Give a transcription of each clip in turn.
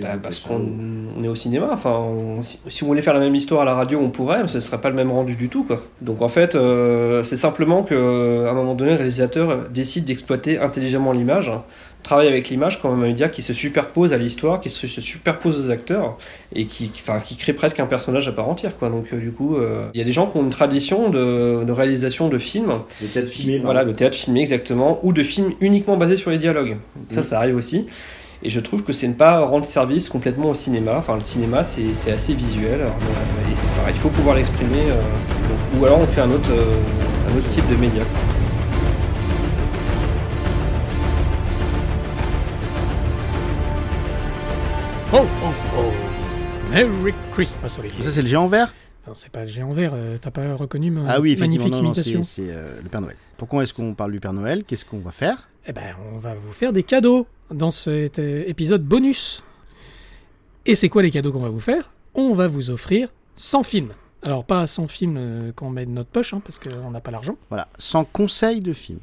Bah, parce qu'on on est au cinéma. Enfin, on- si, si on voulait faire la même histoire à la radio, on pourrait, mais ce serait pas le même rendu du tout, quoi. Donc en fait, euh, c'est simplement que à un moment donné, le réalisateur décide d'exploiter intelligemment l'image, travaille avec l'image comme un média qui se superpose à l'histoire, qui se, se superpose aux acteurs et qui, enfin, qui crée presque un personnage à part entière, quoi. Donc euh, du coup, euh, il y a des gens qui ont une tradition de, de réalisation de films Le théâtre filmé. voilà, le théâtre filmé exactement, ou de films uniquement basés sur les dialogues. Ça, Mm. ça arrive aussi. Et je trouve que c'est ne pas rendre service complètement au cinéma. Enfin, le cinéma, c'est c'est assez visuel. Alors, et il faut pouvoir l'exprimer. euh, ou alors on fait un autre, euh, un autre type de média. Oh, oh, oh. Merry Christmas, Olivier. Ça, c'est le géant vert? Non, c'est pas le géant vert, euh, t'as pas reconnu ma Ah oui, magnifique non, non, imitation c'est c'est, euh, le Père Noël. Pourquoi est-ce qu'on parle du Père Noël? Qu'est-ce qu'on va faire? Eh ben, on va vous faire des cadeaux dans cet euh, épisode bonus. Et c'est quoi les cadeaux qu'on va vous faire? On va vous offrir 100 films. Alors, pas 100 films euh, qu'on met de notre poche, hein, parce qu'on n'a pas l'argent. Voilà, 100 conseils de films.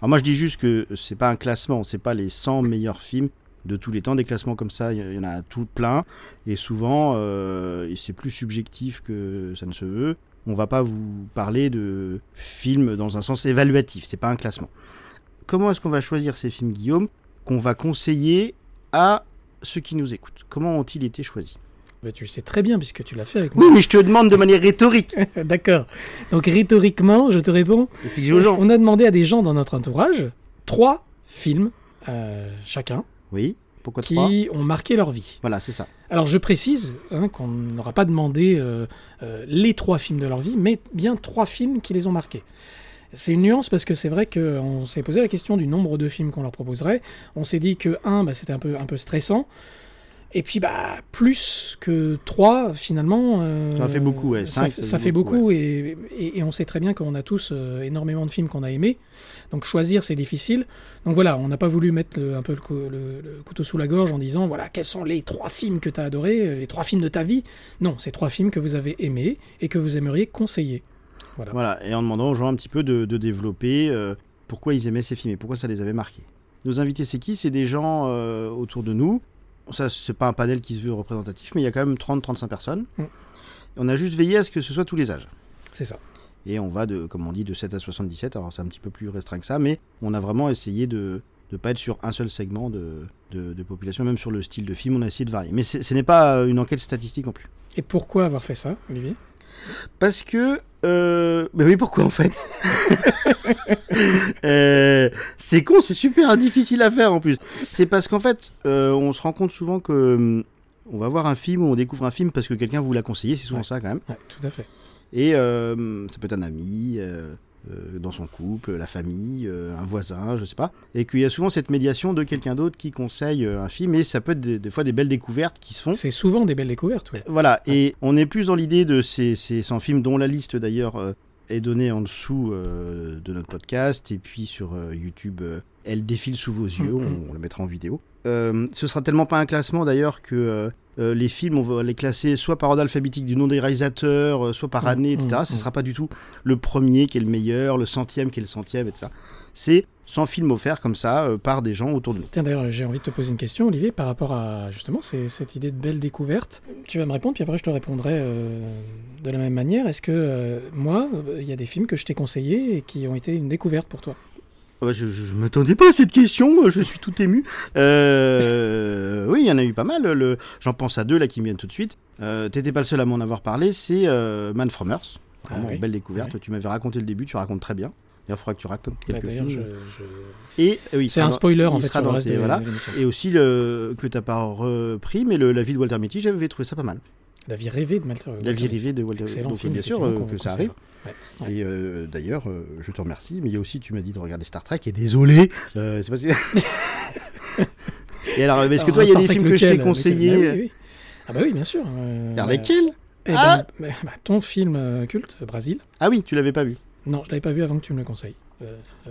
Alors moi je dis juste que c'est pas un classement, c'est pas les 100 meilleurs films de tous les temps. Des classements comme ça, il y en a tout plein. Et souvent, euh, c'est plus subjectif que ça ne se veut. On va pas vous parler de films dans un sens évaluatif, c'est pas un classement. Comment est-ce qu'on va choisir ces films, Guillaume, qu'on va conseiller à ceux qui nous écoutent Comment ont-ils été choisis? Bah, tu le sais très bien, puisque tu l'as fait avec moi. Oui, mais je te demande de manière rhétorique. D'accord. Donc, rhétoriquement, je te réponds Expliquez aux gens. On a demandé à des gens dans notre entourage trois films, euh, chacun, Oui, pourquoi trois? qui ont marqué leur vie. Voilà, c'est ça. Alors je précise hein, qu'on n'aura pas demandé euh, euh, les trois films de leur vie, mais bien trois films qui les ont marqués. C'est une nuance parce que c'est vrai qu'on s'est posé la question du nombre de films qu'on leur proposerait. On s'est dit que un, bah, c'était un peu, un peu stressant. Et puis, bah, plus que trois, finalement. euh, Ça fait beaucoup, ouais. Ça, ça ça fait beaucoup, et, et- et on sait très bien qu'on a tous euh, énormément de films qu'on a aimés. Donc, choisir, c'est difficile. Donc, voilà, on n'a pas voulu mettre le- un peu le, le- le couteau sous la gorge en disant, voilà, quels sont les trois films que tu as adorés, euh, les trois films de ta vie. Non, c'est trois films que vous avez aimés et que vous aimeriez conseiller. Voilà. Voilà, et en demandant aux gens un petit peu de, de développer euh, pourquoi ils aimaient ces films et pourquoi ça les avait marqués. Nos invités, c'est qui? C'est des gens euh, autour de nous. Ça, c'est pas un panel qui se veut représentatif, mais il y a quand même 30-35 personnes. Mm. On a juste veillé à ce que ce soit tous les âges. C'est ça. Et on va, de, comme on dit, de 7 à 77. Alors c'est un petit peu plus restreint que ça, mais on a vraiment essayé de ne pas être sur un seul segment de, de- de population, même sur le style de film, on a essayé de varier. Mais ce n'est pas une enquête statistique non plus. Et pourquoi avoir fait ça, Olivier? Parce que. Euh... Ben oui, pourquoi en fait Euh, C'est con, c'est super difficile à faire en plus. C'est parce qu'en fait, euh, on se rend compte souvent que. hum, On va voir un film ou on découvre un film parce que quelqu'un vous l'a conseillé, c'est souvent Ouais. ça quand même. Ouais, tout à fait. Et euh, ça peut être un ami, dans son couple, la famille, euh, un voisin, je sais pas. Et qu'il y a souvent cette médiation de quelqu'un d'autre qui conseille euh, un film et ça peut être des, des fois des belles découvertes qui se font. C'est souvent des belles découvertes, ouais. Voilà, et on est plus dans l'idée de ces, ces 100 films dont la liste d'ailleurs euh, est donnée en dessous euh, de notre podcast et puis sur euh, YouTube, euh, elle défile sous vos yeux, Mhm. on, on la mettra en vidéo. Euh, ce sera tellement pas un classement d'ailleurs que euh, euh, les films, on va les classer soit par ordre alphabétique du nom des réalisateurs, euh, soit par Mhm, année, etc. Ce mhm. sera pas du tout le premier qui est le meilleur, le centième qui est le centième, etc. C'est 100 films offerts comme ça euh, par des gens autour de nous. Tiens, d'ailleurs, j'ai envie de te poser une question, Olivier, par rapport à justement c'est- cette idée de belle découverte. Tu vas me répondre, puis après je te répondrai euh, de la même manière. Est-ce que euh, moi, il y a des films que je t'ai conseillés et qui ont été une découverte pour toi? Je, je, je m'attendais pas à cette question, je suis tout ému. Euh, oui, il y en a eu pas mal. Le, j'en pense à deux là qui me viennent tout de suite. Euh, T'étais pas le seul à m'en avoir parlé, c'est euh, Man from Earth. Vraiment Ah oui, une belle découverte. oui. Tu m'avais raconté le début, tu racontes très bien. Il faudra que tu racontes Bah, quelques D'ailleurs, films. je- je- Et euh, oui, c'est un spoiler en fait sur le reste voilà. Et aussi le que t'as pas repris, mais le, la vie de Walter Mitty, j'avais trouvé ça pas mal. La vie rêvée de Malter. La vie rêvée de Walter. Excellent Donc film, bien sûr euh, que ça arrive. Ouais. Et euh, d'ailleurs, euh, je te remercie. Mais il y a aussi, tu m'as dit de regarder Star Trek. Et désolé, euh, c'est pas. et alors, est-ce que Alors, toi, il y a des films que je t'ai conseillés lequel oui, oui. Ah bah oui, bien sûr. Vers bah, lesquels eh ben, Ah bah, bah, ton film culte, Brasil. Ah oui, tu l'avais pas vu. Non, je l'avais pas vu avant que tu me le conseilles.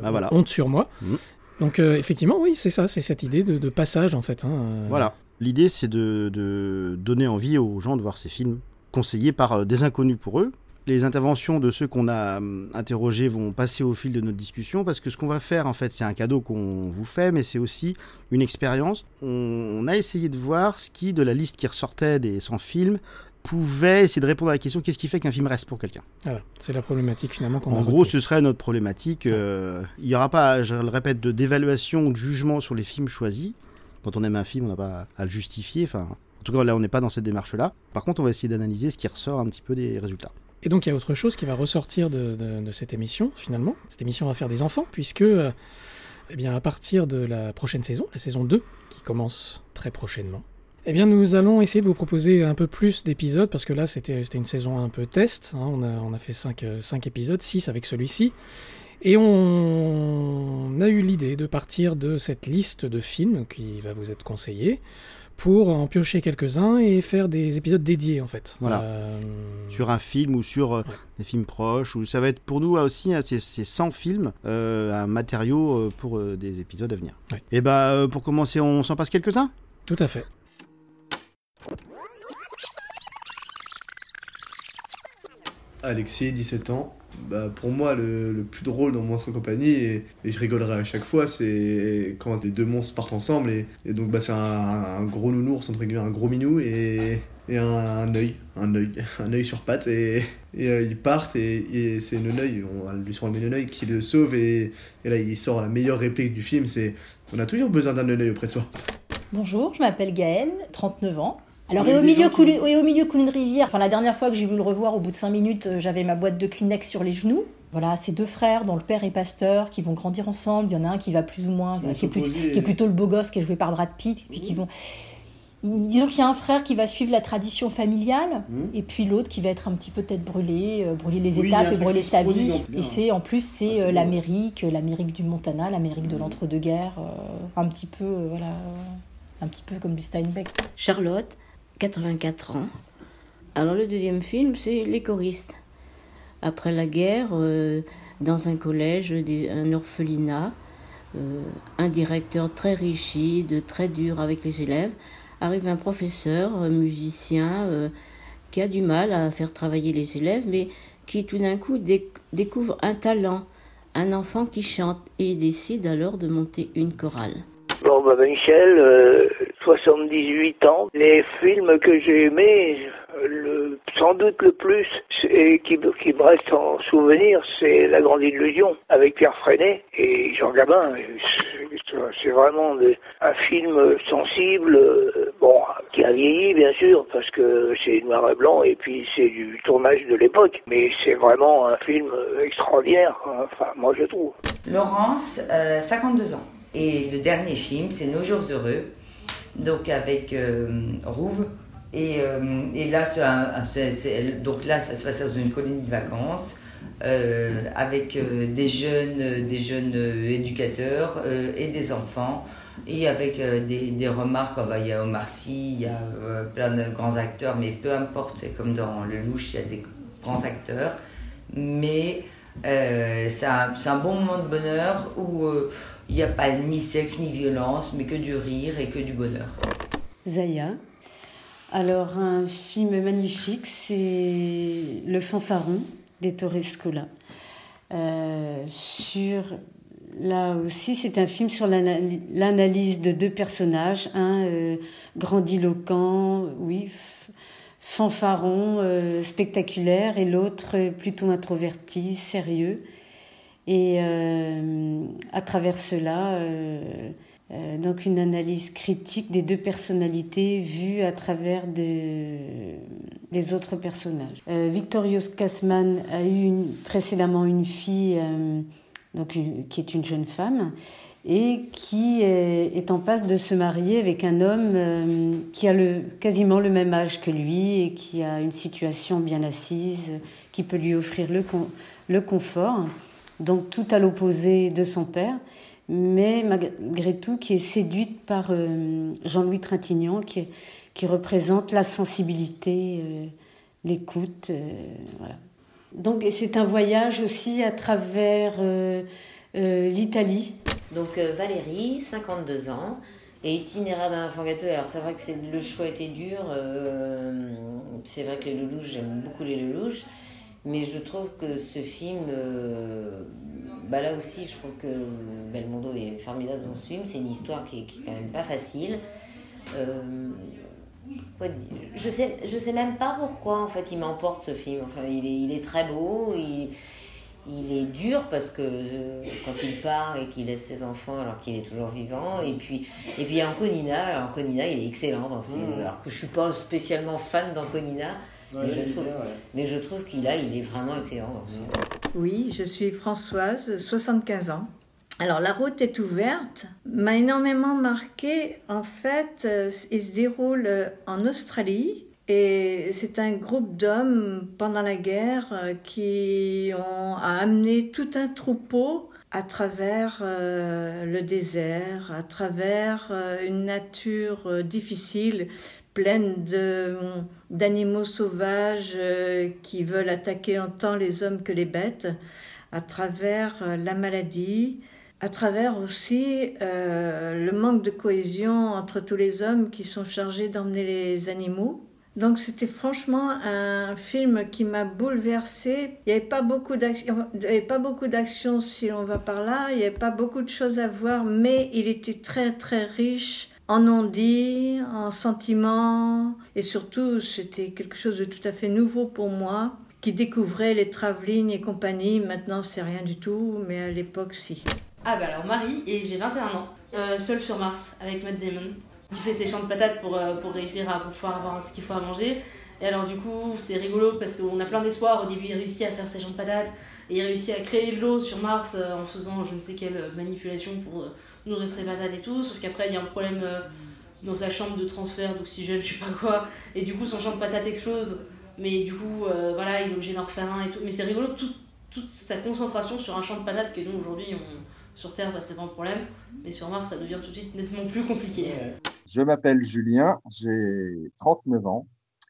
Bah voilà. Honte sur moi. Mhm. Donc euh, effectivement, oui, c'est ça, c'est cette idée de, de passage en fait. hein, euh, Voilà. L'idée, c'est de, de donner envie aux gens de voir ces films conseillés par euh, des inconnus pour eux, Les interventions de ceux qu'on a hum, interrogés vont passer au fil de notre discussion parce que ce qu'on va faire, en fait, c'est un cadeau qu'on vous fait, mais c'est aussi une expérience. On, a essayé de voir ce qui, de la liste qui ressortait des 100 films, pouvait essayer de répondre à la question qu'est-ce qui fait qu'un film reste pour quelqu'un? Voilà, c'est la problématique finalement qu'on En gros, ce serait notre problématique. Euh, il n'y aura pas, je le répète, de d'évaluation, de jugement sur les films choisis. Quand on aime un film, on n'a pas à le justifier. Enfin, en tout cas, là, on n'est pas dans cette démarche-là. Par contre, on va essayer d'analyser ce qui ressort un petit peu des résultats. Et donc, il y a autre chose qui va ressortir de, cette émission, finalement. Cette émission va faire des enfants, puisque, euh, eh bien, à partir de la prochaine saison, la saison 2, qui commence très prochainement, eh bien, nous allons essayer de vous proposer un peu plus d'épisodes, parce que là, c'était une saison un peu test. Hein. on, a, fait 5, euh, épisodes, 6 avec celui-ci. Et on a eu l'idée de partir de cette liste de films qui va vous être conseillée pour en piocher quelques-uns et faire des épisodes dédiés en fait. Voilà. Euh, sur un film ou sur euh, des films proches. Ou ça va être pour nous aussi, hein, c'est 100 films, un matériau pour des épisodes à venir. Et bah pour commencer, on s'en passe quelques-uns? Tout à fait. Alexis, 17 ans. Bah, pour moi, le, plus drôle dans Monstre Compagnie, et, je rigolerai à chaque fois, c'est quand les deux monstres partent ensemble. Et, donc, bah, c'est un, gros nounours, entre guillemets, un gros minou, et, et un, œil, un œil, un œil sur patte. Et, euh, ils partent, et, c'est œil, on lui surnomme œil qui le sauve. Et, là, il sort la meilleure réplique du film c'est On a toujours besoin d'un œil auprès de soi. Bonjour, je m'appelle Gaëlle, 39 ans. Alors, et au, milieu coule, et au milieu coule une rivière. Enfin, la dernière fois que j'ai voulu le revoir, au bout de 5 minutes, euh, j'avais ma boîte de Kleenex sur les genoux. Voilà, ces deux frères dont le père est pasteur, qui vont grandir ensemble. Il y en a un qui va plus ou moins, qui est, plutôt le beau gosse, qui est joué par Brad Pitt, puis qui vont. Disons qu'il y a un frère qui va suivre la tradition familiale, mmh. et puis l'autre qui va être un petit peu tête brûlée, euh, brûler les étapes et brûler sa vie. Et c'est en plus c'est ah, euh, l'Amérique, l'Amérique du Montana, l'Amérique de mmh. l'entre-deux-guerres, un petit peu voilà, un petit peu comme du Steinbeck. Charlotte, 84 ans. Alors le deuxième film, c'est Les choristes. Après la guerre, euh, dans un collège, un orphelinat, euh, un directeur très rigide, très dur avec les élèves, arrive un professeur, un musicien, euh, qui a du mal à faire travailler les élèves, mais qui tout d'un coup découvre un talent, un enfant qui chante, et décide alors de monter une chorale. Bon, bah, Michel, 78 ans. Les films que j'ai aimés, sans doute le plus, et qui, me reste en souvenir, c'est La Grande Illusion avec Pierre Freinet et Jean Gabin. C'est vraiment un film sensible, bon, qui a vieilli bien sûr, parce que c'est noir et blanc et puis c'est du tournage de l'époque. Mais c'est vraiment un film extraordinaire, enfin, moi je trouve. Laurence, 52 euh, ans. Et le dernier film, c'est Nos Jours Heureux donc avec euh, Rouve. Et, euh, et là, donc là, ça se passe dans une colonie de vacances. Euh, avec des jeunes, des jeunes éducateurs et des enfants, et avec des, des, remarques. il y a Omar Sy, il y a plein de grands acteurs, mais peu importe, c'est comme dans Le Louche, il y a des grands acteurs. Mais c'est un, un, bon moment de bonheur où il n'y a pas ni sexe ni violence, mais que du rire et que du bonheur. Zaya. Alors, un film magnifique, c'est Le fanfaron d'Ettore Scola. Euh, sur, là aussi, c'est un film sur l'analyse de deux personnages, un euh, grandiloquent, oui, fanfaron, euh, spectaculaire, et l'autre plutôt introverti, sérieux. Et euh, à travers cela, euh, euh, donc une analyse critique des deux personnalités vues à travers de, des autres personnages. Victorios Kasman a eu précédemment une fille donc, qui est une jeune femme et qui est, en passe de se marier avec un homme qui a quasiment le même âge que lui et qui a une situation bien assise, qui peut lui offrir le confort donc tout à l'opposé de son père, mais malgré tout qui est séduite par euh, Jean-Louis Trintignant, qui, qui, représente la sensibilité, euh, l'écoute. Euh, voilà. Donc c'est un voyage aussi à travers l'Italie. Donc Valérie, 52 ans, et itinéraire d'un enfant gâteau. Alors c'est vrai que le choix était dur. c'est vrai que les lelouches, j'aime beaucoup les lelouches. Mais je trouve que ce film, euh, bah là aussi, je trouve que Belmondo est formidable dans ce film. C'est une histoire qui est, qui est quand même pas facile. Euh, je sais, je sais même pas pourquoi en fait il m'emporte ce film. Enfin, il est, il est très beau, il, il est dur parce que euh, quand il part et qu'il laisse ses enfants alors qu'il est toujours vivant. Et puis, et puis Anconina, Anconina, il est excellent dans ce film. Mhm. Alors que je suis pas spécialement fan d'Anconina, mais, je trouve, bien, ouais. mais je trouve qu'il a, il est vraiment excellent film. Oui, je suis Françoise, 75 ans. Alors, La route est ouverte m'a énormément marqué. En fait, euh, il se déroule euh, en Australie et c'est un groupe d'hommes pendant la guerre euh, qui ont a amené tout un troupeau à travers euh, le désert, à travers euh, une nature euh, difficile, pleine d'animaux sauvages euh, qui veulent attaquer autant les hommes que les bêtes, à travers euh, la maladie, à travers aussi euh, le manque de cohésion entre tous les hommes qui sont chargés d'emmener les animaux. Donc c'était franchement un film qui m'a bouleversée. Il n'y avait pas beaucoup d'action, pas beaucoup d'action si on va par là. Il n'y avait pas beaucoup de choses à voir, mais il était très très riche en non-dit, en sentiments, et surtout c'était quelque chose de tout à fait nouveau pour moi, qui découvrait les travelling et compagnie. Maintenant c'est rien du tout, mais à l'époque si. Ah bah alors Marie, et j'ai 21 ans, euh, seule sur Mars avec Matt Damon, qui fait ses champs de patates pour, euh, pour réussir à pouvoir avoir ce qu'il faut à manger. Et alors du coup c'est rigolo parce qu'on a plein d'espoir, au début il réussit à faire ses champs de patates, et il réussit à créer de l'eau sur Mars euh, en faisant je ne sais quelle manipulation pour euh, nourrir ses patates et tout, sauf qu'après il y a un problème euh, dans sa chambre de transfert d'oxygène, je sais pas quoi, et du coup son champ de patates explose, mais du coup euh, voilà il est obligé d'en refaire un et tout. Mais c'est rigolo toute, toute sa concentration sur un champ de patates que nous aujourd'hui on sur Terre, bah, c'est pas un problème, mais sur Mars, ça devient tout de suite nettement plus compliqué. Je m'appelle Julien, j'ai 39 ans,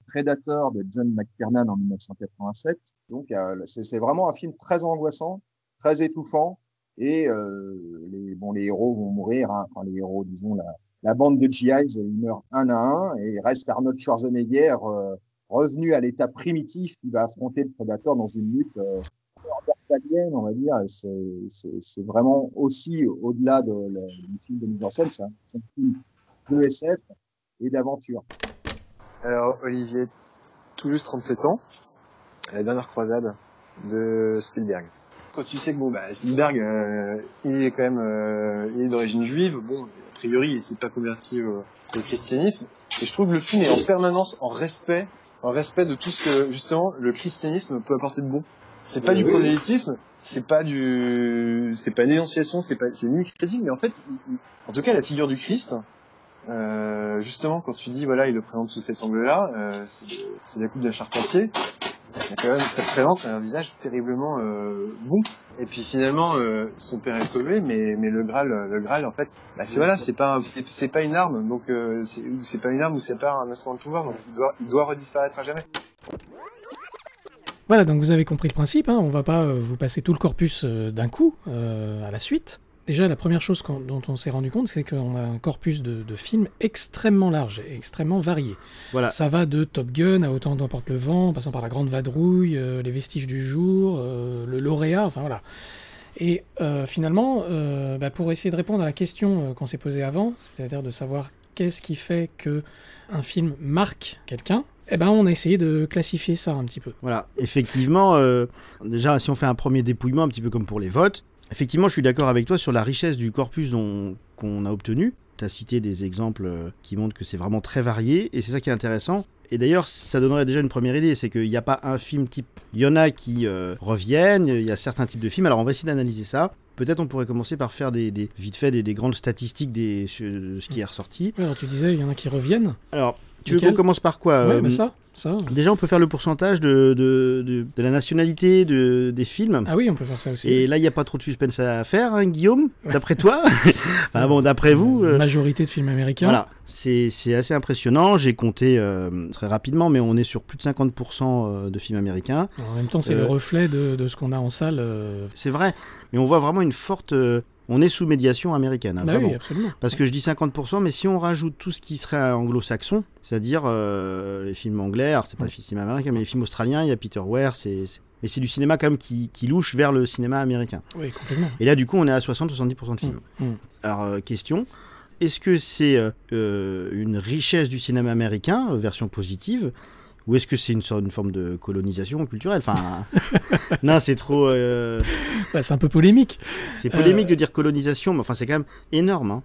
Predator de John McTiernan en 1987. Donc euh, c'est vraiment un film très angoissant, très étouffant, et euh, les, bon, les héros vont mourir, hein. enfin les héros, disons, la, la bande de GIs, ils meurent un à un, et il reste Arnold Schwarzenegger euh, revenu à l'état primitif qui va affronter le Predator dans une lutte euh, on va dire. C'est vraiment aussi au-delà de, le- du film de mise en scène, c'est un film de SF et d'aventure. Alors, Olivier, tout juste 37 ans, la dernière croisade de Spielberg. Quand tu sais que bon, bah, Spielberg, euh, il est quand même, euh, il est d'origine juive, bon, a priori, il s'est pas converti au, au christianisme, et je trouve que le film est en permanence en respect, en respect de tout ce que, justement, le christianisme peut apporter de bon. C'est pas Oui, du oui. prosélytisme, c'est pas du, c'est pas une énonciation, c'est pas, c'est ni critique, mais en fait, il- en tout cas, la figure du Christ, euh, justement, quand tu dis, voilà, il le présente sous cet angle-là, euh, c'est la coupe de Charpentier, il y a quand même, ça présente un visage terriblement euh, bon. Et puis finalement, euh, son père est sauvé, mais, mais le Graal, le Graal, en fait, bah, c'est voilà, c'est pas, c'est- pas une arme, donc euh, c'est pas une arme ou c'est pas un instrument de pouvoir, donc il doit, il doit redisparaître à jamais. Voilà, donc vous avez compris le principe, hein, on va pas euh, vous passer tout le corpus euh, d'un coup, euh, à la suite. Déjà, la première chose dont on s'est rendu compte, c'est qu'on a un corpus de, de films extrêmement large et extrêmement varié. Voilà. Ça va de Top Gun à Autant d'emporte le vent, en passant par La Grande Vadrouille, euh, Les Vestiges du Jour, euh, Le Lauréat, enfin voilà. Et euh, finalement, bah, pour essayer de répondre à la question qu'on s'est posée avant, c'est-à-dire de savoir qu'est-ce qui fait que un film marque quelqu'un, eh ben on a essayé de classifier ça un petit peu. Voilà, effectivement, euh, déjà, si on fait un premier dépouillement, un petit peu comme pour les votes, effectivement, je suis d'accord avec toi sur la richesse du corpus qu'on a obtenu. Tu as cité des exemples euh, qui montrent que c'est vraiment très varié, et c'est ça qui est intéressant. Et d'ailleurs, ça donnerait déjà une première idée, c'est qu'il n'y a pas un film type. Il y en a qui euh, reviennent, il y a certains types de films, alors on va essayer d'analyser ça. Peut-être on pourrait commencer par faire des, des- vite fait des, des grandes statistiques de ce qui est ressorti. Ouais, alors tu disais, il y en a qui reviennent. Alors, tu veux qu'on commence par quoi Ouais, euh, bah ça, ça. Déjà, on peut faire le pourcentage de, de, de, de la nationalité de, des films. Ah oui, on peut faire ça aussi. Et là, il n'y a pas trop de suspense à faire, hein, Guillaume, d'après toi Enfin bon, d'après vous. euh, Majorité de films américains. Voilà, c'est assez impressionnant. J'ai compté euh, très rapidement, mais on est sur plus de 50% de films américains. En même temps, c'est Euh, le reflet de, de ce qu'on a en salle. euh, C'est vrai, mais on voit vraiment une forte. On est sous médiation américaine, hein, Bah oui, vraiment. absolument. Parce que je dis 50%, mais si on rajoute tout ce qui serait anglo-saxon, c'est-à-dire euh, les films anglais, alors c'est pas les films américains, mais les films australiens, il y a Peter Weir, c'est. mais c'est du cinéma quand même qui, qui louche vers le cinéma américain. Oui, complètement. Et là, du coup, on est à 60-70% de films. Mm. Alors, euh, question est-ce que c'est euh, une richesse du cinéma américain, version positive ou est-ce que c'est une, une forme de colonisation culturelle? Enfin, non, c'est trop. euh, c'est un peu polémique. c'est polémique Euh, de dire colonisation, mais enfin, c'est quand même énorme. hein.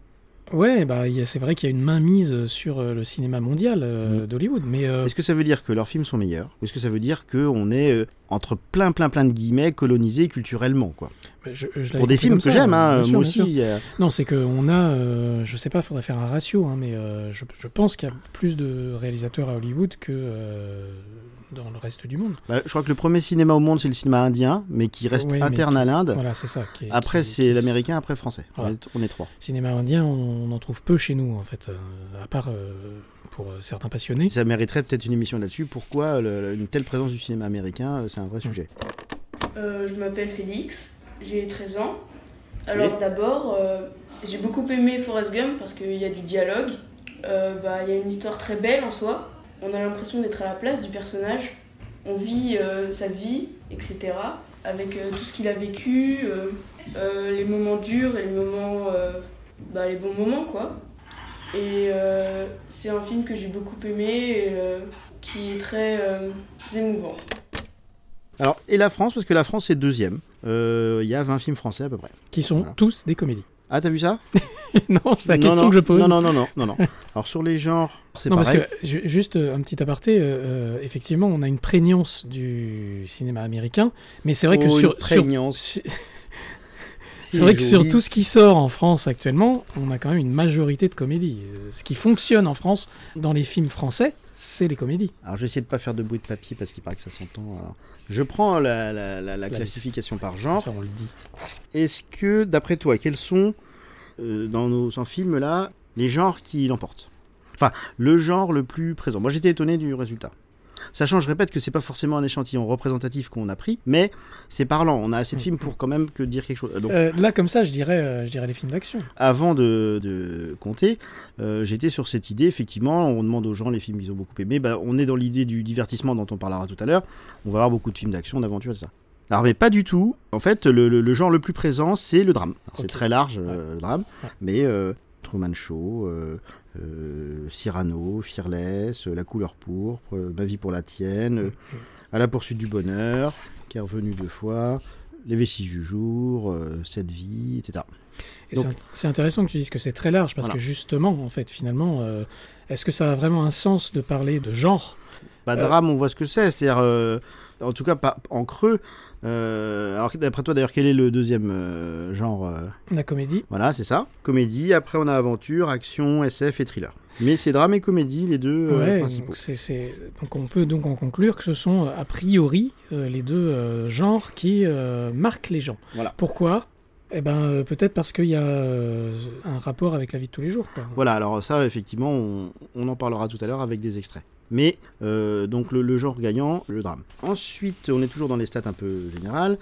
Ouais, bah, c'est vrai qu'il y a une mainmise sur euh, le cinéma mondial euh, d'Hollywood, mais euh, Est-ce que ça veut dire que leurs films sont meilleurs Ou est-ce que ça veut dire qu'on est, euh, entre plein, plein, plein de guillemets, colonisé culturellement quoi? Je- je l'avais Pour des films que j'aime, hein, moi aussi. Non, c'est qu'on a, je sais pas, faudrait faire un ratio, hein, mais je, je pense qu'il y a plus de réalisateurs à Hollywood que dans le reste du monde. Bah, je crois que le premier cinéma au monde, c'est le cinéma indien, mais qui reste Oui, interne qui- à l'Inde. Voilà, c'est ça. qui est- Après, qui- c'est qui- l'américain, après français. Voilà. On, est, trois. Cinéma indien, on, on en trouve peu chez nous, en fait, euh, à part euh, pour euh, certains passionnés. Ça mériterait peut-être une émission là-dessus. Pourquoi le- une telle présence du cinéma américain C'est un vrai sujet. Euh, je m'appelle Félix, j'ai 13 ans. Alors d'abord, euh, j'ai beaucoup aimé Forrest Gump parce qu'il y a du dialogue. Euh, bah, Il y a une histoire très belle en soi. On a l'impression d'être à la place du personnage. On vit euh, sa vie, etc. Avec euh, tout ce qu'il a vécu, euh, euh, les moments durs et les moments, euh, bah, les bons moments quoi. Et euh, c'est un film que j'ai beaucoup aimé et euh, qui est très euh, émouvant. Alors, et la France, parce que la France est deuxième. Euh, Il y a 20 films français à peu près. Qui sont tous des comédies. Ah, t'as vu ça Non, c'est la Non, question non, que je pose. Non, non, non, non, non, non. Alors, sur les genres, c'est Non, parce pareil. que, ju- juste euh, un petit aparté, euh, euh, effectivement, on a une prégnance du cinéma américain, mais c'est vrai que Oh, sur. sur-. C'est vrai que sur tout ce qui sort en France actuellement, on a quand même une majorité de comédies. Ce qui fonctionne en France dans les films français, c'est les comédies. Alors, je vais essayer de pas faire de bruit de papier parce qu'il paraît que ça s'entend. Alors, je prends la, la- la- la La classification par genre. Ça, on le dit. Est-ce que, d'après toi, quels sont, euh, dans nos 100 films là, les genres qui l'emportent? Enfin, le genre le plus présent. Moi, j'étais étonné du résultat. Sachant, je répète que c'est pas forcément un échantillon représentatif qu'on a pris, mais c'est parlant. On a assez de films pour quand même que dire quelque chose. Donc, Euh, là, comme ça, je dirais, euh, je dirais les films d'action. avant de, de compter, euh, j'étais sur cette idée, effectivement, on demande aux gens les films qu'ils ont beaucoup aimés, bah, on est dans l'idée du divertissement dont on parlera tout à l'heure, on va avoir beaucoup de films d'action, d'aventure, etc. Alors mais pas du tout, en fait le, le- le genre le plus présent c'est le drame. C'est très large le drame, mais Truman Show, euh, euh, Cyrano, Fearless, euh, La couleur pourpre, euh, Ma vie pour la tienne, À la poursuite du bonheur, qui est revenu deux fois, Les vestiges du jour, Cette vie, etc. C'est int- c'est intéressant que tu dises que c'est très large, parce Voilà. que justement, en fait, finalement, euh, est-ce que ça a vraiment un sens de parler de genre? Bah, Euh, drame, on voit ce que c'est. C'est-à-dire, en tout cas, pas en creux. Euh, alors, d'après toi, d'ailleurs, quel est le deuxième euh, genre euh, La comédie. Voilà, c'est ça. Comédie. Après, on a aventure, action, SF et thriller. Mais c'est drame et comédie, les deux Ouais, principaux. donc, c'est- c'est- donc on peut donc en conclure que ce sont a priori les deux genres qui marquent les gens. Voilà. Pourquoi? Eh ben peut-être parce qu'il y a un rapport avec la vie de tous les jours. quoi. Voilà, alors ça, effectivement, on, on en parlera tout à l'heure avec des extraits. Mais, euh, donc, le, le genre gagnant, le drame. Ensuite, on est toujours dans les stats un peu générales.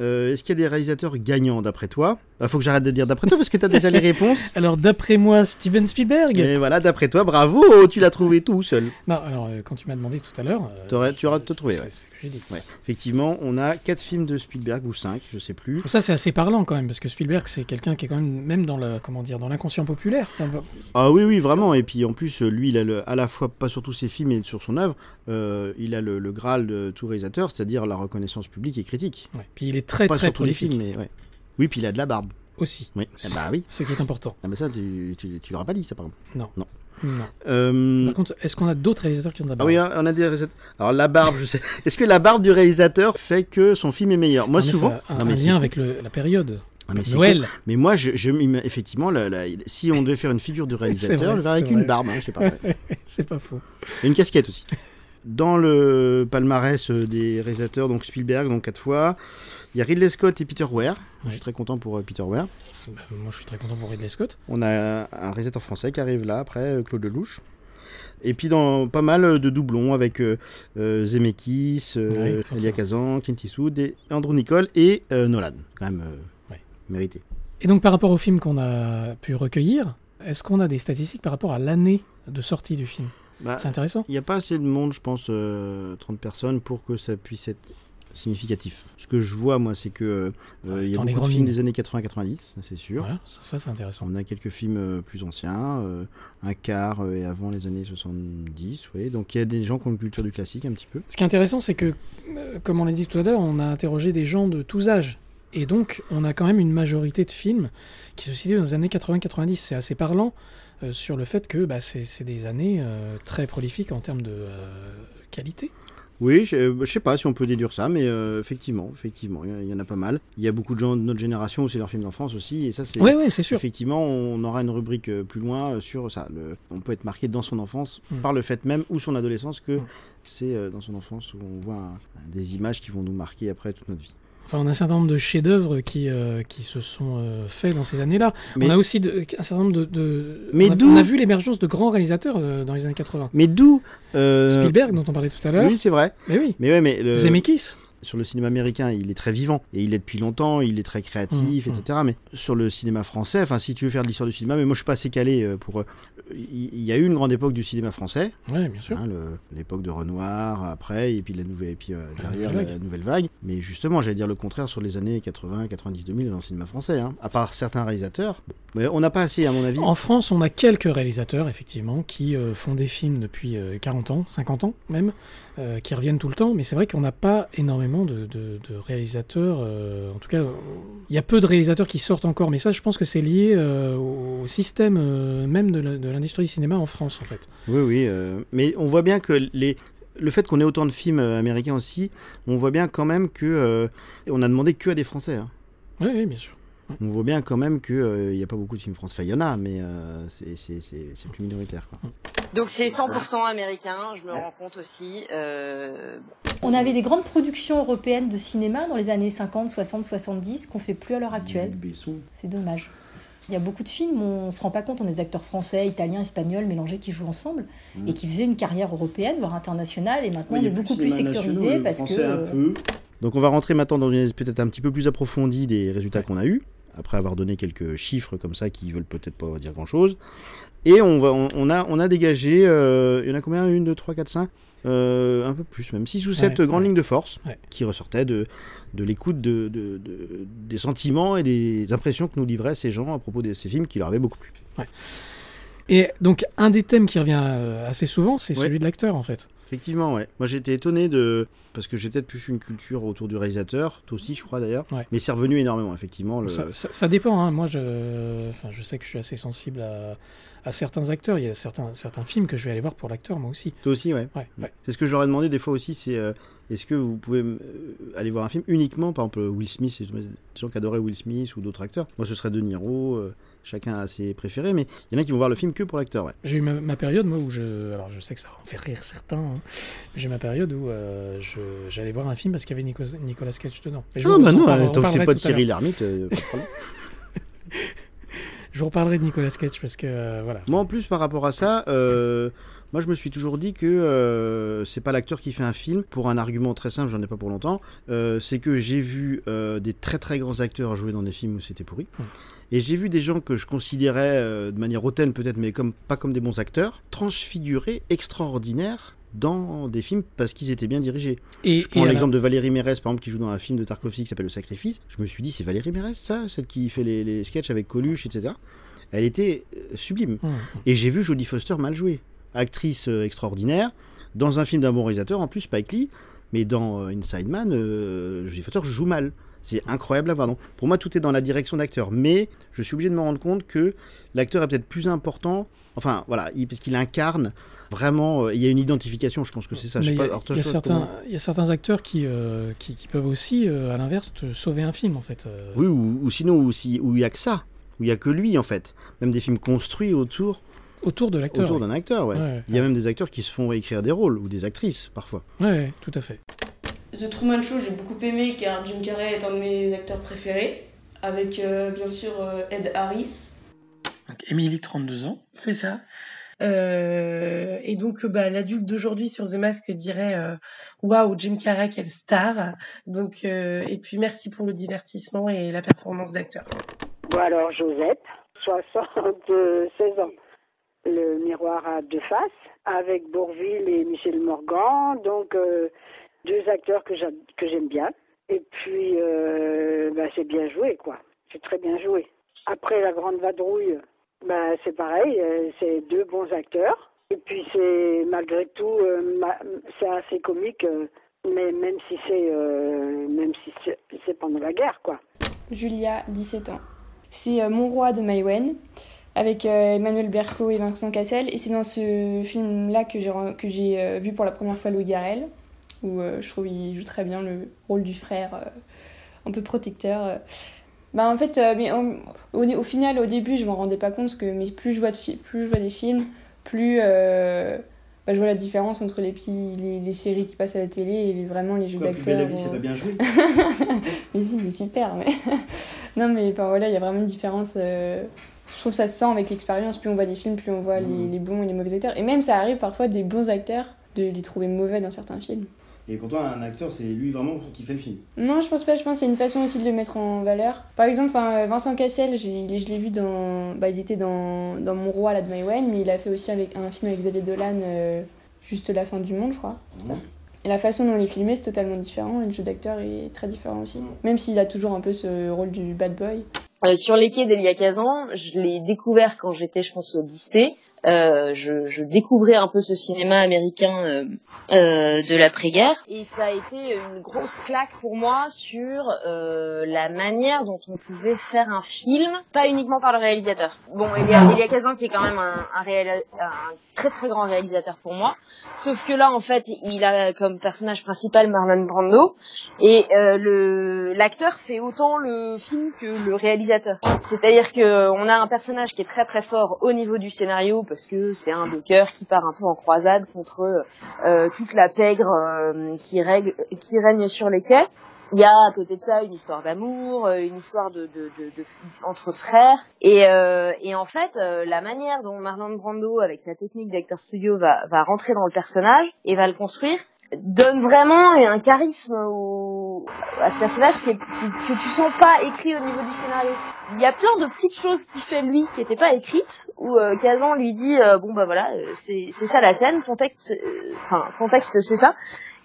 Euh, Est-ce qu'il y a des réalisateurs gagnants d'après toi? Il faut que j'arrête de dire d'après toi parce que tu as déjà les réponses. Alors d'après moi, Steven Spielberg. Et voilà, d'après toi, bravo, tu l'as trouvé tout seul. Non, alors euh, quand tu m'as demandé tout à l'heure, euh, tu auras te trouvé. Ouais. c'est ce que j'ai dit. Ouais. Effectivement, on a 4 films de Spielberg ou 5, je sais plus. Ça c'est assez parlant quand même parce que Spielberg c'est quelqu'un qui est quand même même dans le comment dire dans l'inconscient populaire. Bah, Ah oui, oui, vraiment. Et puis en plus, lui, il a le- à la fois, pas sur tous ses films, mais sur son œuvre, euh, il a le, le graal de tout réalisateur, c'est-à-dire la reconnaissance publique et critique. ouais. Puis il est très pas très sur tous les prolifique films, mais ouais. Oui, puis il a de la barbe. aussi. Oui, Ah bah oui. Ce qui est important. Ah, mais ça, tu, tu, tu l'auras pas dit, ça, par exemple. Non. Non. Non. Euh, Par contre, est-ce qu'on a d'autres réalisateurs qui ont de la Ah barbe? oui, on a des réalisateurs. Alors la barbe, je sais. Est-ce que la barbe du réalisateur fait que son film est meilleur? Moi, Non, mais souvent. ça a un, Non, mais un lien avec le- la période. Ah, mais Noël. con. Mais moi, je, je effectivement, la- la- si on devait faire une figure du réalisateur, je le verrais avec une vrai. barbe, hein, pas. c'est pas faux. Et une casquette aussi. Dans le palmarès euh, des réalisateurs, donc Spielberg, donc quatre fois, il y a Ridley Scott et Peter Weir. Je suis très content pour euh, Peter Weir. Bah, moi, je suis très content pour Ridley Scott. On a un réalisateur français qui arrive là, après, euh, Claude Lelouch. Et puis dans pas mal de doublons avec euh, euh, Zemeckis, euh, Oui, Kazan, Clint Eastwood, et Andrew Nicole et euh, Nolan. Quand même euh, Ouais. mérité. Et donc par rapport au film qu'on a pu recueillir, est-ce qu'on a des statistiques par rapport à l'année de sortie du film? Bah, C'est intéressant. Il n'y a pas assez de monde, je pense, euh, 30 personnes, pour que ça puisse être significatif. Ce que je vois, moi, c'est que euh, il y a Dans beaucoup de films des années 80-90, c'est sûr. Voilà, ça, ça, c'est intéressant. On a quelques films euh, plus anciens, euh, un quart et avant les années 70, oui. Donc il y a des gens qui ont une culture du classique un petit peu. Ce qui est intéressant, c'est que, comme on l'a dit tout à l'heure, on a interrogé des gens de tous âges. Et donc, on a quand même une majorité de films qui se situent dans les années 80-90. C'est assez parlant euh, sur le fait que bah, c'est c'est des années euh, très prolifiques en termes de euh, qualité. Oui, je, je sais pas si on peut déduire ça, mais euh, effectivement, effectivement, il y en a pas mal. Il y a beaucoup de gens de notre génération où c'est leur film d'enfance aussi, et ça c'est. Ouais, c'est sûr. Effectivement, on aura une rubrique euh, plus loin euh, sur ça. Le- on peut être marqué dans son enfance Mm. par le fait même ou son adolescence que c'est euh, dans son enfance où on voit un- des images qui vont nous marquer après toute notre vie. Enfin, on a un certain nombre de chefs-d'œuvre qui, euh, qui se sont euh, faits dans ces années-là. On a aussi de- un certain nombre de. de- Mais on, a, d'où- on a vu l'émergence de grands réalisateurs euh, dans les années 80. Mais d'où Spielberg, dont on parlait tout à l'heure. Oui, c'est vrai. Mais oui. Mais ouais, mais le- Zemeckis. Sur le cinéma américain, il est très vivant et il est depuis longtemps, il est très créatif, Mm, etc. Mais sur le cinéma français, enfin, si tu veux faire de l'histoire du cinéma, mais moi je suis pas assez calé pour. Il y, a eu une grande époque du cinéma français. Ouais, bien sûr. Hein, L'époque de Renoir, après, et puis la nouvelle, et puis euh, derrière la nouvelle vague. Mais justement, j'allais dire le contraire sur les années 80, 90, 2000 dans le cinéma français. hein. À part certains réalisateurs, mais on n'a pas assez, à mon avis. En France, on a quelques réalisateurs, effectivement, qui euh, font des films depuis euh, 40 ans, 50 ans même, euh, qui reviennent tout le temps, mais c'est vrai qu'on n'a pas énormément de, de- de réalisateurs. euh, en tout cas, il y a peu de réalisateurs qui sortent encore, mais ça, je pense que c'est lié euh, au système même de l'industrie du cinéma en France, en fait. Oui, oui. mais on voit bien que les. Le fait qu'on ait autant de films américains aussi, on voit bien quand même que on a demandé que à des Français. hein. Oui, oui, bien sûr. On voit bien quand même qu'il n'y a pas beaucoup de films français. Enfin, il y en a, mais euh, c'est- plus minoritaire. Quoi. Donc c'est 100% américain, je me rends compte aussi. Euh, On avait des grandes productions européennes de cinéma dans les années 50, 60, 70 qu'on fait plus à l'heure actuelle. C'est dommage. Il y a beaucoup de films où on se rend pas compte, on a des acteurs français, italiens, espagnols mélangés qui jouent ensemble Mm. et qui faisaient une carrière européenne, voire internationale, et maintenant y on est beaucoup plus sectorisé parce que. français un euh, peu. Donc on va rentrer maintenant dans une peut-être un petit peu plus approfondie des résultats qu'on a eus, après avoir donné quelques chiffres comme ça qui veulent peut-être pas dire grand-chose. Et on, va, on, on a, on a dégagé, euh, il y en a combien? Une, deux, trois, quatre, cinq? Euh, Un peu plus, même 6 ou 7 Ouais, grandes ouais. lignes de force Ouais. qui ressortaient de, de l'écoute de, de- de- des sentiments et des impressions que nous livraient ces gens à propos de ces films qui leur avaient beaucoup plu. Et donc, un des thèmes qui revient euh, assez souvent, c'est celui de l'acteur, en fait. Effectivement, ouais. Moi j'étais étonné de. Parce que j'ai peut-être plus une culture autour du réalisateur, toi aussi je crois d'ailleurs. Ouais. Mais c'est revenu énormément, effectivement. Le... Ça, ça- ça dépend. hein. Moi, je, enfin, je sais que je suis assez sensible à, à certains acteurs. Il y a certains, certains films que je vais aller voir pour l'acteur, moi aussi. Toi aussi, ouais. Ouais, ouais. C'est ce que je leur ai demandé des fois aussi, c'est euh, est-ce que vous pouvez euh, aller voir un film uniquement, par exemple Will Smith, des gens qui adoraient Will Smith ou d'autres acteurs. Moi ce serait De Niro, euh, chacun a ses préférés, mais il y en a qui vont voir le film que pour l'acteur, ouais. J'ai eu ma, ma période, moi, où je. Alors, je sais que ça va en faire rire certains. hein, J'ai ma période où euh, j'allais voir un film parce qu'il y avait Nico- Nicolas Cage dedans. Mais je Ah bah on non, parle- euh, tant que c'est pas. Thierry Lhermitte, euh. Je vous reparlerai de Nicolas Cage parce que, euh, voilà. Moi en plus par rapport à ça, euh, moi je me suis toujours dit que euh, c'est pas l'acteur qui fait un film pour un argument très simple, j'en ai pas pour longtemps. C'est que j'ai vu des très très grands acteurs jouer dans des films où c'était pourri. Et j'ai vu des gens que je considérais euh, de manière hautaine peut-être, mais comme, pas comme des bons acteurs, transfigurés, extraordinaires dans des films parce qu'ils étaient bien dirigés. Et- je prends l'exemple de Valérie Mérès, par exemple, qui joue dans un film de Tarkovsky qui s'appelle Le Sacrifice. Je me suis dit, c'est Valérie Mérès, ça, celle qui fait les, les sketchs avec Coluche, etc. Elle était euh, sublime. Mmh. Et j'ai vu Jodie Foster mal jouer. Actrice euh, extraordinaire, dans un film d'un bon réalisateur, en plus Spike Lee, mais dans Inside Man, euh, Jodie Foster joue mal. C'est incroyable à voir. Donc, pour moi, tout est dans la direction d'acteur. Mais je suis obligé de me rendre compte que l'acteur est peut-être plus important. Enfin, voilà, il- parce qu'il incarne vraiment. euh, il y a une identification, je pense que c'est ça. Je Mais sais il y a- il y, certains, il y a certains acteurs qui, euh, qui, qui peuvent aussi, euh, à l'inverse, te sauver un film, en fait. Oui, ou, ou sinon, où il n'y a que ça. Où il n'y a que lui, en fait. Même des films construits autour. Autour de l'acteur, Autour d'un acteur, ouais. Ouais, il y a même des acteurs qui se font réécrire des rôles, ou des actrices, parfois. Ouais, tout à fait. The Truman Show, j'ai beaucoup aimé car Jim Carrey est un de mes acteurs préférés, avec euh, bien sûr euh, Ed Harris. Donc, Émilie, 32 ans. C'est ça. Euh, et donc, bah, l'adulte d'aujourd'hui sur The Mask dirait Waouh, Jim Carrey, quelle star Donc, euh, Et puis, merci pour le divertissement et la performance d'acteur. Bon alors Josette, 76 ans. Le miroir à deux faces avec Bourville et Michel Morgan. Donc euh, deux acteurs que j'aime bien. Et puis, euh, bah, c'est bien joué, quoi. C'est très bien joué. Après La Grande Vadrouille, bah, c'est pareil, euh, c'est deux bons acteurs. Et puis, c'est malgré tout, euh, c'est assez comique, mais même si c'est même si pendant la guerre, quoi. Julia, 17 ans. C'est Mon roi de Maïwen avec Emmanuel Berco et Vincent Cassel. Et c'est dans ce film-là que j'ai vu pour la première fois Louis Garrel, où euh, je trouve qu'il joue très bien le rôle du frère euh, un peu protecteur. euh. Bah, en fait, mais au, au final, au début, je m'en rendais pas compte, parce que mais plus je vois, de plus je vois des films, plus euh, bah, je vois la différence entre les, petits- les, les séries qui passent à la télé et les- vraiment les jeux d'acteurs. la vie, c'est pas bien joué mais si, c'est super. Mais... non, mais voilà, il y a vraiment une différence. euh, Je trouve que ça se sent avec l'expérience. Plus on voit des films, plus on voit les, les bons et les mauvais acteurs. Et même, ça arrive parfois des bons acteurs de les trouver mauvais dans certains films. Et pour toi, un acteur, c'est lui vraiment qui fait le film. Non, je pense pas. Je pense que c'est une façon aussi de le mettre en valeur. Par exemple, enfin, Vincent Cassel, je, l'ai- je l'ai vu dans. Bah, il était dans, dans Mon Roi, là, de Maïwen, mais il a fait aussi avec un film avec Xavier Dolan, euh, Juste la fin du monde, je crois. c'est ça. Et la façon dont il est filmé, c'est totalement différent. Et le jeu d'acteur est très différent aussi. Même s'il a toujours un peu ce rôle du bad boy. Euh, sur les quais d'Elia Kazan, je l'ai découvert quand j'étais, je pense, au lycée. Euh, je, découvrais un peu ce cinéma américain euh, euh, de l'après-guerre. Et ça a été une grosse claque pour moi sur la manière dont on pouvait faire un film, pas uniquement par le réalisateur. Bon, Elia, Elia Kazan qui est quand même un, très très grand réalisateur pour moi. Sauf que là, en fait, il a comme personnage principal Marlon Brando. Et l'acteur fait autant le film que le réalisateur. C'est-à-dire que on a un personnage qui est très très fort au niveau du scénario parce que c'est un docker qui part un peu en croisade contre euh, toute la pègre euh, qui, règle, qui règne sur les quais. Il y a à côté de ça une histoire d'amour, euh, une histoire de, de, de, de- entre frères, et, euh, et en fait euh, la manière dont Marlon Brando, avec sa technique d'acteur studio, va, va rentrer dans le personnage et va le construire, donne vraiment un charisme au, à ce personnage qui qui- que tu sens pas écrit au niveau du scénario. Il y a plein de petites choses qu'il fait lui qui n'étaient pas écrites, où euh, Kazan lui dit euh, bon bah voilà euh, c'est c'est ça la scène, ton texte, euh, enfin ton texte c'est ça.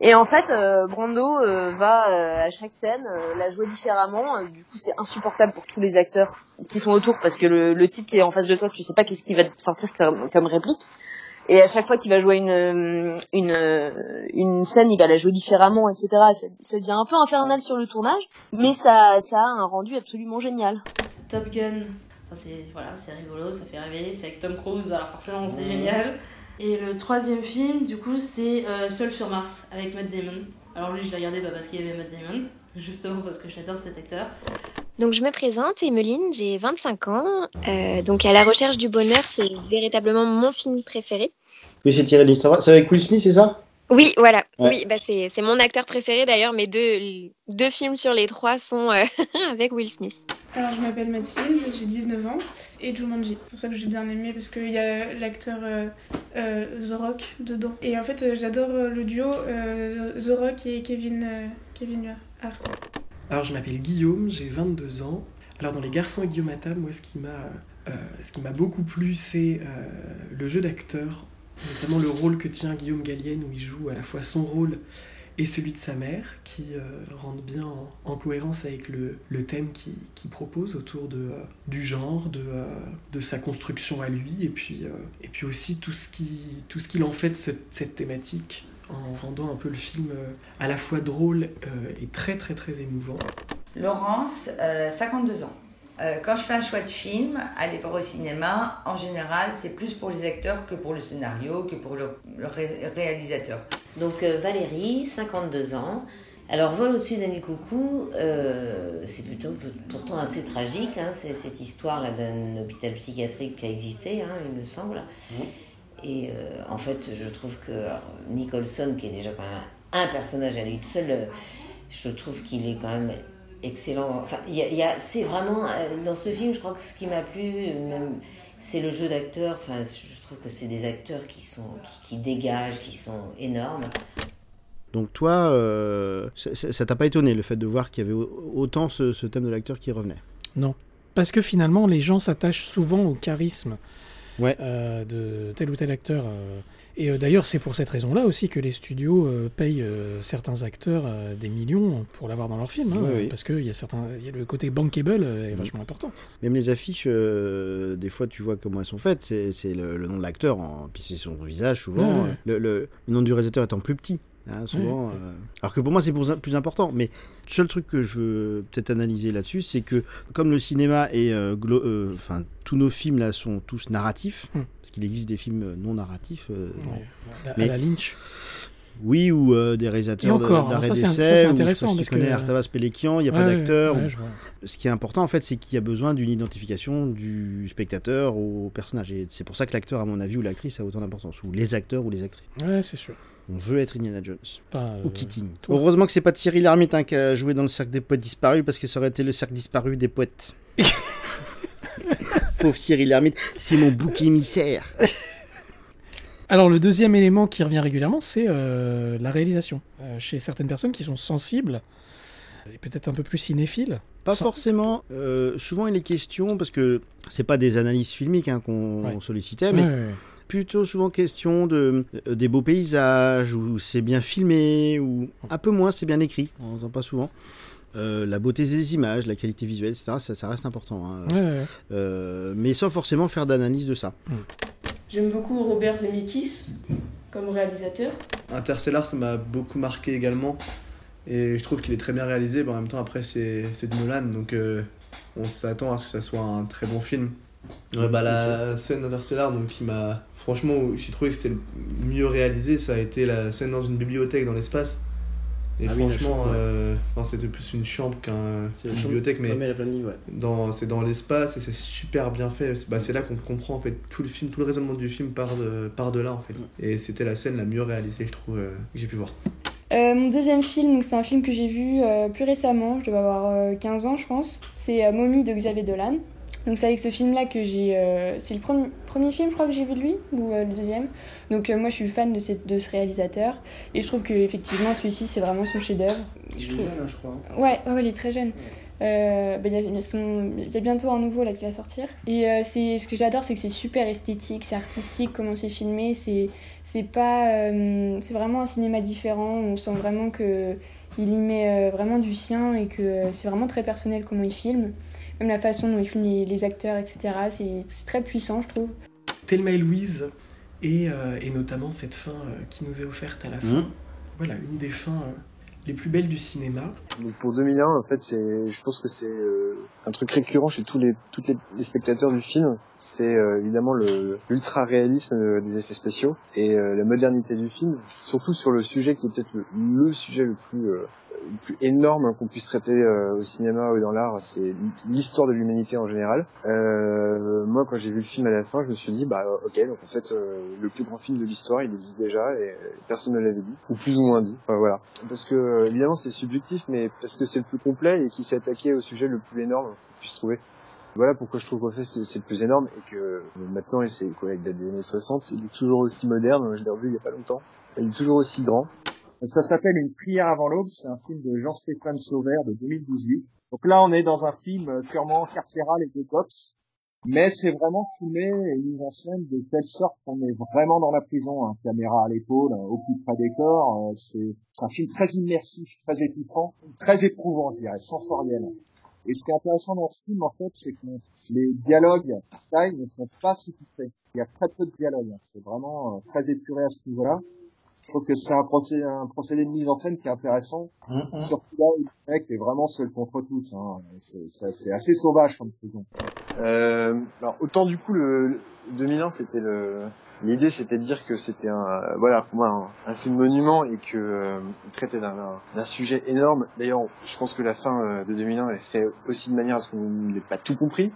Et en fait, euh, Brando euh, va à chaque scène la jouer différemment. Du coup, c'est insupportable pour tous les acteurs qui sont autour parce que le, le type qui est en face de toi, tu sais pas qu'est-ce qu'il va te sortir comme, comme réplique. Et à chaque fois qu'il va jouer une, une, une scène, il va la jouer différemment, etc. Ça, ça devient un peu infernal sur le tournage, mais ça, ça a un rendu absolument génial. Top Gun, enfin, c'est voilà, c'est rigolo, ça fait rêver, c'est avec Tom Cruise, alors forcément c'est génial. Et le troisième film, du coup, c'est euh, Seul sur Mars avec Matt Damon. Alors lui, je l'ai regardé bah, parce qu'il y avait Matt Damon, justement parce que j'adore cet acteur. Donc je me présente, Emeline, j'ai 25 ans. Euh, donc à la recherche du bonheur, c'est véritablement mon film préféré. Oui, c'est tiré de l'histoire. C'est avec Will Smith, c'est ça? Oui, voilà. Ouais. Oui, bah c'est c'est mon acteur préféré d'ailleurs. Mes deux, deux films sur les trois sont euh, avec Will Smith. Alors, je m'appelle Mathilde, j'ai 19 ans, et Jumanji. C'est pour ça que j'ai bien aimé, parce qu'il y a l'acteur euh, euh, The Rock dedans. Et en fait, euh, j'adore le duo euh, The Rock et Kevin, euh, Kevin Hart. Alors, je m'appelle Guillaume, j'ai 22 ans. Alors, dans Les Garçons et Guillaume Attal, moi, ce qui m'a euh, ce qui m'a beaucoup plu, c'est euh, le jeu d'acteur, notamment le rôle que tient Guillaume Gallienne, où il joue à la fois son rôle et celui de sa mère, qui euh, bien en, en cohérence avec le, le thème qu'il qu'il propose autour de, euh, du genre, de, euh, de sa construction à lui, et puis, euh, et puis aussi tout ce qui- qu'il en fait de ce- cette thématique, en rendant un peu le film à la fois drôle et très très très émouvant. Laurence, euh, 52 ans. Euh, quand je fais un choix de film, aller voir au cinéma, en général, c'est plus pour les acteurs que pour le scénario, que pour le, le ré- réalisateur. Donc euh, Valérie, 52 ans. Alors Vol au-dessus d'un nid coucou, euh, c'est plutôt pourtant assez tragique. hein, c'est cette histoire-là d'un hôpital psychiatrique qui a existé, hein, il me semble. Et euh, en fait, je trouve que alors, Nicholson, qui est déjà quand même un personnage à lui tout seul, je trouve qu'il est quand même excellent. Enfin, il y a, il y a- c'est vraiment euh, dans ce film, je crois que ce qui m'a plu, euh, même, c'est le jeu d'acteurs. Enfin, je trouve que c'est des acteurs qui sont qui, qui dégagent, qui sont énormes. Donc toi, euh, ça- t'a pas étonné le fait de voir qu'il y avait au- autant ce, ce thème de l'acteur qui revenait? Non. Parce que finalement, les gens s'attachent souvent au charisme Ouais. euh, de tel ou tel acteur. euh. Et euh, d'ailleurs, c'est pour cette raison-là aussi que les studios payent certains acteurs des millions pour l'avoir dans leur film, hein, Oui, oui. parce qu'il y a certains, y a le côté bankable est vachement important. Même les affiches, euh, des fois, tu vois comment elles sont faites. C'est le, le nom de l'acteur, puis c'est son visage, souvent. Ouais, ouais. Le, le- le nom du réalisateur étant plus petit. Hein, souvent, Ouais. euh, alors que pour moi c'est plus important. Mais le seul truc que je veux peut-être analyser là-dessus, c'est que comme le cinéma et euh, euh, enfin tous nos films là sont tous narratifs, Hmm. parce qu'il existe des films non narratifs. euh, Mais- à la Lynch. Oui, ou euh, des réalisateurs d'arrêt d'essai. c'est ou je sais pas si connais Artavas Pélékian, il n'y a Ouais, pas d'acteur. ouais, ou-. Ce qui est important, en fait, c'est qu'il y a besoin d'une identification du spectateur au personnage. Et c'est pour ça que l'acteur, à mon avis, ou l'actrice a autant d'importance. Ou les acteurs ou les actrices. Ouais, c'est sûr. On veut être Indiana Jones. Enfin, ou euh, Keating. toi. Heureusement que c'est pas Thierry Lhermitte hein, qui a joué dans le cercle des poètes disparus, parce que ça aurait été le cercle disparu des poètes. Pauvre Thierry Lhermitte, c'est mon bouc émissaire. Alors le deuxième élément qui revient régulièrement, c'est euh, la réalisation. Euh, chez certaines personnes qui sont sensibles et peut-être un peu plus cinéphiles. Pas Sans- forcément. euh, souvent, il est question, parce que c'est pas des analyses filmiques hein, qu'on Ouais. sollicitait, mais Ouais, ouais, ouais. Plutôt souvent question de euh, des beaux paysages où c'est bien filmé ou un peu moins c'est bien écrit on n'entend pas souvent Euh, la beauté des images la qualité visuelle etc ça, ça reste important hein. Ouais, ouais. Euh, mais sans forcément faire d'analyse de ça J'aime beaucoup Robert Zemeckis comme réalisateur. Interstellar, ça m'a beaucoup marqué également. Et je trouve qu'il est très bien réalisé. mais en même temps, après, c'est c'est de Nolan. Donc, euh, on s'attend à ce que ça soit un très bon film. Ouais, bah, la scène d'Interstellar, donc, qui m'a. Franchement, où j'ai trouvé que c'était le mieux réalisé, ça a été la scène dans une bibliothèque dans l'espace. Et Ah oui, franchement, ouais. euh, enfin, c'était plus une chambre qu'une bibliothèque, mais, ouais. dans, c'est dans l'espace et c'est super bien fait. C'est bah, c'est là qu'on comprend en fait tout le film, tout le raisonnement du film part de, part de là en fait. Et c'était la scène la mieux réalisée, je trouve, euh, que j'ai pu voir. Euh, mon deuxième film, donc c'est un film que j'ai vu euh, plus récemment, je devais avoir euh, 15 ans je pense, c'est euh, Mommy de Xavier Dolan. Donc c'est avec ce film-là que j'ai... euh, c'est le premier, premier film je crois que j'ai vu de lui, ou euh, le deuxième. Donc euh, moi je suis fan de, cette- de ce réalisateur, et je trouve que effectivement celui-ci c'est vraiment son chef-d'œuvre. Je trouve... je crois Ouais, ouais, il est très jeune. Bah, il, y a, il y a son- il y a bientôt un nouveau là qui va sortir. Et c'est ce que j'adore, c'est que c'est super esthétique, c'est artistique, comment c'est filmé. C'est c'est pas, c'est vraiment un cinéma différent. On sent vraiment que il y met vraiment du sien et que c'est vraiment très personnel comment il filme. Même la façon dont il filme les, les acteurs, etc. C'est très puissant, je trouve. Thelma et Louise, et, euh, et notamment cette fin euh, qui nous est offerte à la fin. Mhm. Voilà, une des fins euh, les plus belles du cinéma. Donc pour 2001, en fait, c'est, je pense que c'est euh, un truc récurrent chez tous les, toutes les, les spectateurs du film. C'est euh, évidemment l'ultra réalisme euh, des effets spéciaux et euh, la modernité du film, surtout sur le sujet qui est peut-être le, le sujet le plus le plus énorme hein, qu'on puisse traiter au cinéma ou dans l'art, c'est l'histoire de l'humanité en général. Euh, moi, quand j'ai vu le film à la fin, je me suis dit, bah ok, donc en fait, le plus grand film de l'histoire, il existe déjà et personne ne l'avait dit, ou plus ou moins dit. Enfin voilà, parce que évidemment c'est subjectif, mais parce que c'est le plus complet et qui s'est attaqué au sujet le plus énorme qu'on puisse trouver. Voilà pourquoi je trouve qu'en fait c'est le plus énorme et que euh, maintenant c'est quoi avec date des années 60, il est toujours aussi moderne. Je l'ai revu il y a pas longtemps. Il est toujours aussi grand. Ça s'appelle Une prière avant l'aube, c'est un film de Jean-Stéphane Sauvert de 2018. Donc là, on est dans un film euh, purement carcéral et de boxe, mais c'est vraiment filmé et mis en scène de telle sorte qu'on est vraiment dans la prison, hein, caméra à l'épaule, euh, au plus près des corps. c'est c'est un film très immersif, très étouffant, très éprouvant, je dirais, sensoriel. Et ce qui est intéressant dans ce film, en fait, c'est que les dialogues taille ne sont pas sous-titrés. Il y a très peu de dialogues. hein. C'est vraiment euh, très épuré à ce niveau-là. Je trouve que c'est un procédé, un procédé de mise en scène qui est intéressant. Surtout là où le mec est vraiment seul contre tous. Hein. C'est, assez sauvage comme prison. Euh, alors autant du coup le 2001 c'était le l'idée c'était de dire que c'était un voilà pour moi un, un film monument et que euh, il traitait d'un sujet énorme. D'ailleurs je pense que la fin euh, de 2001 est fait aussi de manière à ce qu'on n'ait pas tout compris.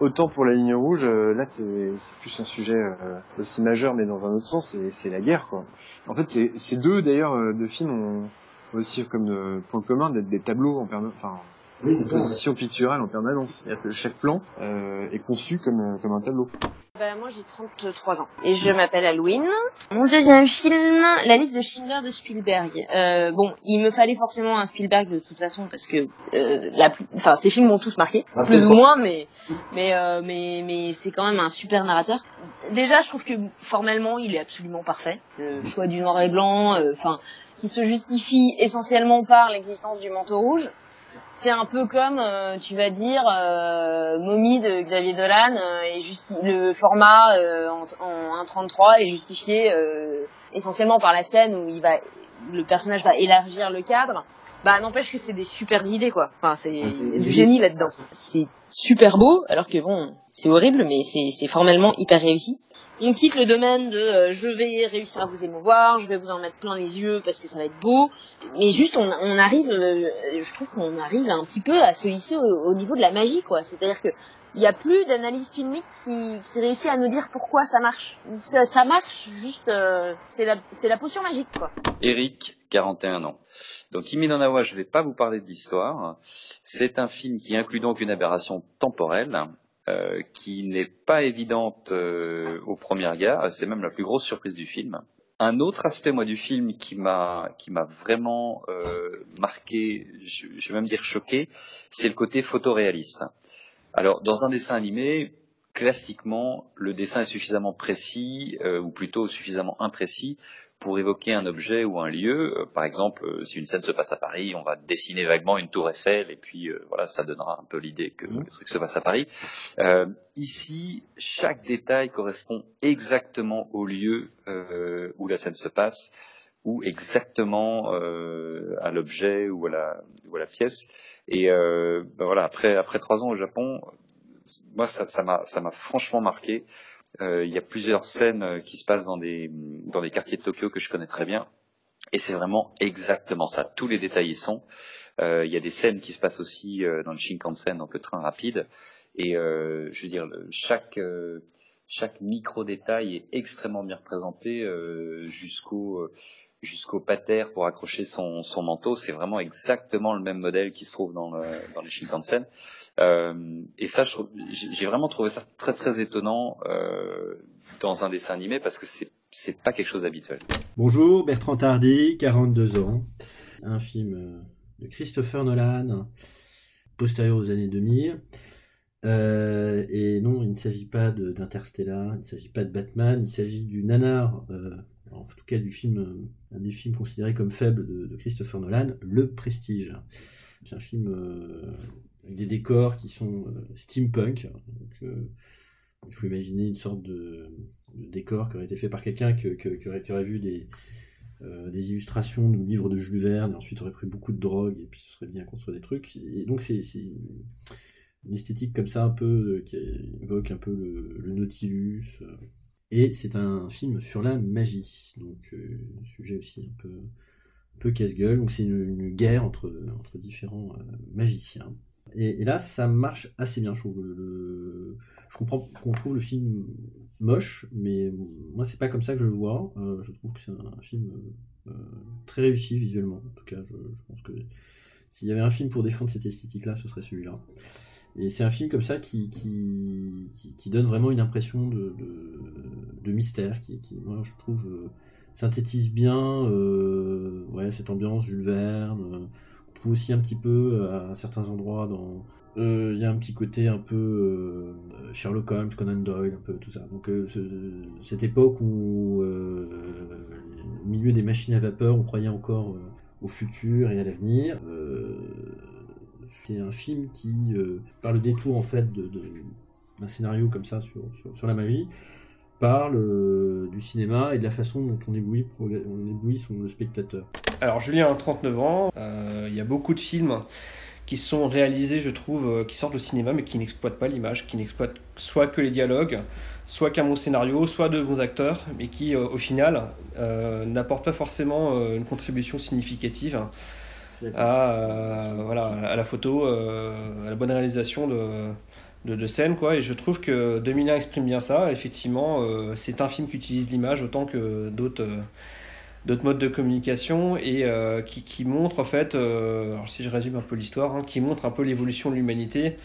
Autant pour la ligne rouge, euh, là c'est plus un sujet euh, aussi majeur, mais dans un autre sens, c'est la guerre quoi. En fait, ces deux d'ailleurs euh, deux films ont aussi comme euh, point commun d'être des tableaux en permanence, enfin une position picturale en permanence. C'est-à-dire que chaque plan euh, est conçu comme comme un tableau. Bah, moi j'ai 33 ans et je m'appelle Halloween. Mon deuxième film, La liste de Schindler de Spielberg. Euh, bon, il me fallait forcément un Spielberg de toute façon parce que euh, la plus... enfin ces films m'ont tous marqué, Ah, plus ou moins, mais mais euh, mais mais c'est quand même un super narrateur. déjà, je trouve que formellement, il est absolument parfait. Le choix du noir et blanc, euh, enfin, qui se justifie essentiellement par l'existence du manteau rouge. C'est un peu comme, euh, tu vas dire, euh, Mommy de Xavier Dolan, euh, et le format en, en 1.33 est justifié essentiellement par la scène où il va, le personnage va élargir le cadre. Bah n'empêche que c'est des super idées quoi. Enfin c'est du génie là-dedans. C'est super beau alors que bon c'est horrible mais c'est formellement hyper réussi. On quitte le domaine de euh, je vais réussir à vous émouvoir, je vais vous en mettre plein les yeux parce que ça va être beau, mais juste on, on arrive, euh, je trouve qu'on arrive un petit peu à se hisser au, niveau de la magie quoi. C'est-à-dire que il n'y a plus d'analyse filmique qui, qui, réussit à nous dire pourquoi ça marche. Ça, ça marche juste, euh, c'est la, la potion magique quoi. Eric, 41 ans. Donc Kimi no Nawa, je ne vais pas vous parler de l'histoire. C'est un film qui inclut donc une aberration temporelle euh, qui n'est pas évidente euh, au premier regard. C'est même la plus grosse surprise du film. Un autre aspect moi du film qui m'a qui m'a vraiment euh, marqué, je, je, vais même dire choqué, c'est le côté photoréaliste. Alors dans un dessin animé, classiquement, le dessin est suffisamment précis, ou plutôt suffisamment imprécis, pour évoquer un objet ou un lieu. Euh, par exemple, euh, si une scène se passe à Paris, on va dessiner vaguement une tour Eiffel et puis euh, voilà, ça donnera un peu l'idée que mmh. le truc se passe à Paris. ici, chaque détail correspond exactement au lieu où la scène se passe ou exactement à l'objet ou à la, ou à la pièce. Et ben voilà, après après trois ans au Japon, moi ça m'a ça m'a franchement marqué. Euh, il y a plusieurs scènes euh, qui se passent dans des, dans des quartiers de Tokyo que je connais très bien. Et c'est vraiment exactement ça. Tous les détails y sont. Euh, il y a des scènes qui se passent aussi dans le Shinkansen, donc le train rapide. Et je veux dire, chaque, chaque micro détail est extrêmement bien représenté jusqu'au jusqu'au pater pour accrocher son, son manteau. C'est vraiment exactement le même modèle qui se trouve dans, dans les Shinkansen. Euh, et ça, j'ai vraiment trouvé ça très très étonnant euh, dans un dessin animé parce que c'est pas quelque chose d'habituel. Bonjour, Bertrand Tardy, 42 ans. Un film euh, de Christopher Nolan, postérieur aux années 2000. Euh, et non, il ne s'agit pas d'Interstellar, il ne s'agit pas de Batman, il s'agit du nanar, en tout cas du film, un des films considérés comme faibles de, Christopher Nolan, Le Prestige. C'est un film avec des décors qui sont euh, steampunk. Euh, il faut imaginer une sorte de, décor qui aurait été fait par quelqu'un qui, aurait, vu des, euh, des illustrations de livres de Jules Verne, et ensuite aurait pris beaucoup de drogue, et puis ce serait bien construire des trucs. Et donc c'est une esthétique comme ça, un peu, qui évoque un peu le, Nautilus. Et c'est un film sur la magie, donc un sujet aussi un peu, casse-gueule. Donc c'est une, guerre entre, entre différents magiciens. Et, là, ça marche assez bien, je trouve. Je comprends qu'on trouve le film moche, mais moi, c'est pas comme ça que je le vois. Euh, je trouve que c'est un film euh, très réussi visuellement. En tout cas, je, pense que s'il y avait un film pour défendre cette esthétique-là, ce serait celui-là. Et c'est un film comme ça qui, qui, donne vraiment une impression de, de, mystère, qui, moi, je trouve, euh, synthétise bien ouais, cette ambiance Jules Verne trouve aussi un petit peu euh, à certains endroits dans euh, il y a un petit côté un peu euh, Sherlock Holmes, Conan Doyle, un peu tout ça. Donc cette époque où au milieu des machines à vapeur, on croyait encore au futur et à l'avenir. C'est un film qui, par le détour en fait d'un scénario comme ça sur, la magie, parle euh, du cinéma et de la façon dont on éblouit, on éblouit son, le spectateur. Alors Julien a 39 ans, euh, il y a beaucoup de films qui sont réalisés, je trouve, euh, qui sortent du cinéma mais qui n'exploitent pas l'image, qui n'exploitent soit que les dialogues, soit qu'un bon scénario, soit de bons acteurs, mais qui au final n'apportent pas forcément une contribution significative à, voilà, à la photo, à la bonne réalisation de de, scène quoi. Et je trouve que 2001 exprime bien ça. Effectivement euh, c'est un film qui utilise l'image autant que d'autres euh, d'autres modes de communication et euh, qui, qui, montre en fait si je résume un peu l'histoire hein, qui montre un peu l'évolution de l'humanité.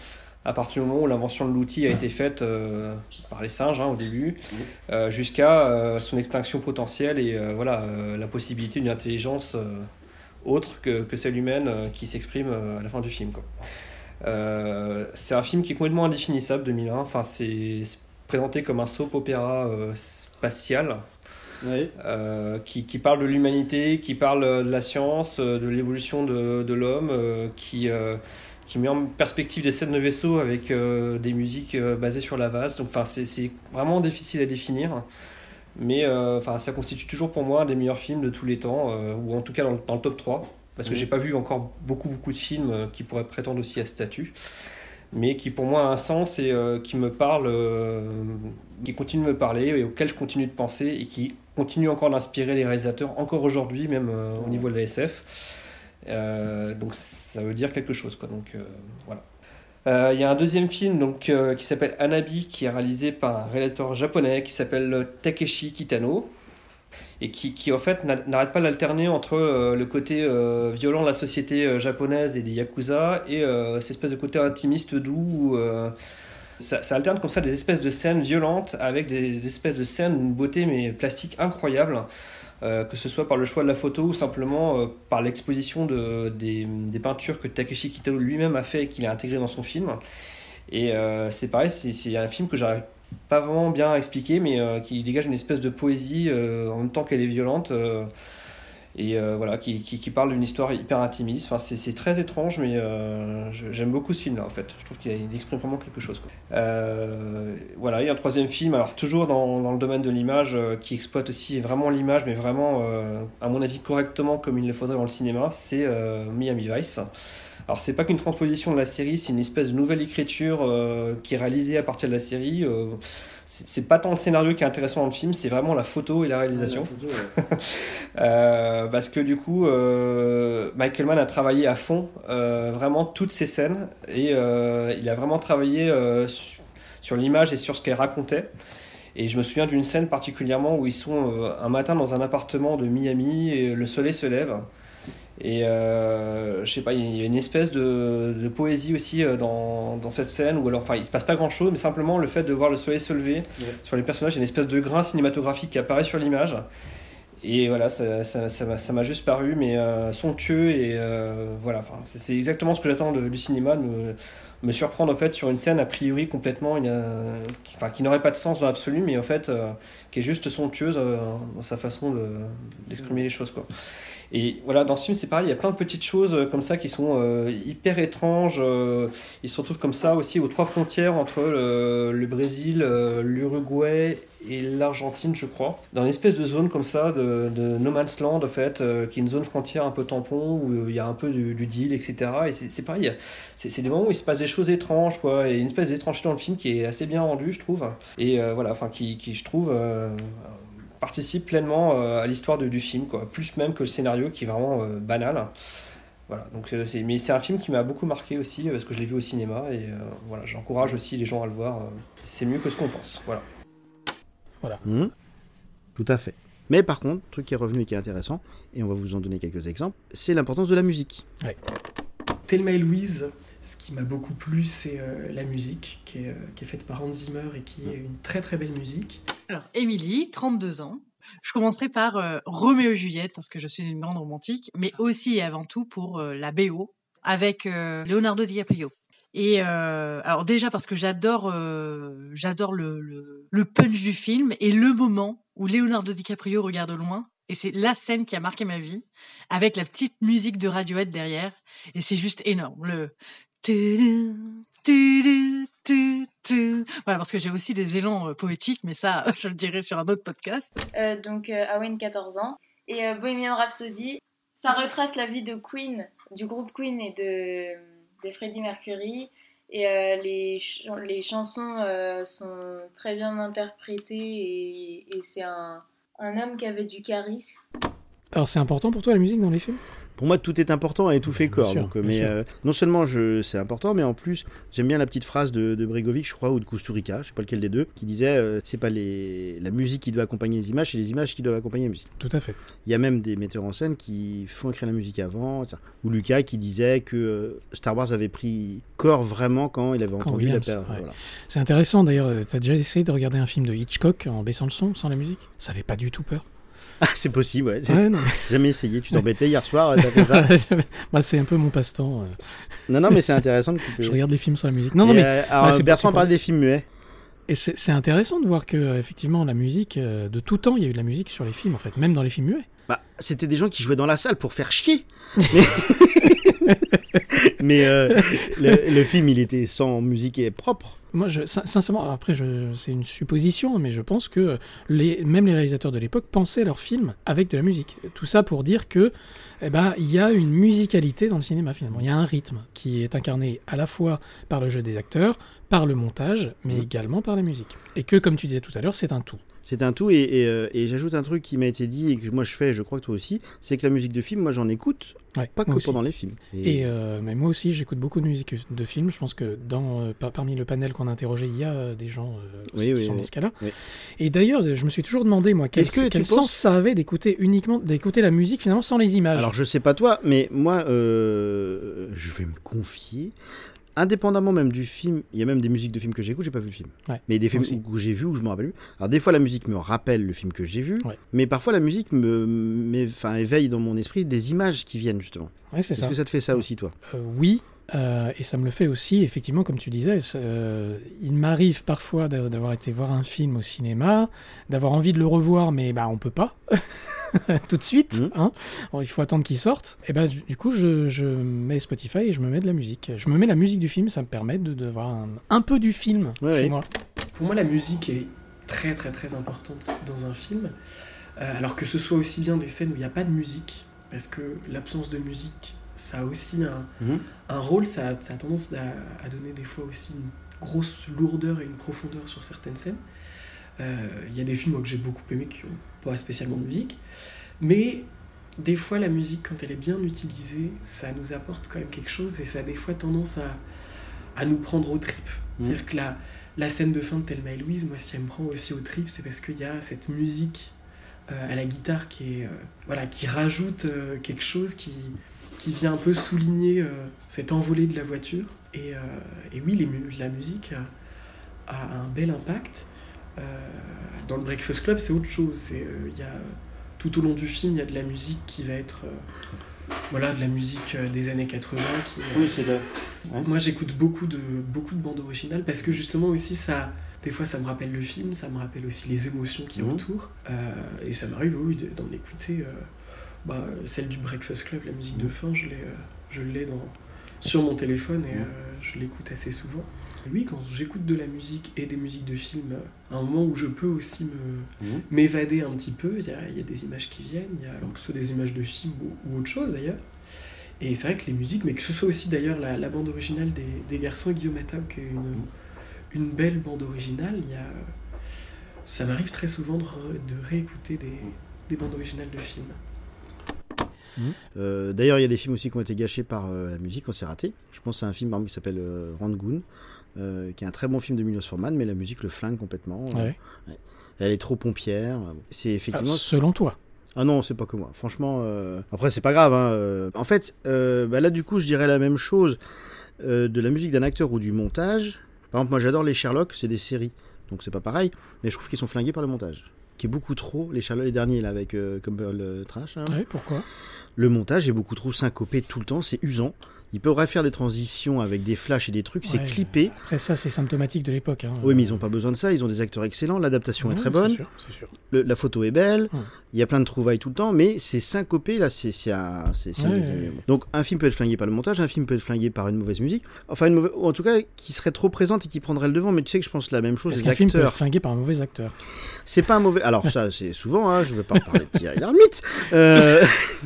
À partir du moment où l'invention de l'outil a été faite par les singes hein, au début jusqu'à son extinction potentielle et voilà la possibilité d'une intelligence autre que, que, celle humaine qui s'exprime à la fin du film quoi. Euh, c'est un film qui est complètement indéfinissable, 2001. Enfin, c'est présenté comme un soap opéra spatial. qui, qui, parle de l'humanité, qui parle de la science, de l'évolution de, de l'homme, qui, qui met en perspective des scènes de vaisseau avec des musiques basées sur la vase. Donc, enfin, c'est vraiment difficile à définir. Mais enfin, ça constitue toujours pour moi un des meilleurs films de tous les temps, ou en tout cas dans, dans le top 3 parce que j'ai pas vu encore beaucoup beaucoup de films euh, qui pourraient prétendre aussi à ce statut, mais qui pour moi a un sens et euh, qui me parle, euh, qui continue de me parler et auquel je continue de penser et qui continue encore d'inspirer les réalisateurs encore aujourd'hui même au niveau de la SF. donc ça veut dire quelque chose quoi. Donc voilà. Il y a un deuxième film donc, qui s'appelle Anabi, qui est réalisé par un réalisateur japonais qui s'appelle Takeshi Kitano, et qui, qui en fait n'arrête pas d'alterner entre euh, le côté euh, violent de la société euh, japonaise et des yakuza et cette espèce de côté intimiste doux ça, alterne comme ça des espèces de scènes violentes avec des, espèces de scènes d'une beauté mais plastique incroyable que ce soit par le choix de la photo ou simplement par l'exposition de, des, peintures que Takeshi Kitano lui-même a fait et qu'il a intégré dans son film et c'est pareil c'est un film que j'arrive pas vraiment bien expliqué, mais euh, qui dégage une espèce de poésie euh, en même temps qu'elle est violente. Euh, et voilà, qui, qui, parle d'une histoire hyper intimiste. Enfin, c'est très étrange, mais j'aime beaucoup ce film-là, en fait. Je trouve qu'il exprime vraiment quelque chose. voilà, il y a un troisième film, alors toujours dans, dans le domaine de l'image, qui exploite aussi vraiment l'image, mais vraiment, à mon avis, correctement comme il le faudrait dans le cinéma, c'est Miami Vice. Alors c'est pas qu'une transposition de la série, c'est une espèce de nouvelle écriture euh, qui est réalisée à partir de la série. Euh, c'est pas tant le scénario qui est intéressant dans le film, c'est vraiment la photo et la réalisation. euh, parce que du coup, euh, Michael Mann a travaillé à fond vraiment toutes ces scènes et il a vraiment travaillé sur l'image et sur ce qu'elle racontait. Et je me souviens d'une scène particulièrement où ils sont un matin dans un appartement de Miami et le soleil se lève. Et euh, je sais pas, il y a une espèce de, de poésie aussi euh, dans, dans, cette scène où alors, enfin, il se passe pas grand chose, mais simplement le fait de voir le soleil se lever sur les personnages, il y a une espèce de grain cinématographique qui apparaît sur l'image. Et voilà, ça, ça, ça, m'a juste paru, mais euh, somptueux et euh, voilà, enfin, c'est exactement ce que j'attends du cinéma, de me, me, surprendre en fait sur une scène a priori complètement, qui, enfin, qui n'aurait pas de sens dans l'absolu, mais en fait, qui est juste somptueuse dans sa façon d'exprimer les choses quoi. Et voilà, dans ce film, c'est pareil, il y a plein de petites choses euh, comme ça qui sont euh, hyper étranges. Euh, ils se retrouvent comme ça aussi aux trois frontières entre le, Brésil, l'Uruguay et l'Argentine, je crois. Dans une espèce de zone comme ça, de, de no man's land, en fait, qui est une zone frontière un peu tampon, où il y a un peu du, deal, etc. Et c'est pareil, c'est des moments où il se passe des choses étranges, quoi, et une espèce d'étrangeté dans le film qui est assez bien rendue, je trouve. Et voilà, enfin, qui, qui, je trouve participe pleinement euh, à l'histoire du film, quoi. plus même que le scénario qui est vraiment euh, banal. Voilà, donc euh, c'est, mais c'est un film qui m'a beaucoup marqué aussi parce que je l'ai vu au cinéma et voilà, j'encourage aussi les gens à le voir. c'est mieux que ce qu'on pense. Voilà. Voilà. Mmh. tout à fait. Mais par contre, truc qui est revenu et qui est intéressant, et on va vous en donner quelques exemples, c'est l'importance de la musique. Ouais. Thelma et Louise, ce qui m'a beaucoup plu, c'est la musique qui est, qui est, faite par Hans Zimmer et qui est une très très belle musique. Alors, Émilie, 32 ans. Je commencerai par euh, Roméo et Juliette parce que je suis une grande romantique, mais aussi et avant tout pour euh, la BO avec euh, Leonardo DiCaprio. Et alors déjà parce que j'adore j'adore le, le, le, punch du film et le moment où Leonardo DiCaprio regarde loin et c'est la scène qui a marqué ma vie avec la petite musique de Radiohead derrière et c'est juste énorme le voilà, parce que j'ai aussi des élans euh, poétiques, mais ça, je le dirai sur un autre podcast. Euh, donc, euh, Owen, 14 ans. Et euh, Bohemian Rhapsody, ça retrace la vie de Queen, du groupe Queen et de, de Freddie Mercury. Et les, les chansons sont très bien interprétées et, et c'est un, un homme qui avait du charisme. Alors, c'est important pour toi la musique dans les films? Pour moi, tout est important et tout fait corps. donc, mais euh, non seulement je, c'est important, mais en plus, j'aime bien la petite phrase de, de Bregovic, je crois, ou de Kusturica, je sais pas lequel des deux, qui disait euh, c'est pas les, la musique qui doit accompagner les images, c'est les images qui doivent accompagner la musique. Tout à fait. Il y a même des metteurs en scène qui font écrire la musique avant, ou Lucas qui disait que euh, Star Wars avait pris corps vraiment quand il avait entendu la paire. C'est intéressant d'ailleurs, tu as déjà essayé de regarder un film de Hitchcock en baissant le son sans la musique? Ça fait pas du tout peur. Ah, c'est possible, ouais. Jamais essayé. Tu t'embêtais hier soir, t'as fait ça Moi, c'est un peu mon passe-temps. Euh. Non, non, mais c'est intéressant de couper. Je regarde les films sans la musique. Non, non, mais. Euh, alors, Bertrand parlait des films muets. Et c'est intéressant de voir que effectivement la musique euh, de tout temps, il y a eu de la musique sur les films en fait, même dans les films muets. Bah, c'était des gens qui jouaient dans la salle pour faire chier. Mais, Mais, euh, le, le film, il était sans musique et propre. Moi, je, sincèrement, après, je, c'est une supposition, mais je pense que les, même les réalisateurs de l'époque pensaient leurs films avec de la musique. Tout ça pour dire que, eh ben, il y a une musicalité dans le cinéma finalement. Il y a un rythme qui est incarné à la fois par le jeu des acteurs, par le montage, mais également par la musique. Et que, comme tu disais tout à l'heure, c'est un tout. C'est un tout, et, et, euh, et j'ajoute un truc qui m'a été dit et que moi je fais, je crois que toi aussi, c'est que la musique de film, moi j'en écoute, Ouais, pas que aussi. pendant les films. Et, euh, mais moi aussi, j'écoute beaucoup de musique de film. Je pense que dans, euh, par- parmi le panel qu'on a interrogé, il y a des gens euh, aussi Oui, qui oui, sont oui. dans ce cas-là. Et d'ailleurs, je me suis toujours demandé, moi, quel, que penses- sens ça avait d'écouter uniquement d'écouter la musique finalement sans les images? Alors je sais pas toi, mais moi, euh, je vais me confier. Indépendamment même du film, il y a même des musiques de films que j'écoute, j'ai pas vu le film. Ouais, mais des films aussi. où, où j'ai vu, où je me rappelle plus. Alors des fois la musique me rappelle le film que j'ai vu, mais parfois la musique me, enfin, éveille dans mon esprit des images qui viennent justement. Ouais, c'est Est-ce ça. que ça te fait ça aussi toi? Euh, oui, euh, et ça me le fait aussi, effectivement, comme tu disais. euh, il m'arrive parfois d'a- d'avoir été voir un film au cinéma, d'avoir envie de le revoir, mais bah, on peut pas. tout de suite, Mmh. hein. Alors, il faut attendre qu'il sorte. Et ben du coup, je, je mets Spotify et je me mets de la musique. Je me mets la musique du film, ça me permet de, de voir un, un peu du film chez ouais. moi. Pour moi, la musique est très très très importante dans un film. Euh, alors que ce soit aussi bien des scènes où il n'y a pas de musique, parce que l'absence de musique, ça a aussi un, Mhm. un rôle, ça, a- ça a tendance à, à donner des fois aussi une grosse lourdeur et une profondeur sur certaines scènes. Euh, Il y a des films moi, que j'ai beaucoup aimés qui n'ont pas spécialement de musique, mais des fois la musique, quand elle est bien utilisée, ça nous apporte quand même quelque chose et ça a des fois tendance à, à nous prendre aux tripes. Mhm. C'est-à-dire que la, la scène de fin de Thelma et Louise, moi, si elle me prend aussi aux tripes, c'est parce qu'il y a cette musique euh, à la guitare qui, est, euh, voilà, qui rajoute euh, quelque chose qui, qui vient un peu souligner euh, cette envolée de la voiture. Et, euh, et oui, les la musique a, a un bel impact. Euh, dans le Breakfast Club, c'est autre chose. Euh, il y a, tout au long du film, il y a de la musique qui va être euh, voilà, de la musique des années 80. Qui, Oui, c'est ouais. Moi, j'écoute beaucoup de, beaucoup de bandes originales parce que justement aussi, ça, des fois, ça me rappelle le film, ça me rappelle aussi les émotions qui Mhm. entourent. Euh, et ça m'arrive, oui, de- d'en écouter. euh, bah, celle du Breakfast Club, la musique de fin, je l'ai, euh, je l'ai dans, sur mon téléphone et euh, je l'écoute assez souvent. Oui, quand j'écoute de la musique et des musiques de films, à un moment où je peux aussi me, Mhm. m'évader un petit peu, il y a, il y a des images qui viennent, il y a, alors que ce soit des images de films ou, ou autre chose d'ailleurs. Et c'est vrai que les musiques, mais que ce soit aussi d'ailleurs la, la bande originale des, des Garçons et Guillaume Attab, qui est une, une belle bande originale, il y a, ça m'arrive très souvent de, re- de réécouter des, des bandes originales de films. Euh, D'ailleurs, il y a des films aussi qui ont été gâchés par euh, la musique quand c'est raté. Je pense à un film par exemple, qui s'appelle euh, Rangoon, euh, qui est un très bon film de Milos Forman, mais la musique le flingue complètement. Ah ouais. Ouais. Elle est trop pompière. C'est effectivement. Ah, selon toi Ah non, c'est pas que moi. Franchement, euh, après c'est pas grave. hein, euh. En fait, euh, bah là du coup, je dirais la même chose euh, de la musique d'un acteur ou du montage. Par exemple, moi j'adore les Sherlock, c'est des séries, donc c'est pas pareil. Mais je trouve qu'ils sont flingués par le montage, qui est beaucoup trop. Les Sherlock, les derniers là avec euh, euh, Trash. hein. Ouais, pourquoi? Le montage est beaucoup trop syncopé tout le temps, c'est usant. Ils pourraient faire des transitions avec des flashs et des trucs, c'est clippé. Après ça, c'est symptomatique de l'époque. hein. Oui, mais ils n'ont pas besoin de ça, ils ont des acteurs excellents, l'adaptation est très bonne, sûr, c'est sûr. Le- la photo est belle, Ouais. il y a plein de trouvailles tout le temps, mais c'est syncopé, là, c'est. Donc un film peut être flingué par le montage, un film peut être flingué par une mauvaise musique, enfin une mauvaise... en tout cas qui serait trop présente et qui prendrait le devant, mais tu sais que je pense la même chose Est-ce qu'un film peut être flingué par un mauvais acteur? C'est pas un mauvais... Alors ça, c'est souvent, hein, je veux pas parler de Thierry Lhermitte. Euh...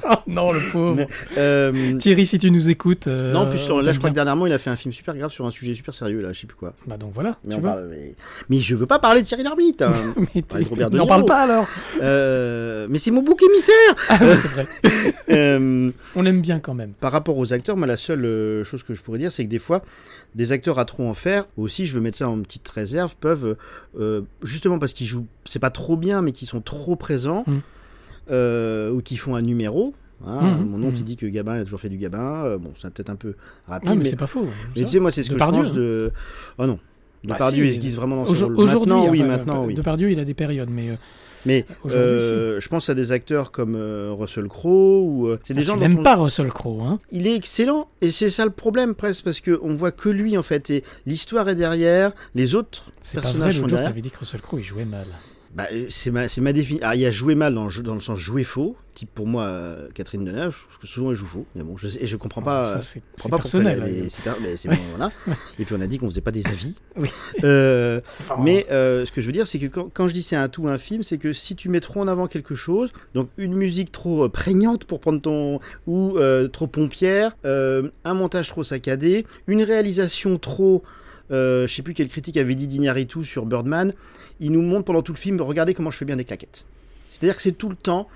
Oh non, le pauvre. Euh, Thierry, si tu nous écoutes. Euh, Non, en plus, là, je crois que dernièrement, il a fait un film super grave sur un sujet super sérieux, là, je sais plus quoi. Bah donc voilà, Mais, tu on vois. parle- mais... mais je veux pas parler de Thierry Lhermitte. hein. Mais Robert n'en parle pas, alors. Euh, Mais c'est mon bouc émissaire Ah oui, c'est vrai. Euh, On aime bien quand même. Par rapport aux acteurs, moi, la seule chose que je pourrais dire, c'est que des fois, des acteurs à trop en faire, aussi, je veux mettre ça en petite réserve, peuvent, euh, justement parce qu'ils jouent, c'est pas trop bien, mais qu'ils sont trop présents, Mm. ou qui font un numéro. Hein. Mm, Mon oncle, il dit que Gabin il a toujours fait du Gabin. euh, bon, c'est peut-être un peu rapide. Ah, mais c'est pas faux, Mais ça. tu sais, moi, c'est ce que je pense hein. de. Oh non. Bah, Depardieu, si, il se glisse vraiment dans son rôle. Aujourd'hui, Maintenant, oui, enfin, maintenant, oui. Depardieu, il a des périodes, mais euh, Mais euh, je pense à des acteurs comme euh, Russell Crowe ou euh, c'est des Ah, gens on- pas Russell Crowe, hein Il est excellent et c'est ça le problème presque parce que on voit que lui en fait et l'histoire est derrière, les autres C'est pas vrai, personnages sont l'autre jour, derrière. dit que Russell Crowe, il jouait mal. Bah, euh, c'est ma, ma définition. Ah, il y a joué mal dans le, jeu- dans le sens jouer faux. Type pour moi, euh, Catherine Deneuve, trouve que souvent elle joue faux. Mais bon, je, et je comprends pas. ça, euh, c'est- pas personnel, mais hein. c'est mais c'est bon, voilà. Et puis on a dit qu'on faisait pas des avis. Oui. Euh, Enfin, mais euh, ce que je veux dire, c'est que quand, quand je dis c'est un tout un film, c'est que si tu mets trop en avant quelque chose, donc une musique trop prégnante pour prendre ton. ou euh, trop pompière, un montage trop saccadé, une réalisation trop. Euh, je sais plus quelle critique avait dit d'Iñárritu sur Birdman. Il nous montre pendant tout le film, regardez comment je fais bien des claquettes. C'est-à-dire que c'est tout le temps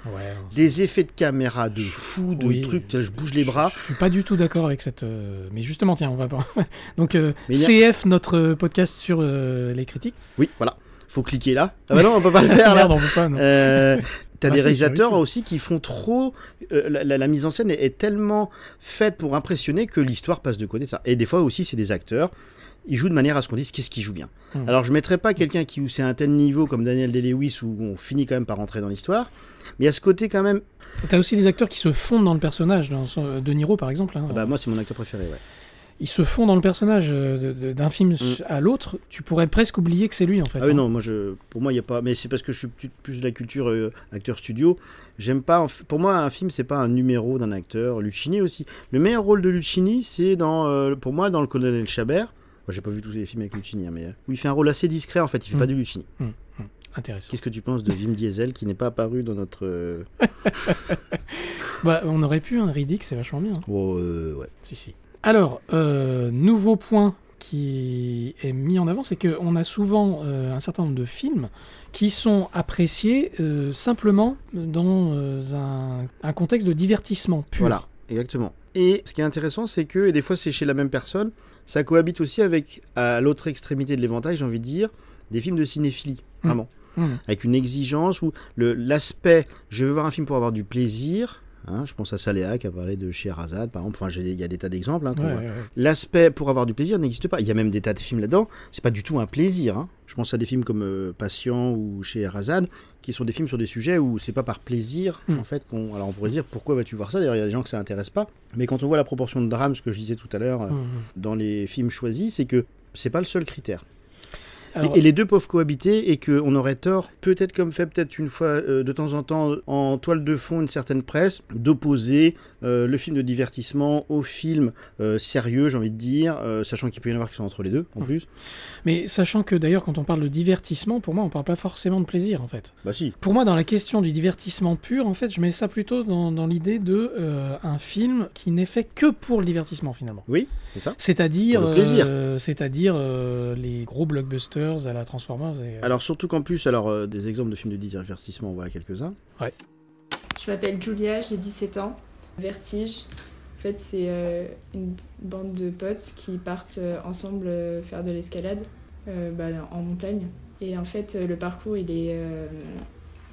des effets de caméra de fou, de Oui, trucs, je bouge les bras. Je suis pas du tout d'accord avec cette. euh, Mais justement, tiens, on va pas. Donc, euh, CF, notre podcast sur euh, les critiques. Oui, voilà. Faut cliquer là. Ah bah non, on peut pas le faire là. Merde, on peut pas, non. T'as Ah, des réalisateurs aussi qui font trop. euh, la, la- la mise en scène est, est tellement faite pour impressionner que l'histoire passe de côté ça. Et des fois aussi, c'est des acteurs. Ils jouent de manière à ce qu'on dise qu'est-ce qu'ils jouent bien. Hmm. Alors, je mettrais pas quelqu'un qui où c'est un tel niveau comme Daniel Day-Lewis où on finit quand même par rentrer dans l'histoire. Mais il y a ce côté quand même. T'as aussi des acteurs qui se fondent dans le personnage. Dans son- euh, De Niro, par exemple. hein. Ah bah, moi, c'est mon acteur préféré, ouais. Ils se font dans le personnage euh, d'un film à l'autre. Tu pourrais presque oublier que c'est lui, en fait. Ah oui, hein. non, moi, je, pour moi, il n'y a pas. Mais c'est parce que je suis plus- de la culture euh, acteur studio. J'aime pas. Pour moi, un film, c'est pas un numéro d'un acteur. Lucchini aussi. Le meilleur rôle de Lucchini, c'est dans, euh, pour moi, dans Le Colonel Chabert. Moi, j'ai pas vu tous les films avec Lucchini, hein, mais euh, où il fait un rôle assez discret. En fait, il fait Mm. pas du Lucchini. Mm, mm. Intéressant. Qu'est-ce que tu penses de Vim Diesel qui n'est pas apparu dans notre. euh, Bah, on aurait pu, un Riddick, c'est vachement bien. hein. Oh, euh, ouais. Si, si. Alors, euh, nouveau point qui est mis en avant, c'est qu'on a souvent euh, un certain nombre de films qui sont appréciés simplement dans un, un contexte de divertissement pur. Voilà, exactement. Et ce qui est intéressant, c'est que, et des fois c'est chez la même personne, ça cohabite aussi avec, à l'autre extrémité de l'éventail, j'ai envie de dire, des films de cinéphilie, Mm. vraiment. Mm. Avec une exigence où le- l'aspect, je veux voir un film pour avoir du plaisir, hein, je pense à Saléa qui a parlé de Scheherazade, par exemple, enfin, il y a des tas d'exemples. hein, qu'on Ouais, voit. ouais, ouais. L'aspect pour avoir du plaisir n'existe pas. Il y a même des tas de films là-dedans, c'est pas du tout un plaisir. hein. Je pense à des films comme euh, Patient ou Scheherazade, qui sont des films sur des sujets où c'est pas par plaisir, Mm. en fait, qu'on. Alors on pourrait dire pourquoi vas-tu voir ça? D'ailleurs, il y a des gens que ça intéresse pas. Mais quand on voit la proportion de drame, ce que je disais tout à l'heure, euh, Mhm. dans les films choisis, c'est que c'est pas le seul critère. Alors- et, les deux peuvent cohabiter et qu'on aurait tort, peut-être comme fait peut-être une fois euh, de temps en temps en toile de fond une certaine presse, d'opposer euh, le film de divertissement au film euh, sérieux, j'ai envie de dire, sachant qu'il peut y en avoir qui sont entre les deux en plus. Mais sachant que d'ailleurs, quand on parle de divertissement, pour moi, on parle pas forcément de plaisir, en fait. Bah si. Pour moi, dans la question du divertissement pur, en fait, je mets ça plutôt dans, dans l'idée de un film qui n'est fait que pour le divertissement, finalement. Oui, c'est ça. C'est-à-dire, Pour le plaisir. c'est-à-dire les gros blockbusters à la Transformers. Et, euh, Alors surtout qu'en plus, alors euh, des exemples de films de divertissement, on voit quelques-uns. Ouais. Je m'appelle Julia, j'ai 17 ans. Vertige. En fait, c'est euh, une bande de potes qui partent euh, ensemble euh, faire de l'escalade euh, bah, en montagne. Et en fait, euh, le parcours, il est, euh,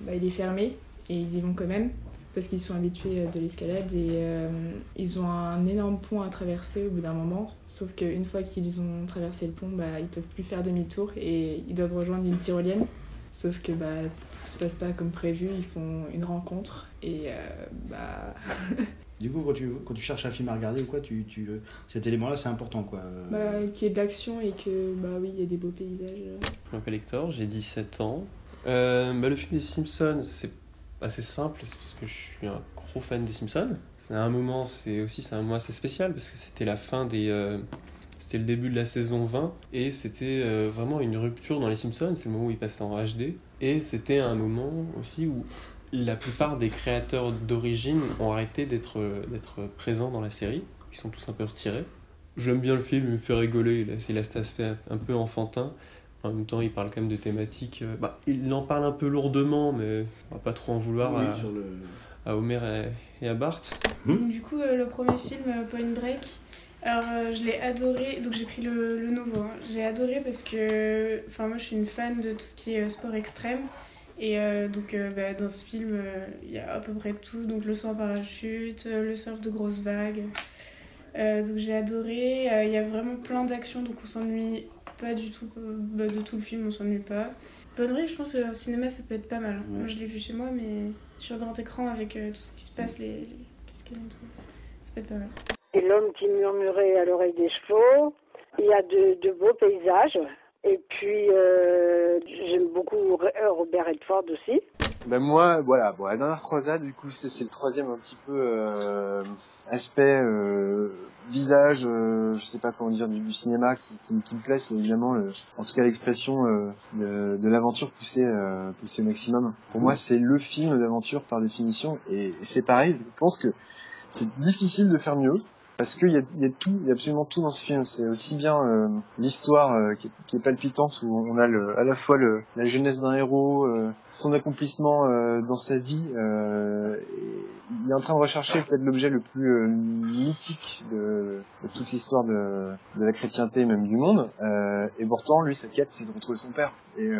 bah, il est fermé et ils y vont quand même parce qu'ils sont habitués euh, de l'escalade et euh, ils ont un énorme pont à traverser au bout d'un moment. Sauf qu'une fois qu'ils ont traversé le pont, bah, ils peuvent plus faire demi-tour et ils doivent rejoindre une tyrolienne. Sauf que bah, tout se passe pas comme prévu, ils font une rencontre et euh, bah, Du coup, quand tu, quand tu cherches un film à regarder ou quoi, tu, tu, cet élément-là, c'est important quoi. bah, qu'il y ait de l'action et que bah oui, il y a des beaux paysages. Je m'appelle Hector, j'ai 17 ans. Euh, bah, le film des Simpsons, c'est assez simple, c'est parce que je suis un gros fan des Simpsons. C'est un moment, c'est aussi c'est un mois assez spécial parce que c'était la fin des. euh, c'était le début de la saison 20 et c'était euh, vraiment une rupture dans les Simpsons. C'est le moment où ils passaient en HD et c'était un moment aussi où la plupart des créateurs d'origine ont arrêté d'être d'être présents dans la série. Ils sont tous un peu retirés. J'aime bien le film, il me fait rigoler. Il a, il a cet aspect un peu enfantin. En même temps, il parle quand même de thématiques. euh, bah, il en parle un peu lourdement, mais on va pas trop en vouloir Oui, à, sur le- à Homer et, et à Bart. Du coup, euh, le premier film, euh, Point Break, alors euh, je l'ai adoré, donc j'ai pris le, le nouveau. hein. J'ai adoré parce que, enfin moi je suis une fan de tout ce qui est euh, sport extrême. Et euh, donc euh, bah, dans ce film, euh, il y a à peu près tout, donc le saut en parachute, le surf de grosses vagues. Euh, donc j'ai adoré, Euh, il y a vraiment plein d'actions, donc on s'ennuie pas du tout euh, bah, de tout le film, on s'ennuie pas. Bonne nuit, je pense qu'au cinéma ça peut être pas mal. Moi je l'ai vu chez moi, mais sur grand écran avec euh, tout ce qui se passe, les, les cascades et tout, ça peut être pas mal. Et l'homme qui murmurait à l'oreille des chevaux. Il y a de, de beaux paysages. Et puis, euh, j'aime beaucoup Robert Redford aussi. Ben moi, voilà, bon, la dernière croisade, du coup, c'est le troisième un petit peu euh, aspect euh, visage, euh, je sais pas comment dire, du, du cinéma qui, qui, qui me plaît, c'est évidemment, le- en tout cas, l'expression euh, de, de l'aventure poussée, euh, poussée au maximum. Pour moi, c'est le film d'aventure par définition, et, et c'est pareil. Je pense que c'est difficile de faire mieux. Parce qu'il y a, y a tout, il y a absolument tout dans ce film. C'est aussi bien euh, l'histoire euh, qui, est, palpitante, où on a le, à la fois le, la jeunesse d'un héros, euh, son accomplissement euh, dans sa vie. euh, et il est en train de rechercher peut-être l'objet le plus euh, mythique de, de toute l'histoire de, de la chrétienté, même du monde. Et pourtant, lui, sa quête, c'est de retrouver son père. Et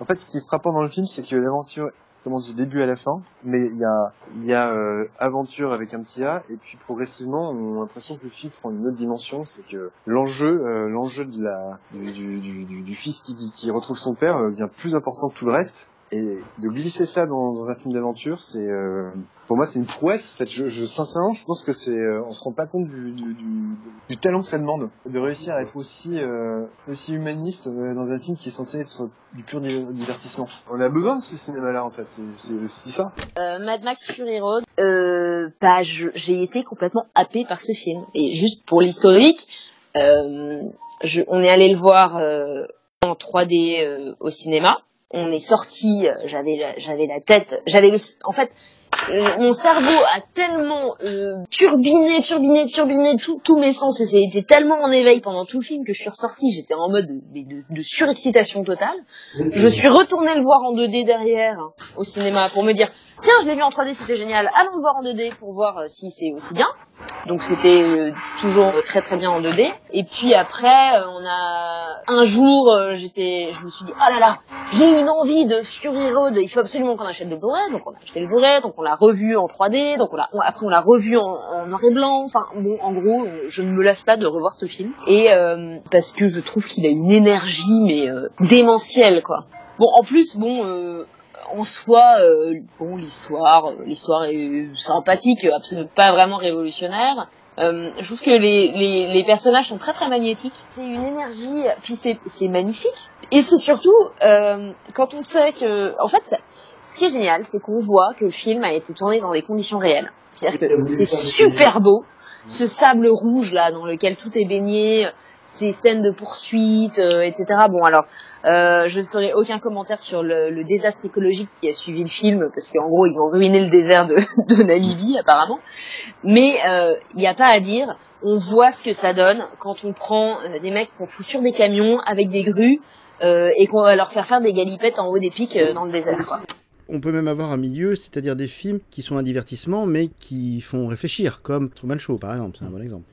en fait, ce qui est frappant dans le film, c'est que l'aventure commence du début à la fin, mais il y a, y a euh, aventure avec un petit A, et puis progressivement, on a l'impression que le film prend une autre dimension, c'est que l'enjeu, euh, l'enjeu de la, du, du, du, du- fils qui, qui- qui retrouve son père euh, devient plus important que tout le reste, et de glisser ça dans, dans un film d'aventure, c'est, euh, pour moi, c'est une prouesse. En fait, je, je sincèrement, je pense que c'est, euh, on se rend pas compte du, du, du, du talent que ça demande de réussir à être aussi, euh, aussi humaniste euh, dans un film qui est censé être du pur di- divertissement. On a besoin de ce cinéma-là, en fait. C'est aussi ça. Euh, Mad Max Fury Road, euh, bah, j'ai été complètement happée par ce film. Et juste pour l'historique, on est allé le voir en 3D euh, au cinéma. On est sorti, euh, j'avais la, j'avais la tête, j'avais le, en fait, euh, mon cerveau a tellement euh, turbiné, turbiné, turbiné tous mes sens et c'était tellement en éveil pendant tout le film que je suis ressortie, j'étais en mode de, de, de surexcitation totale. Je suis retournée le voir en 2D derrière hein, au cinéma pour me dire tiens je l'ai vu en 3D c'était génial, allons voir en 2D pour voir euh, si c'est aussi bien. Donc c'était euh, toujours très très bien en 2D. Et puis après euh, on a un jour euh, j'étais je me suis dit oh là là j'ai une envie de Fury Road il faut absolument qu'on achète le Blu-ray donc on a acheté le Blu-ray donc on l'a revu en 3D donc on l'a après on l'a revu en, noir et blanc enfin bon en gros je ne me lasse pas de revoir ce film et parce que je trouve qu'il a une énergie mais démentielle quoi. Bon en plus bon euh, en soi, euh, bon, l'histoire, euh, l'histoire est sympathique, absolument pas vraiment révolutionnaire. Euh, je trouve que les, les, les personnages sont très très magnétiques. C'est une énergie, puis c'est c'est magnifique. Et c'est surtout euh, quand on sait que, en fait, ça- ce qui est génial, c'est qu'on voit que le film a été tourné dans des conditions réelles. C'est-à-dire que c'est super beau, ce sable rouge là dans lequel tout est baigné, ces scènes de poursuite, euh, etc. Bon alors, euh, je ne ferai aucun commentaire sur le, le désastre écologique qui a suivi le film, parce qu'en gros ils ont ruiné le désert de, de Namibie apparemment. Mais euh, il n'y a pas à dire, on voit ce que ça donne quand on prend euh, des mecs qu'on fout sur des camions avec des grues euh, et qu'on va leur faire faire des galipettes en haut des pics euh, dans le désert. Quoi. On peut même avoir un milieu, c'est-à-dire des films qui sont un divertissement, mais qui font réfléchir, comme Truman Show, par exemple. C'est un bon exemple.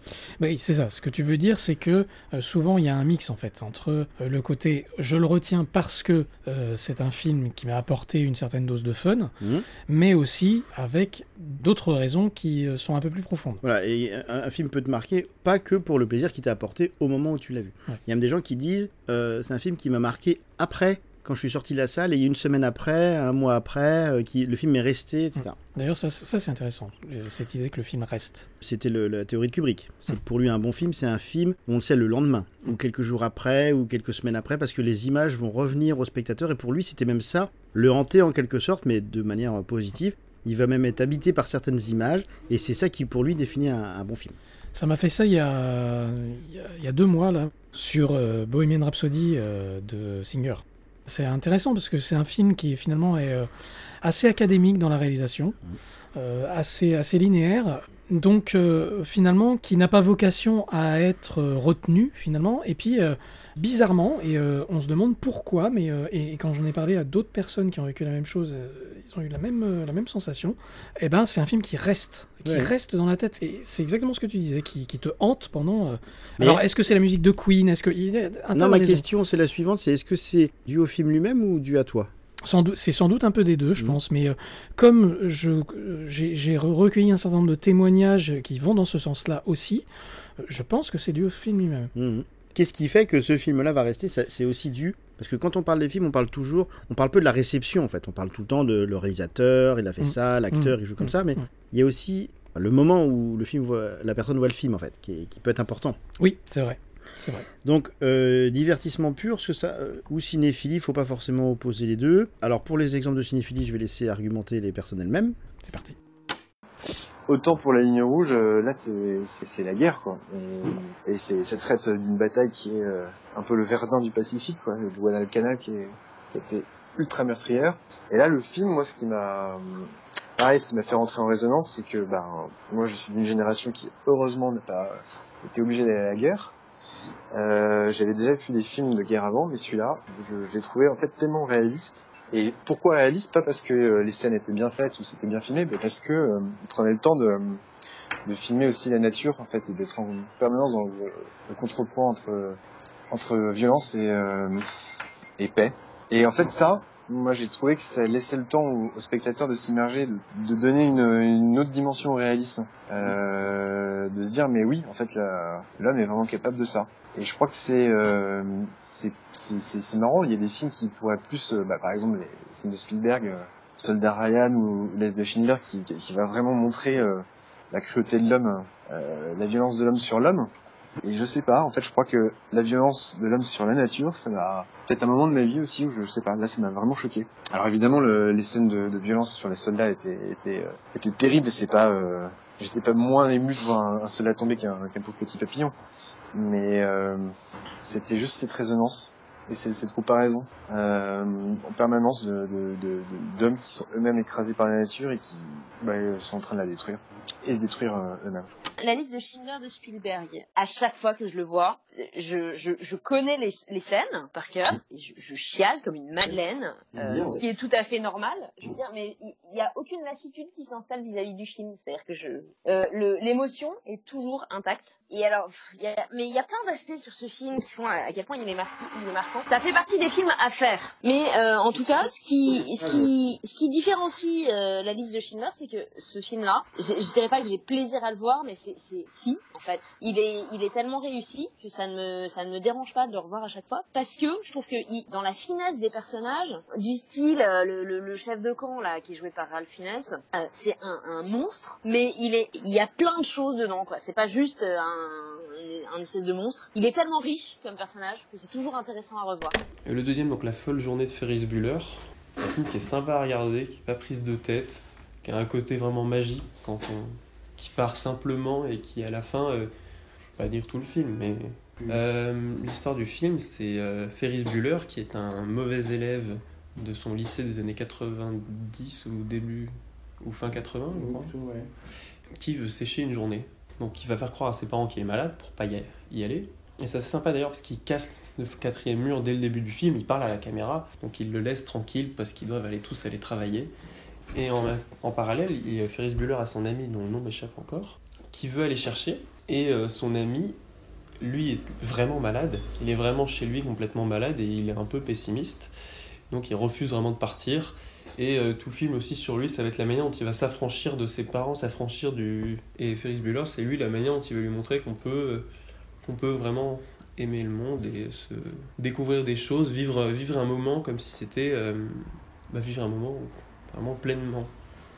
Oui, c'est ça. Ce que tu veux dire, c'est que euh, souvent il y a un mix en fait entre euh, le côté je le retiens parce que euh, c'est un film qui m'a apporté une certaine dose de fun, Mhm. mais aussi avec d'autres raisons qui sont un peu plus profondes. Voilà, et un, un film peut te marquer pas que pour le plaisir qu'il t'a apporté au moment où tu l'as vu. Ouais. Il y a même des gens qui disent c'est un film qui m'a marqué après, quand je suis sorti de la salle, et une semaine après, un mois après, euh, qui, le film est resté, etc. D'ailleurs, ça, ça c'est intéressant, euh, cette idée que le film reste. C'était la théorie de Kubrick. C'est que pour lui, un bon film, c'est un film, on le sait, le lendemain, ou quelques jours après, ou quelques semaines après, parce que les images vont revenir au spectateur. Et pour lui, c'était même ça, le hanter en quelque sorte, mais de manière euh, positive. Il va même être habité par certaines images, et c'est ça qui, pour lui, définit un, un bon film. Ça m'a fait ça il y a, il y a- il y a deux mois, là, sur euh, Bohemian Rhapsody euh, de Singer. C'est intéressant parce que c'est un film qui finalement est euh, assez académique dans la réalisation, euh, assez, assez linéaire, donc euh, finalement qui n'a pas vocation à être euh, retenu finalement, et puis euh, bizarrement, et on se demande pourquoi, mais et, et quand j'en ai parlé à d'autres personnes qui ont vécu la même chose, ils ont eu la même, la même sensation, et ben c'est un film qui reste, qui Ouais. reste dans la tête, et c'est exactement ce que tu disais, qui, qui te hante pendant... Mais- Alors est-ce que c'est la musique de Queen? Est-ce que... Non, ma question, c'est la suivante, c'est est-ce que c'est dû au film lui-même ou dû à toi? C'est sans doute un peu des deux, Mmh. je pense, mais euh, comme j'ai j'ai re- recueilli un certain nombre de témoignages qui vont dans ce sens-là aussi, euh, je pense que c'est dû au film lui-même. Mhm. Qu'est-ce qui fait que ce film-là va rester C'est aussi dû Parce que quand on parle des films, on parle toujours, on parle peu de la réception en fait. On parle tout le temps de le réalisateur, il a fait Mm. ça, l'acteur, Mm. il joue comme Mm. ça, mais Mm. il y a aussi le moment où le film voit, la personne voit le film en fait, qui, est- qui peut être important. Oui, c'est vrai. C'est vrai. Donc, euh, divertissement pur, ce que ça, euh, ou cinéphilie, il faut pas forcément opposer les deux. Alors, pour les exemples de cinéphilie, je vais laisser argumenter les personnes elles-mêmes. C'est parti. Autant pour la ligne rouge, euh, là c'est la guerre quoi. Et, et c'est ça traite d'une bataille qui est euh, un peu le Verdun du Pacifique quoi, le Guadalcanal qui, est, qui était ultra meurtrière. Et là le film, moi ce qui m'a pareil, ce qui m'a fait rentrer en résonance, c'est que ben moi je suis d'une génération qui heureusement n'a pas été obligée d'aller à la guerre. Euh, J'avais déjà vu des films de guerre avant, mais celui-là, je, l'ai trouvé en fait tellement réaliste. Et pourquoi réaliste? Pas parce que euh, les scènes étaient bien faites ou c'était bien filmé, mais parce que euh, prenait le temps de, filmer aussi la nature en fait et d'être en permanence dans le, le contrepoint entre entre violence et euh, et paix. Et en fait ça, moi j'ai trouvé que ça laissait le temps au, au spectateur de s'immerger, de, donner une, une autre dimension au réalisme, euh, de se dire mais oui en fait l'homme est vraiment capable de ça. Et je crois que c'est euh, c'est marrant. Il y a des films qui pourraient plus, euh, bah, par exemple les films de Spielberg, euh, Soldat Ryan ou Les de Schindler, qui, qui, qui va vraiment montrer euh, la cruauté de l'homme, euh, la violence de l'homme sur l'homme. Et je sais pas. En fait, je crois que la violence de l'homme sur la nature, ça m'a peut-être un moment de ma vie aussi où je, sais pas. Là, ça m'a vraiment choqué. Alors évidemment, le, les scènes de, de violence sur les soldats étaient étaient, euh, étaient terribles. C'est pas, euh, j'étais pas moins ému de voir un, soldat tomber qu'un qu'un pauvre petit papillon mais euh, c'était juste cette résonance et c'est- cette comparaison euh, en permanence de de- de- de- d'hommes qui sont eux-mêmes écrasés par la nature et qui bah, sont en train de la détruire et se détruire euh, eux-mêmes. La liste de Schindler de Spielberg, à chaque fois que je le vois, je, je, je connais les, les scènes par cœur, et je, je chiale comme une madeleine, euh, Bien, ce ouais. qui est tout à fait normal, je veux dire, mais il n'y a aucune lassitude qui s'installe vis-à-vis du film, c'est-à-dire que je, euh, l'émotion est toujours intacte. Et alors, y a, mais il y a plein d'aspects sur ce film qui font à, à quel point il est, marquant, il est marquant. Ça fait partie des films à faire. Mais euh, en tout cas, ce qui, ce qui, ce qui différencie euh, la liste de Schindler, c'est que ce film-là, je, je dirais pas que j'ai plaisir à le voir, mais c'est, si, en fait, il est, il est tellement réussi que ça ne me, ça ne me dérange pas de le revoir à chaque fois, parce que je trouve que il- dans la finesse des personnages, du style euh, le, le, le chef de camp là, qui est joué par Ralph Fiennes, euh, c'est un, un monstre, mais il est, il y a plein de choses dedans, quoi. C'est pas juste euh, un, un espèce de monstre. Il est tellement riche comme personnage que c'est toujours intéressant à revoir. Et le deuxième, donc La folle journée de Ferris Bueller. C'est un film qui est sympa à regarder, qui n'est pas prise de tête, qui a un côté vraiment magique, quand on... qui part simplement et qui, à la fin, euh, je ne vais pas dire tout le film, mais euh, l'histoire du film, c'est euh, Ferris Bueller, qui est un mauvais élève de son lycée des années 90 ou début ou fin 80, je crois, qui veut sécher une journée. Donc il va faire croire à ses parents qu'il est malade pour pas y aller. Et c'est assez sympa d'ailleurs parce qu'il casse le quatrième mur dès le début du film, il parle à la caméra, donc il le laisse tranquille parce qu'ils doivent aller tous aller travailler. Et en, en parallèle, il y a Ferris son ami dont le nom m'échappe encore, qui veut aller chercher. Et euh, son ami, lui, est vraiment malade. Il est vraiment chez lui complètement malade et il est un peu pessimiste. Donc il refuse vraiment de partir. Et euh, tout le film aussi sur lui, ça va être la manière dont il va s'affranchir de ses parents, s'affranchir du... Et Ferris Bueller, c'est lui la manière dont il va lui montrer qu'on peut, euh, qu'on peut vraiment aimer le monde et se découvrir des choses, vivre, vivre un moment comme si c'était... euh, bah, vivre un moment vraiment pleinement.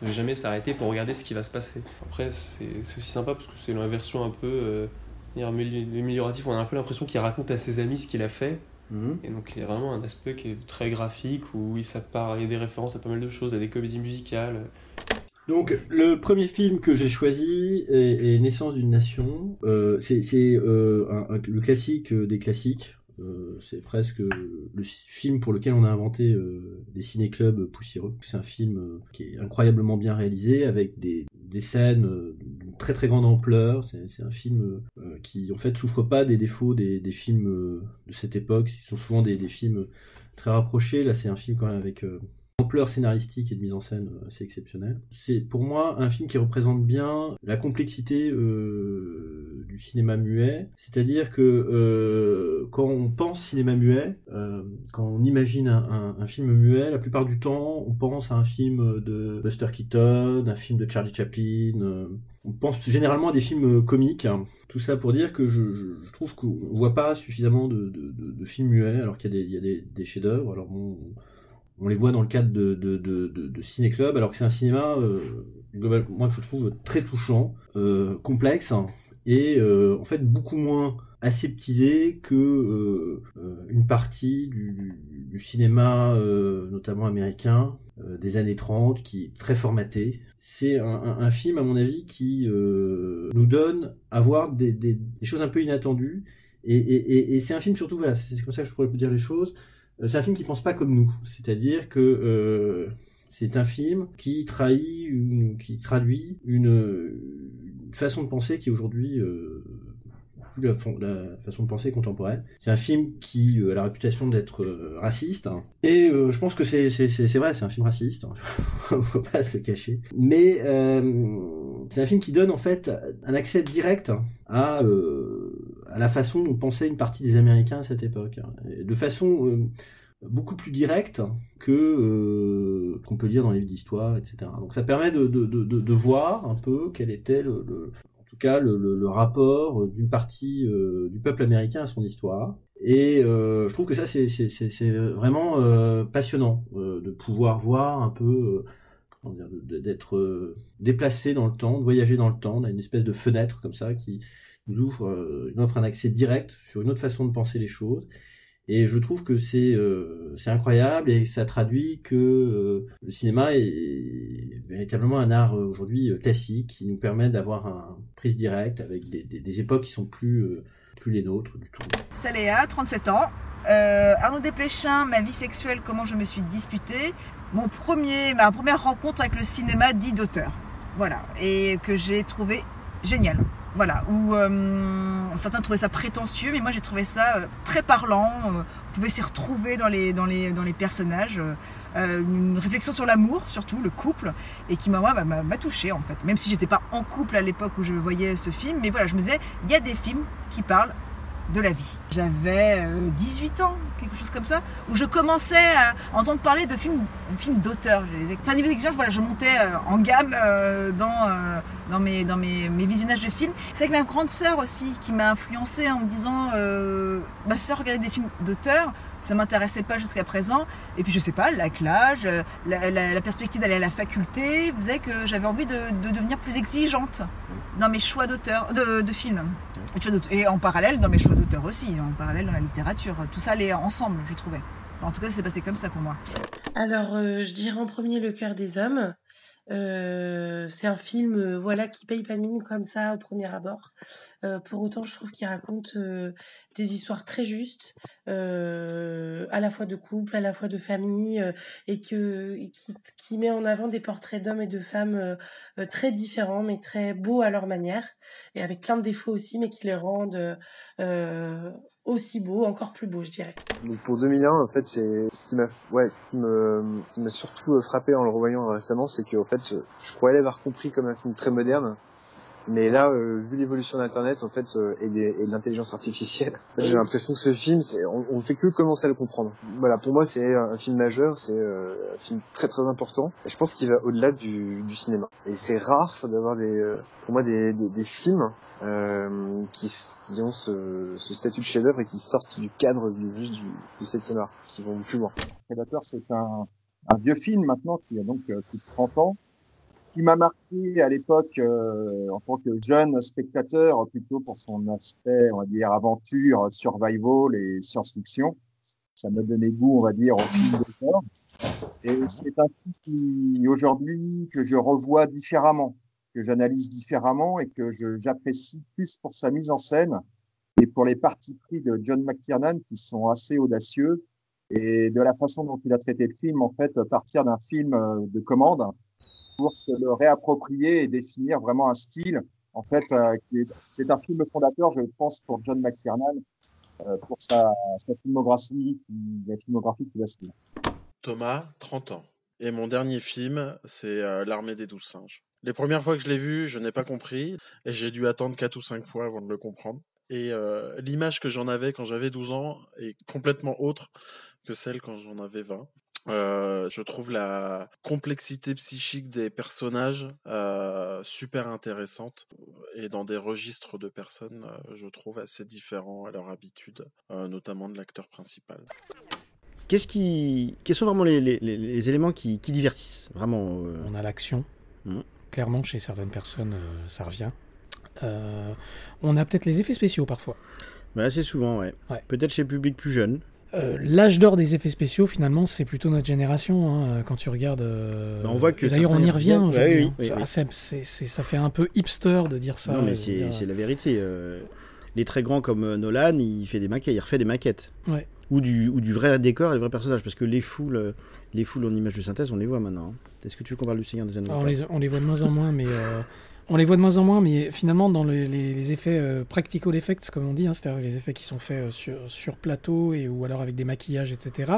Ne jamais s'arrêter pour regarder ce qui va se passer. Après, c'est aussi sympa parce que c'est la version un peu euh, améliorative. On a un peu l'impression qu'il raconte à ses amis ce qu'il a fait. Et donc il y a vraiment un aspect qui est très graphique où il, ça part, il y a des références à pas mal de choses, à des comédies musicales. Donc, le premier film que j'ai choisi est, Naissance d'une nation. Euh, c'est euh, le classique euh, des classiques. C'est presque le film pour lequel on a inventé les ciné-clubs poussiéreux. C'est un film qui est incroyablement bien réalisé avec des, des scènes d'une très très grande ampleur. C'est un film qui en fait souffre pas des défauts des, des films de cette époque. Ce sont souvent des, des films très rapprochés. Là, c'est un film quand même avec ampleur scénaristique et de mise en scène euh, assez exceptionnelle. C'est pour moi un film qui représente bien la complexité euh, du cinéma muet. C'est-à-dire que euh, quand on pense cinéma muet, quand on imagine un, film muet, la plupart du temps, on pense à un film de Buster Keaton, un film de Charlie Chaplin. On pense généralement à des films comiques. Tout ça pour dire que je, trouve qu'on voit pas suffisamment de, films muets, alors qu'il y a des, chefs-d'œuvre. Alors bon, on les voit dans le cadre de, de, de, de ciné-club, alors que c'est un cinéma, euh, global, moi je trouve très touchant, euh, complexe, et euh, en fait beaucoup moins aseptisé que euh, une partie du, cinéma, notamment américain, des années 30, qui est très formaté. C'est un, film, à mon avis, qui nous donne à voir des, choses un peu inattendues. Et, et c'est un film surtout, voilà, c'est comme ça que je pourrais vous dire les choses. C'est un film qui pense pas comme nous, c'est-à-dire que euh, c'est un film qui trahit, qui traduit une, façon de penser qui aujourd'hui euh, la, la, façon de penser contemporaine. C'est un film qui euh, a la réputation d'être euh, raciste, hein. et euh, je pense que c'est vrai, c'est un film raciste, hein. faut pas se le cacher. Mais c'est un film qui donne en fait un accès direct à à la façon dont pensait une partie des Américains à cette époque, de façon euh, beaucoup plus directe que euh, qu'on peut lire dans les livres d'histoire, etc. Donc ça permet de, de, de, de, voir un peu quel était le, en tout cas le, le, rapport d'une partie euh, du peuple américain à son histoire. Et je trouve que ça c'est vraiment passionnant de pouvoir voir un peu d'être déplacé dans le temps, de voyager dans le temps, on a une espèce de fenêtre comme ça qui nous euh, nous offre un accès direct sur une autre façon de penser les choses. Et je trouve que c'est euh, incroyable et ça traduit que euh, le cinéma est véritablement un art aujourd'hui classique qui nous permet d'avoir un prise directe avec des, époques qui sont plus plus les nôtres du tout. Saléa, 37 ans. Arnaud Desplechin, ma vie sexuelle, comment je me suis disputée. Mon premier, ma première rencontre avec le cinéma dit d'auteur. Voilà. Et que j'ai trouvé génial voilà, où euh, certains trouvaient ça prétentieux, mais moi j'ai trouvé ça euh, très parlant. Euh, on pouvait s'y retrouver dans les, dans les, dans les personnages. Une réflexion sur l'amour, surtout le couple, et qui m'a bah, touché en fait. Même si j'étais pas en couple à l'époque où je voyais ce film, mais voilà, je me disais, il y a des films qui parlent de la vie. J'avais 18 ans, quelque chose comme ça, où je commençais à entendre parler de films, films d'auteurs. Enfin, niveau d'exigence, voilà, je montais en gamme dans, dans, mes, dans mes, mes visionnages de films. C'est avec ma grande sœur aussi qui m'a influencée en me disant euh, ma sœur regardait des films d'auteurs, ça m'intéressait pas jusqu'à présent. Et puis je sais pas, la l'âge, la, la, perspective d'aller à la faculté faisait que j'avais envie de, de, devenir plus exigeante dans mes choix d'auteur, de, de films. Et en parallèle dans mes choix d'auteur aussi, en parallèle dans la littérature. Tout ça allait ensemble, je trouvais. En tout cas, ça s'est passé comme ça pour moi. Alors, euh, je dirais en premier Le cœur des hommes. Euh, c'est un film euh, voilà qui paye pas de mine comme ça au premier abord. Euh, pour autant, je trouve qu'il raconte euh, des histoires très justes, à la fois de couple, à la fois de famille, et que qui, qui, met en avant des portraits d'hommes et de femmes très différents, mais très beaux à leur manière, et avec plein de défauts aussi, mais qui les rendent aussi beau, encore plus beau, je dirais. Pour 2001, en fait, c'est ce qui m'a, ouais, ce qui m'a surtout frappé en le revoyant récemment, c'est que en fait, je, je croyais l'avoir compris comme un film très moderne, mais là, euh, vu l'évolution d'Internet, en fait, euh, et, des, et, de l'intelligence artificielle, j'ai l'impression que ce film, c'est, on, on fait que commencer à le comprendre. Voilà, pour moi, c'est un film majeur, c'est euh, un film très très important. Et je pense qu'il va au-delà du, du, cinéma. Et c'est rare d'avoir des, euh, pour moi, des, des, des films euh, qui, qui ont ce, ce statut de chef-d'œuvre et qui sortent du cadre du, juste du, du 7 art, qui vont plus loin. Predator, c'est un, un vieux film maintenant qui a donc plus de 30 ans qui m'a marqué à l'époque euh, en tant que jeune spectateur, plutôt pour son aspect, on va dire, aventure, survival et science-fiction. Ça me donnait goût, on va dire, au film d'auteur. Et c'est un film qui, aujourd'hui, que je revois différemment, que j'analyse différemment et que j'apprécie plus pour sa mise en scène et pour les parties pris de John McTiernan qui sont assez audacieux et de la façon dont il a traité le film, en fait, partir d'un film euh, de commande pour se le réapproprier et définir vraiment un style. En fait, euh, c'est un film fondateur, je pense, pour John McTiernan, euh, pour sa, sa filmographie, la filmographie qu'il a suivie. Thomas, 30 ans. Et mon dernier film, c'est euh, L'armée des douze singes. Les premières fois que je l'ai vu, je n'ai pas compris et j'ai dû attendre quatre ou cinq fois avant de le comprendre. Et l'image que j'en avais quand j'avais 12 ans est complètement autre que celle quand j'en avais 20. Euh, je trouve la complexité psychique des personnages euh, super intéressante et dans des registres de personnes, euh, je trouve assez différents à leur habitude, euh, notamment de l'acteur principal. Qu'est-ce qui, quels sont vraiment les, les- les- les éléments qui, qui divertissent vraiment euh, On a l'action. Mhm. Clairement, chez certaines personnes, euh, ça revient. Euh, on a peut-être les effets spéciaux parfois. Assez souvent, ouais. Peut-être chez le public plus jeune. Euh, L'âge d'or des effets spéciaux, finalement, c'est plutôt notre génération. hein, quand tu regardes. euh, Bah, on voit que et D'ailleurs, on y revient aujourd'hui. Ouais, oui, hein. oui, Ça- oui. fait un peu hipster de dire ça. non, mais euh, c'est dire- la vérité. les très grands comme Nolan, il fait des maquettes, il refait des maquettes. Ouais. Ou du, ou du vrai décor et des vrais personnages. Parce que les foules, les foules en images de synthèse, on les voit maintenant. hein. Est-ce que tu veux qu'on parle du Seigneur des Anneaux Ah, on, les, on les voit de moins en moins, mais on les voit de moins en moins, mais finalement dans les, les- les effets euh, practical effects, comme on dit, hein, c'est-à-dire les effets qui sont faits euh, sur, sur plateau et ou alors avec des maquillages, etc.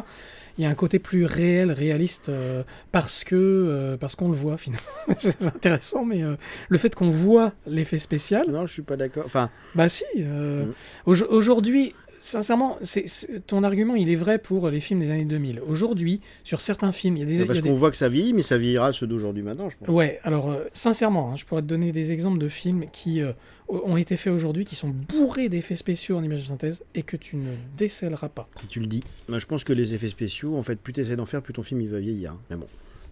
Il y a un côté plus réel, réaliste, euh, parce que parce qu'on le voit finalement. c'est intéressant, mais le fait qu'on voit l'effet spécial. Non, je suis pas d'accord. Enfin, bah si. Mm. aujo- Aujourd'hui. Sincèrement, ton argument, il est vrai pour les films des années 2000. Aujourd'hui, sur certains films, il y a des, parce des- qu'on voit que ça vieillit, mais ça vieillira ceux d'aujourd'hui maintenant, je pense. Ouais, alors euh, sincèrement, hein, je pourrais te donner des exemples de films qui euh, ont été faits aujourd'hui, qui sont bourrés d'effets spéciaux en images de synthèse et que tu ne décèleras pas. Si tu le dis. Moi, je pense que les effets spéciaux, en fait, plus tu essaies d'en faire, plus ton film il va vieillir. hein. Mais bon,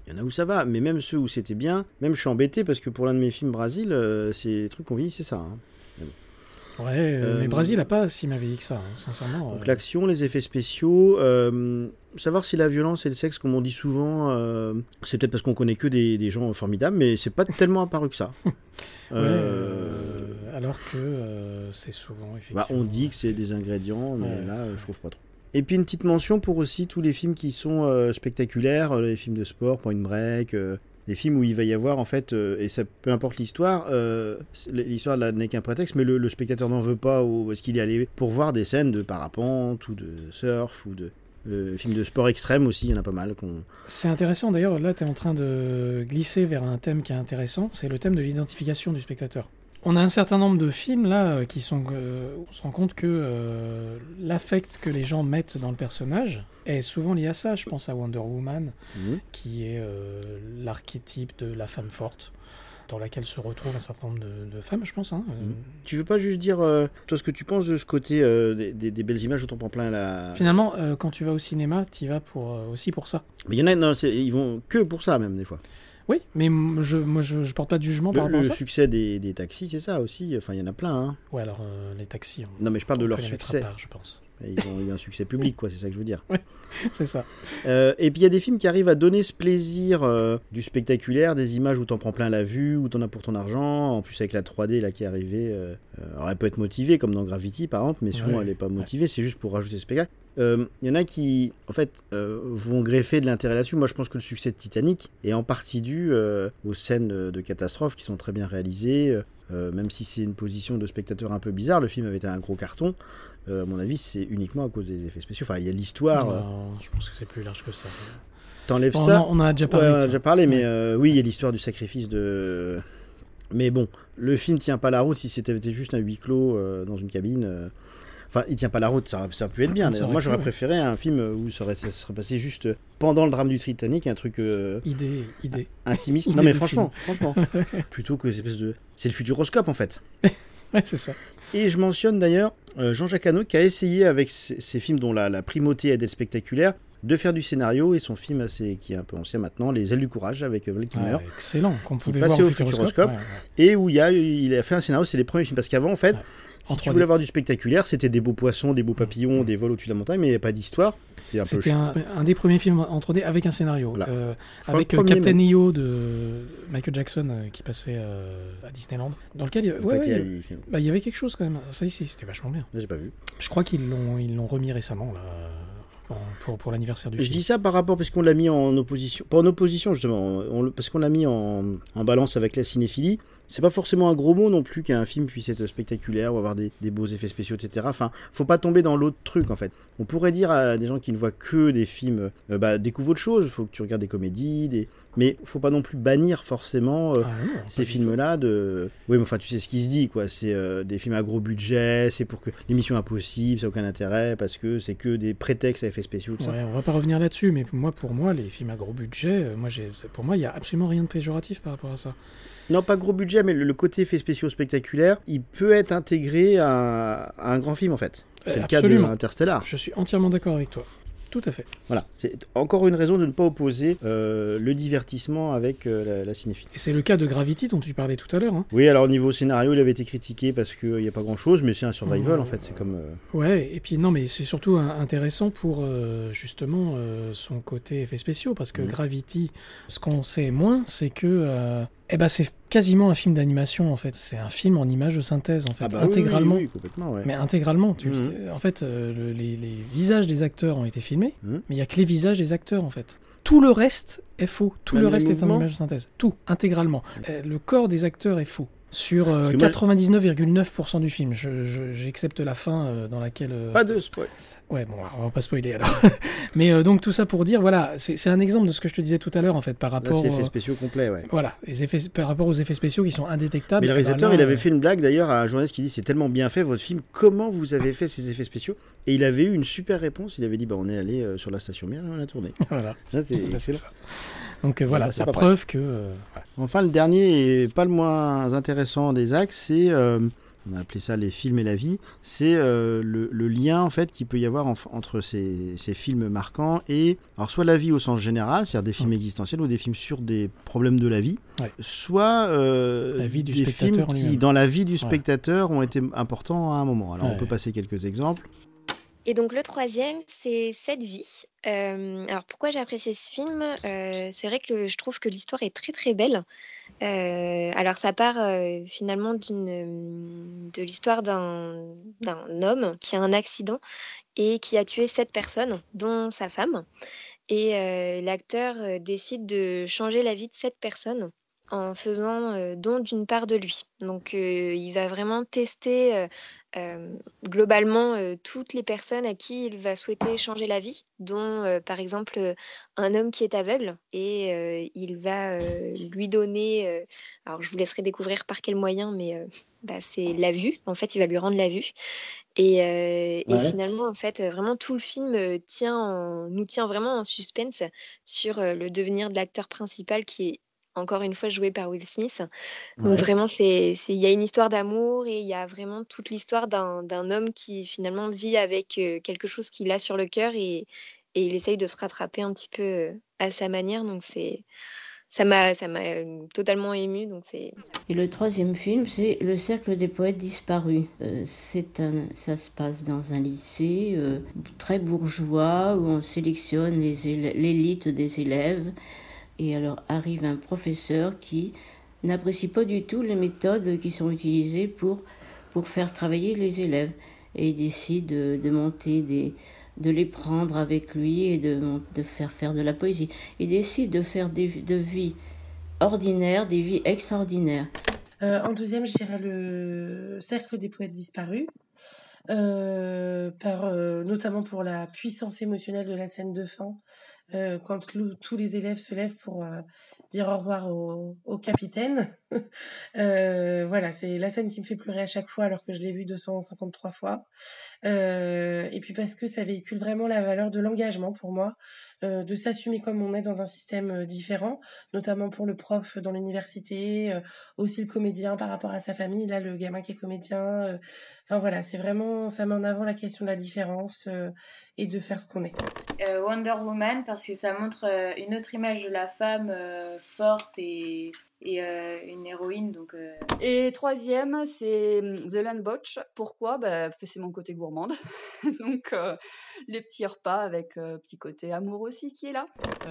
il y en a où ça va. Mais même ceux où c'était bien, même je suis embêté parce que pour l'un de mes films Brasil, euh, c'est trucs qu'on vieillit, c'est ça. hein. Ouais, euh, Euh, mais Brasil n'a pas si vieilli que ça, hein, sincèrement. Donc euh. l'action, les effets spéciaux, savoir si la violence et le sexe, comme on dit souvent, euh, c'est peut-être parce qu'on connaît que des, des gens formidables, mais c'est pas tellement apparu que ça. Ouais, euh, alors que c'est souvent effectivement. Bah, on dit que c'est des ingrédients, mais Ouais. là, je trouve pas trop. Et puis une petite mention pour aussi tous les films qui sont spectaculaires, les films de sport, Point Break, des films où il va y avoir en fait, euh, et ça peu importe l'histoire, euh, l'histoire n'est qu'un prétexte, mais le, le spectateur n'en veut pas ou est-ce qu'il est allé pour voir des scènes de parapente ou de surf ou de euh, films de sport extrême aussi, il y en a pas mal. qu'on C'est intéressant d'ailleurs, là tu es en train de glisser vers un thème qui est intéressant, c'est le thème de l'identification du spectateur. On a un certain nombre de films là euh, qui sont. euh, on se rend compte que euh, l'affect que les gens mettent dans le personnage est souvent lié à ça. Je pense à Wonder Woman, Mhm. qui est euh, l'archétype de la femme forte, dans laquelle se retrouvent un certain nombre de, de femmes, je pense. hein. Euh, Tu veux pas juste dire, euh, toi, ce que tu penses de ce côté euh, des, des- des belles images dont on prend plein la. Finalement, quand tu vas au cinéma, tu y vas pour, aussi pour ça. Mais il y en a, non, ils vont que pour ça même des fois. Oui, mais je, moi je, je porte pas de jugement par Le, rapport le à ça. succès des, des taxis, c'est ça aussi. Enfin, il y en a plein. Hein. Ouais, alors euh, les taxis. on- Non, mais je parle de leur succès. part, je pense. Ils ont eu un succès public, quoi. C'est ça que je veux dire. c'est ça. Euh, et puis il y a des films qui arrivent à donner ce plaisir euh, du spectaculaire, des images où t'en prends plein la vue, où t'en as pour ton argent. En plus avec la 3D là qui est arrivée, alors elle peut être motivée comme dans Gravity par exemple, mais souvent Ouais, elle est pas motivée. C'est juste pour rajouter ce spectacle. Euh, Il y en a qui, en fait, euh, vont greffer de l'intérêt là-dessus. Moi, je pense que le succès de Titanic est en partie dû euh, aux scènes de, de catastrophe qui sont très bien réalisées. Euh, même si c'est une position de spectateur un peu bizarre, le film avait été un gros carton. Euh, à mon avis, c'est uniquement à cause des effets spéciaux. Enfin, il y a l'histoire. euh, Non, je pense que c'est plus large que ça. T'enlèves Bon, ça. On en, a déjà parlé. Ouais, on a déjà parlé, mais euh, oui, il y a l'histoire du sacrifice de. Mais bon, le film tient pas la route si c'était juste un huis clos euh, dans une cabine. Enfin, il tient pas la route, ça, ça peut être bien. Moi, pu, j'aurais préféré un film où ça, aurait, ça serait passé juste pendant le drame du Titanic, un truc euh, Idée, idée. intimiste. Idée non, mais franchement, film. franchement, plutôt que espèce de. C'est le futuroscope en fait. Ouais, c'est ça. Et je mentionne d'ailleurs euh, Jean-Jacques Hano qui a essayé avec ces, ces films dont la, la primauté est d'être spectaculaire de faire du scénario et son film assez, qui est un peu ancien maintenant, Les ailes du courage avec euh, Val Kilmer. Ouais, excellent, qu'on pouvait voir au Futuroscope, Futuroscope, ouais, et où il, y a, il a fait un scénario, c'est les premiers films parce qu'avant en fait, si tu 3D. voulais avoir du spectaculaire, c'était des beaux poissons, des beaux papillons, des vols au-dessus de la montagne, mais il n'y avait pas d'histoire. C'était un des premiers films en 3D avec un scénario. Euh, Je avec euh, premier, Captain. EO de Michael Jackson euh, qui passait euh, à Disneyland. Dans lequel il y, ouais, ouais, bah, avait quelque chose quand même. Ça, c'était vachement bien. J'ai pas vu. Je crois qu'ils l'ont ils l'ont remis récemment là, pour, pour l'anniversaire du Je film. dis ça par rapport parce qu'on l'a mis en opposition, pas en opposition justement, on parce qu'on l'a mis en, en balance avec la cinéphilie. C'est pas forcément un gros mot non plus qu'un film puisse être spectaculaire ou avoir des, des beaux effets spéciaux, etc. Enfin, faut pas tomber dans l'autre truc en fait. On pourrait dire à des gens qui ne voient que des films, euh, bah, découvre autre chose. Faut que tu regardes des comédies, des... mais faut pas non plus bannir forcément euh, Ah non, ces films-là de. Oui, mais enfin, tu sais ce qui se dit, quoi. C'est euh, des films à gros budget, c'est pour que l'émission impossible, ça n'a aucun intérêt parce que c'est que des prétextes à effets spéciaux, tout ça. Ouais, on va pas revenir là-dessus, mais moi, pour moi, les films à gros budget, euh, moi, pour moi, il y a absolument rien de péjoratif par rapport à ça. Non, pas gros budget, mais le, côté effets spéciaux spectaculaires, il peut être intégré à, à un grand film en fait. C'est Euh, le cas de. Interstellar. Je suis entièrement d'accord avec toi. Tout à fait. Voilà, c'est encore une raison de ne pas opposer euh, le divertissement avec euh, la, la cinéphilie. Et c'est le cas de Gravity dont tu parlais tout à l'heure. hein. Oui, alors au niveau scénario, il avait été critiqué parce qu'il n'y a pas grand chose, mais c'est un survival en fait. C'est comme. euh, Ouais, et puis non, mais c'est surtout un- intéressant pour euh, justement euh, son côté effets spéciaux, parce que Mhm. Gravity, ce qu'on sait moins, c'est que euh, eh ben, c'est quasiment un film d'animation en fait. C'est un film en image de synthèse en fait, Ah bah intégralement. oui, oui, complètement, ouais. Mais intégralement. Tu, Mhm. En fait, euh, le- les, les visages des acteurs ont été filmés, Mhm. mais il y a que les visages des acteurs en fait. Tout le reste est faux. Tout Même le reste est en image de synthèse. Tout, intégralement. Euh, le corps des acteurs est faux. Sur euh, Parce que moi- 99,9% du film. J'accepte la fin euh, dans laquelle. euh, Pas de spoil. Ouais, bon, on va pas spoiler alors. Mais euh, donc tout ça pour dire, voilà, c'est un exemple de ce que je te disais tout à l'heure en fait par Là, rapport. c'est effets euh, spéciaux complets, ouais. Voilà, les effets, par rapport aux effets spéciaux qui sont indétectables. Mais le ben réalisateur, là, il avait euh, fait une blague d'ailleurs à un journaliste qui dit c'est tellement bien fait votre film, comment vous avez fait ces effets spéciaux? Et il avait eu une super réponse. Il avait dit bah on est allé euh, sur la station mère et on a tourné. Voilà. Là, c'est Bah, ça. Donc euh, voilà, Bah, c'est la preuve que. euh, Enfin, le dernier et pas le moins intéressant des axes, c'est, euh, on a appelé ça les films et la vie, c'est le, le lien en fait qu'il peut y avoir en- entre ces, ces films marquants et, alors soit la vie au sens général, c'est-à-dire des films existentiels ou des films sur des problèmes de la vie, Ouais. soit La vie du des films qui, dans la vie du Ouais. spectateur, ont été importants à un moment. Alors, on peut passer quelques exemples. Et donc le troisième, c'est Cette vie. Euh, alors pourquoi j'ai apprécié ce film? Euh, C'est vrai que je trouve que l'histoire est très très belle. Euh, alors ça part finalement de l'histoire d'un d'un homme qui a un accident et qui a tué sept personnes, dont sa femme. Et l'acteur décide de changer la vie de sept personnes en faisant euh, don d'une part de lui. Donc euh, il va vraiment tester euh, globalement toutes les personnes à qui il va souhaiter changer la vie, dont par exemple un homme qui est aveugle et il va lui donner, alors je vous laisserai découvrir par quel moyen, mais bah, c'est la vue. En fait, il va lui rendre la vue. Et, finalement, en fait, vraiment tout le film tient en- nous tient vraiment en suspense sur le devenir de l'acteur principal qui est encore une fois joué par Will Smith. Donc Ouais. vraiment, c'est, il y a une histoire d'amour et il y a vraiment toute l'histoire d'un, homme qui finalement vit avec euh, quelque chose qu'il a sur le cœur et, et il essaye de se rattraper un petit peu euh, à sa manière. Donc c'est, ça m'a, ça m'a euh, totalement ému. Donc c'est, Et le troisième film, c'est Le Cercle des poètes disparus. Euh, c'est un, ça se passe dans un lycée euh, très bourgeois où on sélectionne l'élite des élèves. Et alors arrive un professeur qui n'apprécie pas du tout les méthodes qui sont utilisées pour, pour faire travailler les élèves. Et il décide de, de monter des de les prendre avec lui et de, de faire faire de la poésie. Il décide de faire des de vies ordinaires, des vies extraordinaires. Euh, en deuxième, je dirais le Cercle des poètes disparus, euh, euh, notamment pour la puissance émotionnelle de la scène de fin, quand le- tous les élèves se lèvent pour euh, dire au revoir au, au capitaine. Euh, voilà, c'est la scène qui me fait pleurer à chaque fois alors que je l'ai vue 253 fois. Euh, et puis parce que ça véhicule vraiment la valeur de l'engagement pour moi, euh, de s'assumer comme on est dans un système différent, notamment pour le prof dans l'université, aussi le comédien par rapport à sa famille, là le gamin qui est comédien. Enfin voilà, c'est vraiment, ça met en avant la question de la différence et de faire ce qu'on est. Wonder Woman parce que ça montre une autre image de la femme forte et, et euh, une héroïne. Donc, euh, Et troisième, c'est hum, The Land Botch. Pourquoi? Bah, C'est mon côté gourmande. Donc, euh, les petits repas avec euh, petit côté amour aussi qui est là.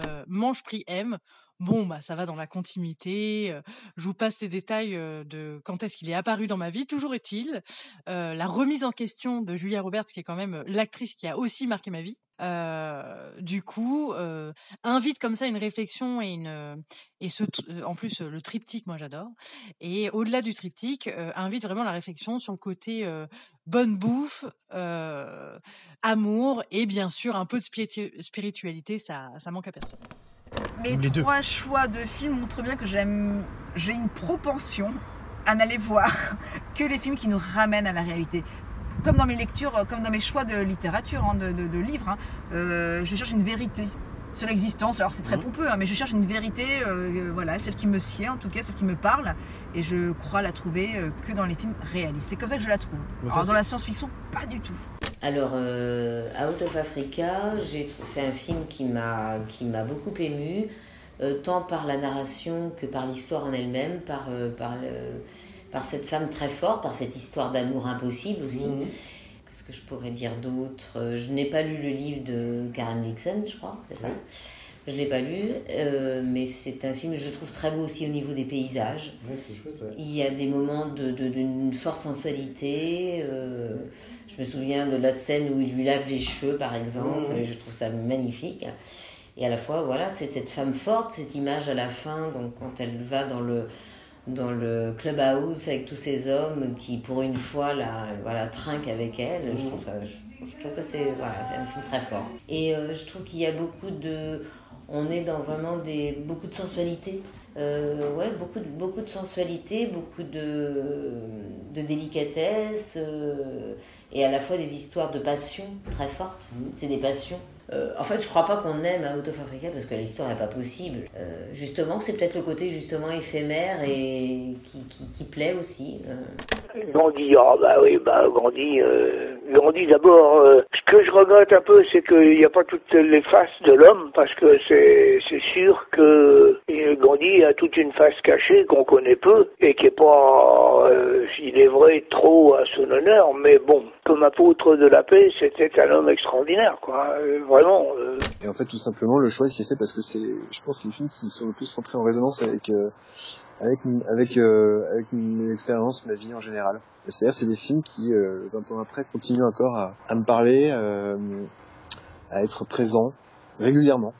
Euh, Mange Prix M, Bon, bah ça va dans la continuité. Je vous passe les détails de quand est-ce qu'il est apparu dans ma vie. Toujours est-il, la remise en question de Julia Roberts, qui est quand même l'actrice qui a aussi marqué ma vie. du coup, invite comme ça une réflexion et une et en plus le triptyque, moi j'adore. Et au-delà du triptyque, invite vraiment la réflexion sur le côté bonne bouffe, amour et bien sûr un peu de spiritu- spiritualité. Ça, ça manque à personne. Mes trois choix de films montrent bien que j'aime, j'ai une propension à n'aller voir que les films qui nous ramènent à la réalité. Comme dans mes lectures, euh, comme dans mes choix de littérature, hein, de, de- de livres, hein, euh, je cherche une vérité sur l'existence. Alors c'est très pompeux, hein, mais je cherche une vérité, euh, voilà, celle qui me sied en tout cas, celle qui me parle, et je crois la trouver euh, que dans les films réalistes. C'est comme ça que je la trouve. Donc Alors dans la science-fiction, pas du tout. Alors, euh, Out of Africa, c'est un film qui m'a qui m'a beaucoup ému, euh, tant par la narration que par l'histoire en elle-même, par euh, par le- par cette femme très forte, par cette histoire d'amour impossible aussi. Mhm. Qu'est-ce que je pourrais dire d'autre? Euh, Je n'ai pas lu le livre de Karen Nixon, je crois, c'est ça? Je l'ai pas lu, euh, mais c'est un film que je trouve très beau aussi au niveau des paysages. Ouais, c'est chouette, ouais. Il y a des moments de- de- d'une forte sensualité. euh, je me souviens de la scène où il lui lave les cheveux, par exemple. Et je trouve ça magnifique. Et à la fois, voilà, c'est cette femme forte, cette image à la fin, donc quand elle va dans le dans le clubhouse avec tous ces hommes qui, pour une fois, la, voilà, trinquent avec elle. Je trouve ça, je, je trouve que c'est voilà, un film très fort. Et euh, je trouve qu'il y a beaucoup de, on est dans vraiment des beaucoup de sensualité. Euh, ouais, beaucoup de, beaucoup de sensualité, beaucoup de, de délicatesse euh, et à la fois des histoires de passion très fortes. C'est des passions. Euh, en fait, je crois pas qu'on aime Out of parce que l'histoire n'est pas possible. Euh, justement, c'est peut-être le côté justement éphémère et qui, qui, qui plaît aussi. euh. Gandhi, ah bah oui, bah Gandhi, euh, Gandhi d'abord, ce que je regrette un peu, c'est qu'il n'y a pas toutes les faces de l'homme, parce que c'est sûr que Gandhi a toute une face cachée qu'on connaît peu, et qui est pas, il est vrai, trop à son honneur, mais bon, comme apôtre de la paix, c'était un homme extraordinaire, quoi, euh, vraiment. euh, Et en fait, tout simplement, le choix il s'est fait parce que c'est, je pense, les films qui sont le plus rentrés en résonance avec euh, avec avec euh, avec mes expériences, ma vie en général. C'est-à-dire, c'est des films qui, euh, 20 ans après, continuent encore à, à me parler, euh, à être présents régulièrement.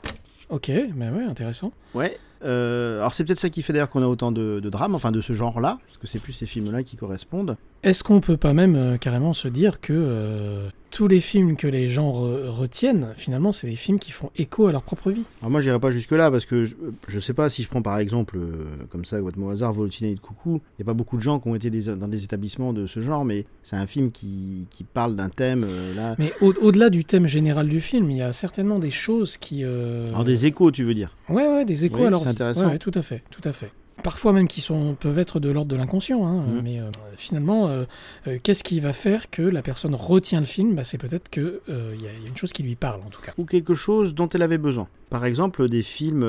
Ok, mais ouais, intéressant. Ouais. euh, alors c'est peut-être ça qui fait d'ailleurs qu'on a autant de, de drames, enfin de ce genre-là, parce que c'est plus ces films-là qui correspondent. Est-ce qu'on peut pas même euh, carrément se dire que euh, tous les films que les gens re- retiennent, finalement, c'est des films qui font écho à leur propre vie? Alors moi j'irai pas jusque là parce que je, je sais pas si je prends par exemple euh, comme ça au hasard Voltiné de Coucou, il y a pas beaucoup de gens qui ont été des- dans des établissements de ce genre mais c'est un film qui, qui parle d'un thème là. Mais au- au-delà du thème général du film, il y a certainement des choses qui... Alors des échos tu veux dire? Ouais, ouais, des échos Oui, à leur c'est intéressant. Ouais, tout à fait, tout à fait. Parfois même qui sont, peuvent être de l'ordre de l'inconscient, hein, Mhm. mais euh, finalement, euh, euh, qu'est-ce qui va faire que la personne retient le film? Bah, C'est peut-être qu'il y, y a une chose qui lui parle, en tout cas. ou quelque chose dont elle avait besoin. Par exemple, des films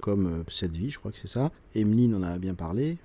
comme Cette vie, je crois que c'est ça. Emeline en a bien parlé.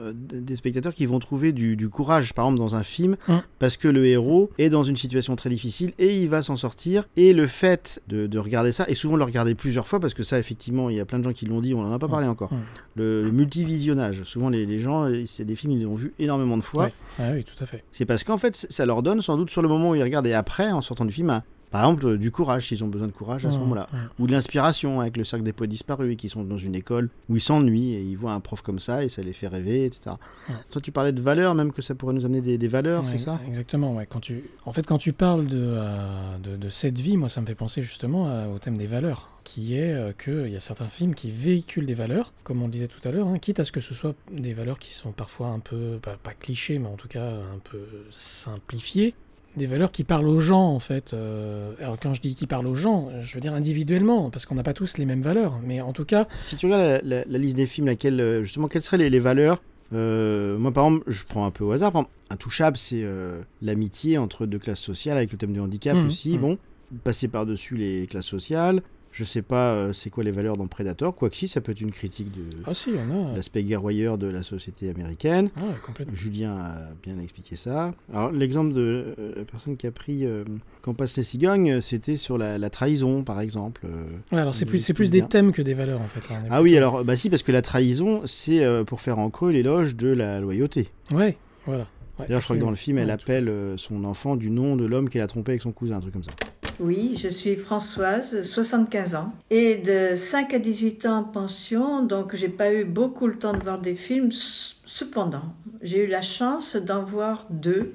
Euh, des spectateurs qui vont trouver du, du courage, par exemple, dans un film, Hum. parce que le héros est dans une situation très difficile et il va s'en sortir. Et le fait de, de regarder ça, et souvent de le regarder plusieurs fois, parce que ça, effectivement, il y a plein de gens qui l'ont dit, on n'en a pas parlé encore. Hum. Le, le multivisionnage. Souvent, les, les gens, c'est des films, ils l'ont vu énormément de fois. Ouais. Ah oui, tout à fait. C'est parce qu'en fait, ça leur donne sans doute sur le moment où ils regardent et après, en sortant du film, un- par exemple, euh, du courage, s'ils ont besoin de courage à ce moment-là. ouais. Ou de l'inspiration avec le cercle des poètes disparus et qui sont dans une école où ils s'ennuient et ils voient un prof comme ça et ça les fait rêver, etc. Ouais. Toi, tu parlais de valeurs, même que ça pourrait nous amener des, des valeurs, c'est ça? Exactement, ouais. Quand tu... En fait, quand tu parles de, euh, de, de cette vie, moi, ça me fait penser justement à- au thème des valeurs, qui est euh, qu'il y a certains films qui véhiculent des valeurs, comme on le disait tout à l'heure, hein, quitte à ce que ce soit des valeurs qui sont parfois un peu, pas, pas clichés, mais en tout cas un peu simplifiées. Des valeurs qui parlent aux gens, en fait. Euh, alors, quand je dis qui parlent aux gens, je veux dire individuellement, parce qu'on n'a pas tous les mêmes valeurs. Mais en tout cas, Si tu regardes la, la- la liste des films, laquelle, euh, justement, quelles seraient les, les valeurs Euh, Moi, par exemple, je prends un peu au hasard. Par exemple, Intouchable, c'est euh, l'amitié entre deux classes sociales avec le thème du handicap Mhm, aussi. mhm. Bon, passer par-dessus les classes sociales. Je sais pas euh, c'est quoi les valeurs dans Predator, quoique si ça peut être une critique de Ah si, a. l'aspect guerroyeur de la société américaine. Ah complètement. Julien a bien expliqué ça. Alors l'exemple de euh, la personne qui a pris euh, Quand passe les cigognes, euh, c'était sur la, la trahison par exemple. Ouais, alors c'est plus, plus des thèmes que des valeurs en fait. là, est Ah oui, alors bah si parce que la trahison c'est pour faire en creux l'éloge de la loyauté. Ouais, voilà. D'ailleurs, je crois que dans le film, elle appelle euh, son enfant du nom de l'homme qu'elle a trompé avec son cousin, un truc comme ça. Oui, je suis Françoise, 75 ans, et de 5 à 18 ans en pension, donc j'ai pas eu beaucoup le temps de voir des films. Cependant, j'ai eu la chance d'en voir deux.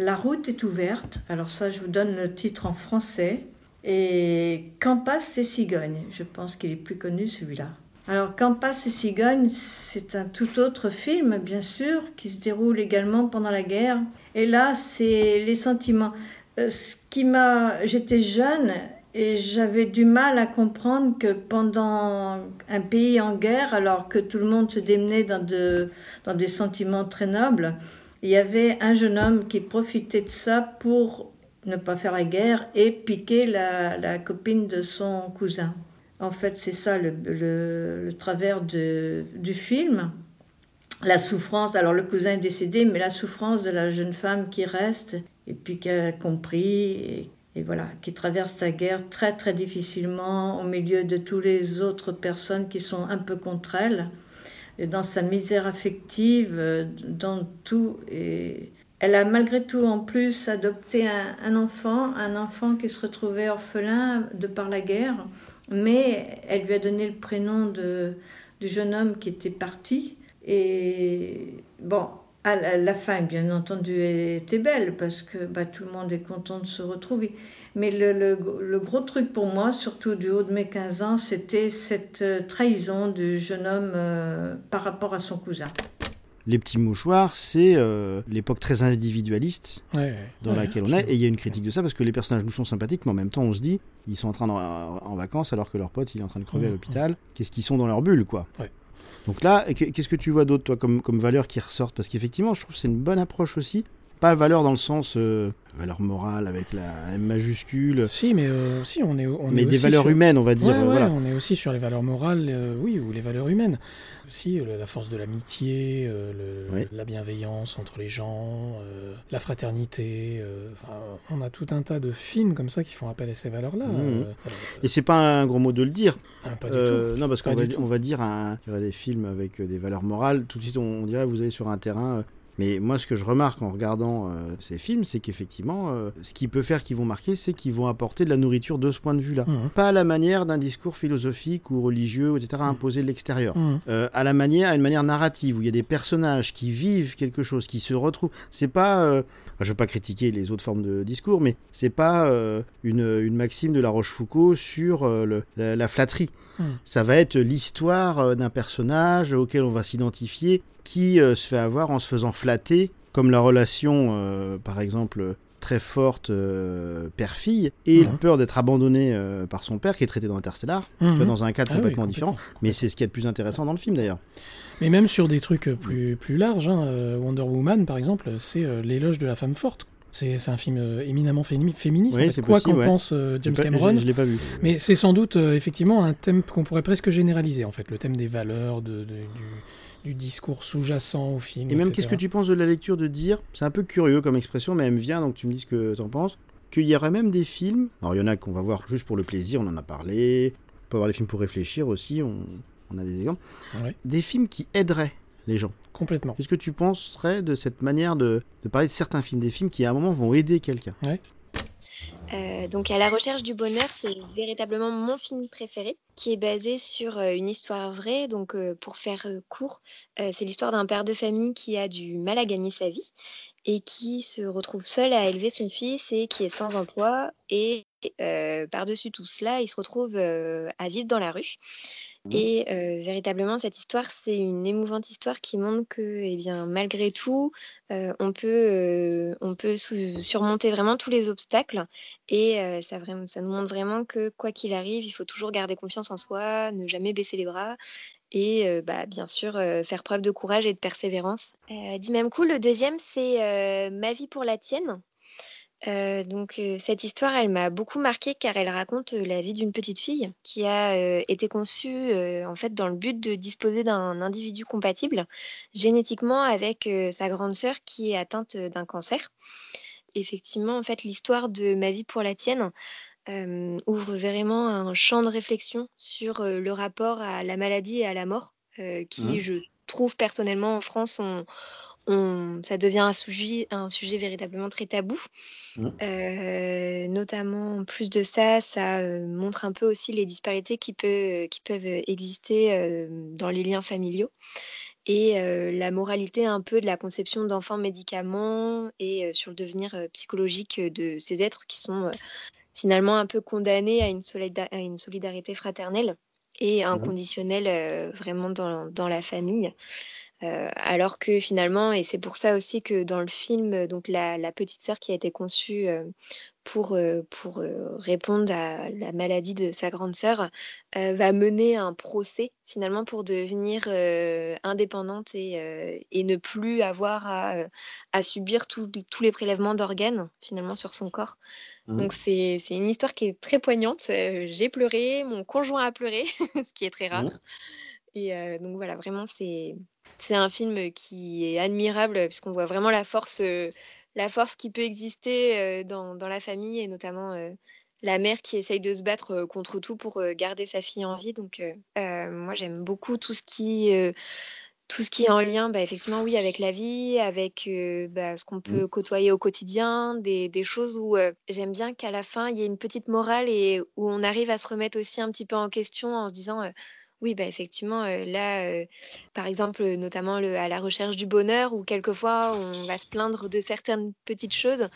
La route est ouverte, alors ça je vous donne le titre en français, et Quand passent les cigognes, je pense qu'il est plus connu celui-là. Alors, Quand passent les cigognes, c'est un tout autre film, bien sûr, qui se déroule également pendant la guerre. Et là, c'est les sentiments. Euh, ce qui m'a, j'étais jeune et j'avais du mal à comprendre que pendant un pays en guerre, alors que tout le monde se démenait dans, de, dans des sentiments très nobles, il y avait un jeune homme qui profitait de ça pour ne pas faire la guerre et piquer la copine de son cousin. En fait, c'est ça le, le, travers de, du film. La souffrance, alors le cousin est décédé, mais la souffrance de la jeune femme qui reste et puis qui a compris et, voilà, qui traverse sa guerre très très difficilement au milieu de toutes les autres personnes qui sont un peu contre elle, et dans sa misère affective, euh, dans tout. Et elle a malgré tout en plus adopté un enfant, un enfant qui se retrouvait orphelin de par la guerre, mais elle lui a donné le prénom de, du jeune homme qui était parti. Et bon, à la, fin, bien entendu, elle était belle parce que bah, tout le monde est content de se retrouver. Mais le, le, le gros truc pour moi, surtout du haut de mes 15 ans, c'était cette euh, trahison du jeune homme euh, par rapport à son cousin. Les petits mouchoirs, c'est euh, l'époque très individualiste Ouais, ouais. dans Ouais, laquelle on est. Et il y a une critique de ça parce que les personnages nous sont sympathiques, mais en même temps, on se dit, ils sont en train d'en- en, vacances alors que leur pote, il est en train de crever à l'hôpital. Qu'est-ce qu'ils sont dans leur bulle, quoi. Donc là, qu- qu'est-ce que tu vois d'autre, toi, comme, comme valeur qui ressortent Parce qu'effectivement, je trouve que c'est une bonne approche aussi. Pas valeur dans le sens euh, valeur morale avec la M majuscule. Si, mais euh, si, on est. On Mais est des valeurs sur- humaines, on va dire, Ouais, ouais, voilà. on est aussi sur les valeurs morales, euh, oui, ou les valeurs humaines. Aussi, euh, la force de l'amitié, euh, Oui. la bienveillance entre les gens, la fraternité. on a tout un tas de films comme ça qui font appel à ces valeurs-là. Mhm. euh, Et c'est pas un gros mot de le dire. Ah, pas du tout. Non, parce qu'on va, va dire un, il y aurait des films avec des valeurs morales. Tout de suite, on, on dirait vous allez sur un terrain. Mais moi, ce que je remarque en regardant euh, ces films, c'est qu'effectivement, euh, ce qui peut faire qu'ils vont marquer, c'est qu'ils vont apporter de la nourriture de ce point de vue-là. Mhm. Pas à la manière d'un discours philosophique ou religieux, etc., imposé de l'extérieur. Mhm. Euh, à la manière, à une manière narrative, où il y a des personnages qui vivent quelque chose, qui se retrouvent. C'est pas, je veux pas critiquer les autres formes de discours, mais c'est pas une, une maxime de La Rochefoucauld sur le- la, la flatterie. Ça va être l'histoire d'un personnage auquel on va s'identifier, qui euh, se fait avoir en se faisant flatter, comme la relation, euh, par exemple, très forte euh, père-fille, et la peur d'être abandonné par son père, qui est traité dans Interstellar, Mhm. dans un cadre Ah oui, complètement complètement, différent. Mais c'est ce qui est le plus intéressant dans le film d'ailleurs. Mais même sur des trucs plus, plus larges, hein, Wonder Woman par exemple, c'est l'éloge de la femme forte. C'est un film euh, éminemment fémi- féministe, Oui, en fait, quoi qu'en ouais. pense euh, James pas- Cameron. je- je l'ai pas vu. Mais c'est sans doute euh, effectivement un thème qu'on pourrait presque généraliser, en fait, le thème des valeurs, de, de- du, du discours sous-jacent au film. Et même, qu'est-ce que tu penses de la lecture de dire, c'est un peu curieux comme expression, mais elle me vient, donc tu me dis ce que t'en penses, qu'il y aurait même des films, alors il y en a qu'on va voir juste pour le plaisir, on en a parlé, on peut voir les films pour réfléchir aussi, on, on a des exemples, Ouais. des films qui aideraient les gens. Complètement. Qu'est-ce que tu penserais de cette manière de, de parler de certains films, des films qui à un moment vont aider quelqu'un Euh, donc à la recherche du bonheur, c'est véritablement mon film préféré, qui est basé sur euh, une histoire vraie. Donc euh, pour faire euh, court, c'est l'histoire d'un père de famille qui a du mal à gagner sa vie et qui se retrouve seul à élever son fils et qui est sans emploi. Et par-dessus tout cela, il se retrouve à vivre dans la rue. Et euh, véritablement, cette histoire, c'est une émouvante histoire qui montre que, eh bien, malgré tout, euh, on peut, euh, on peut surmonter vraiment tous les obstacles. Et euh, ça, ça nous montre vraiment que, quoi qu'il arrive, il faut toujours garder confiance en soi, ne jamais baisser les bras. Et euh, bah, bien sûr, euh, faire preuve de courage et de persévérance. Euh, du même coup, le deuxième, c'est euh, Ma vie pour la tienne. Euh, donc euh, cette histoire, elle m'a beaucoup marquée car elle raconte euh, la vie d'une petite fille qui a été conçue en fait dans le but de disposer d'un individu compatible génétiquement avec sa grande sœur qui est atteinte d'un cancer. Effectivement, en fait, l'histoire de Ma vie pour la tienne ouvre vraiment un champ de réflexion sur le rapport à la maladie et à la mort qui, Mhm. je trouve personnellement en France, on, on- ça devient un sujet, un sujet véritablement très tabou. Euh, notamment, en plus de ça, ça euh, montre un peu aussi les disparités qui, peut- qui peuvent exister euh, dans les liens familiaux et euh, la moralité un peu de la conception d'enfants médicaments et euh, sur le devenir euh, psychologique de ces êtres qui sont euh, finalement un peu condamnés à une, solida- à une solidarité fraternelle et inconditionnelle euh, vraiment dans, dans la famille. Euh, alors que finalement, et c'est pour ça aussi que dans le film, euh, donc la, la petite sœur qui a été conçue euh, pour, euh, pour répondre à la maladie de sa grande sœur, va mener un procès finalement pour devenir indépendante et, et ne plus avoir à, à subir tous les prélèvements d'organes finalement sur son corps. Mhm. Donc c'est une histoire qui est très poignante. J'ai pleuré, mon conjoint a pleuré, ce qui est très rare. Mhm. Et donc voilà, vraiment, c'est c'est un film qui est admirable puisqu'on voit vraiment la force, euh, la force qui peut exister euh, dans, dans la famille et notamment euh, la mère qui essaye de se battre euh, contre tout pour euh, garder sa fille en vie. Donc euh, euh, moi, j'aime beaucoup tout ce qui euh, tout ce qui est en lien, bah, effectivement, oui, avec la vie, avec euh, bah, ce qu'on peut côtoyer au quotidien, des, des choses où euh, j'aime bien qu'à la fin, il y ait une petite morale et où on arrive à se remettre aussi un petit peu en question en se disant, euh, oui, bah, effectivement, euh, là, euh, par exemple, euh, notamment le, à la recherche du bonheur, où quelquefois on va se plaindre de certaines petites choses.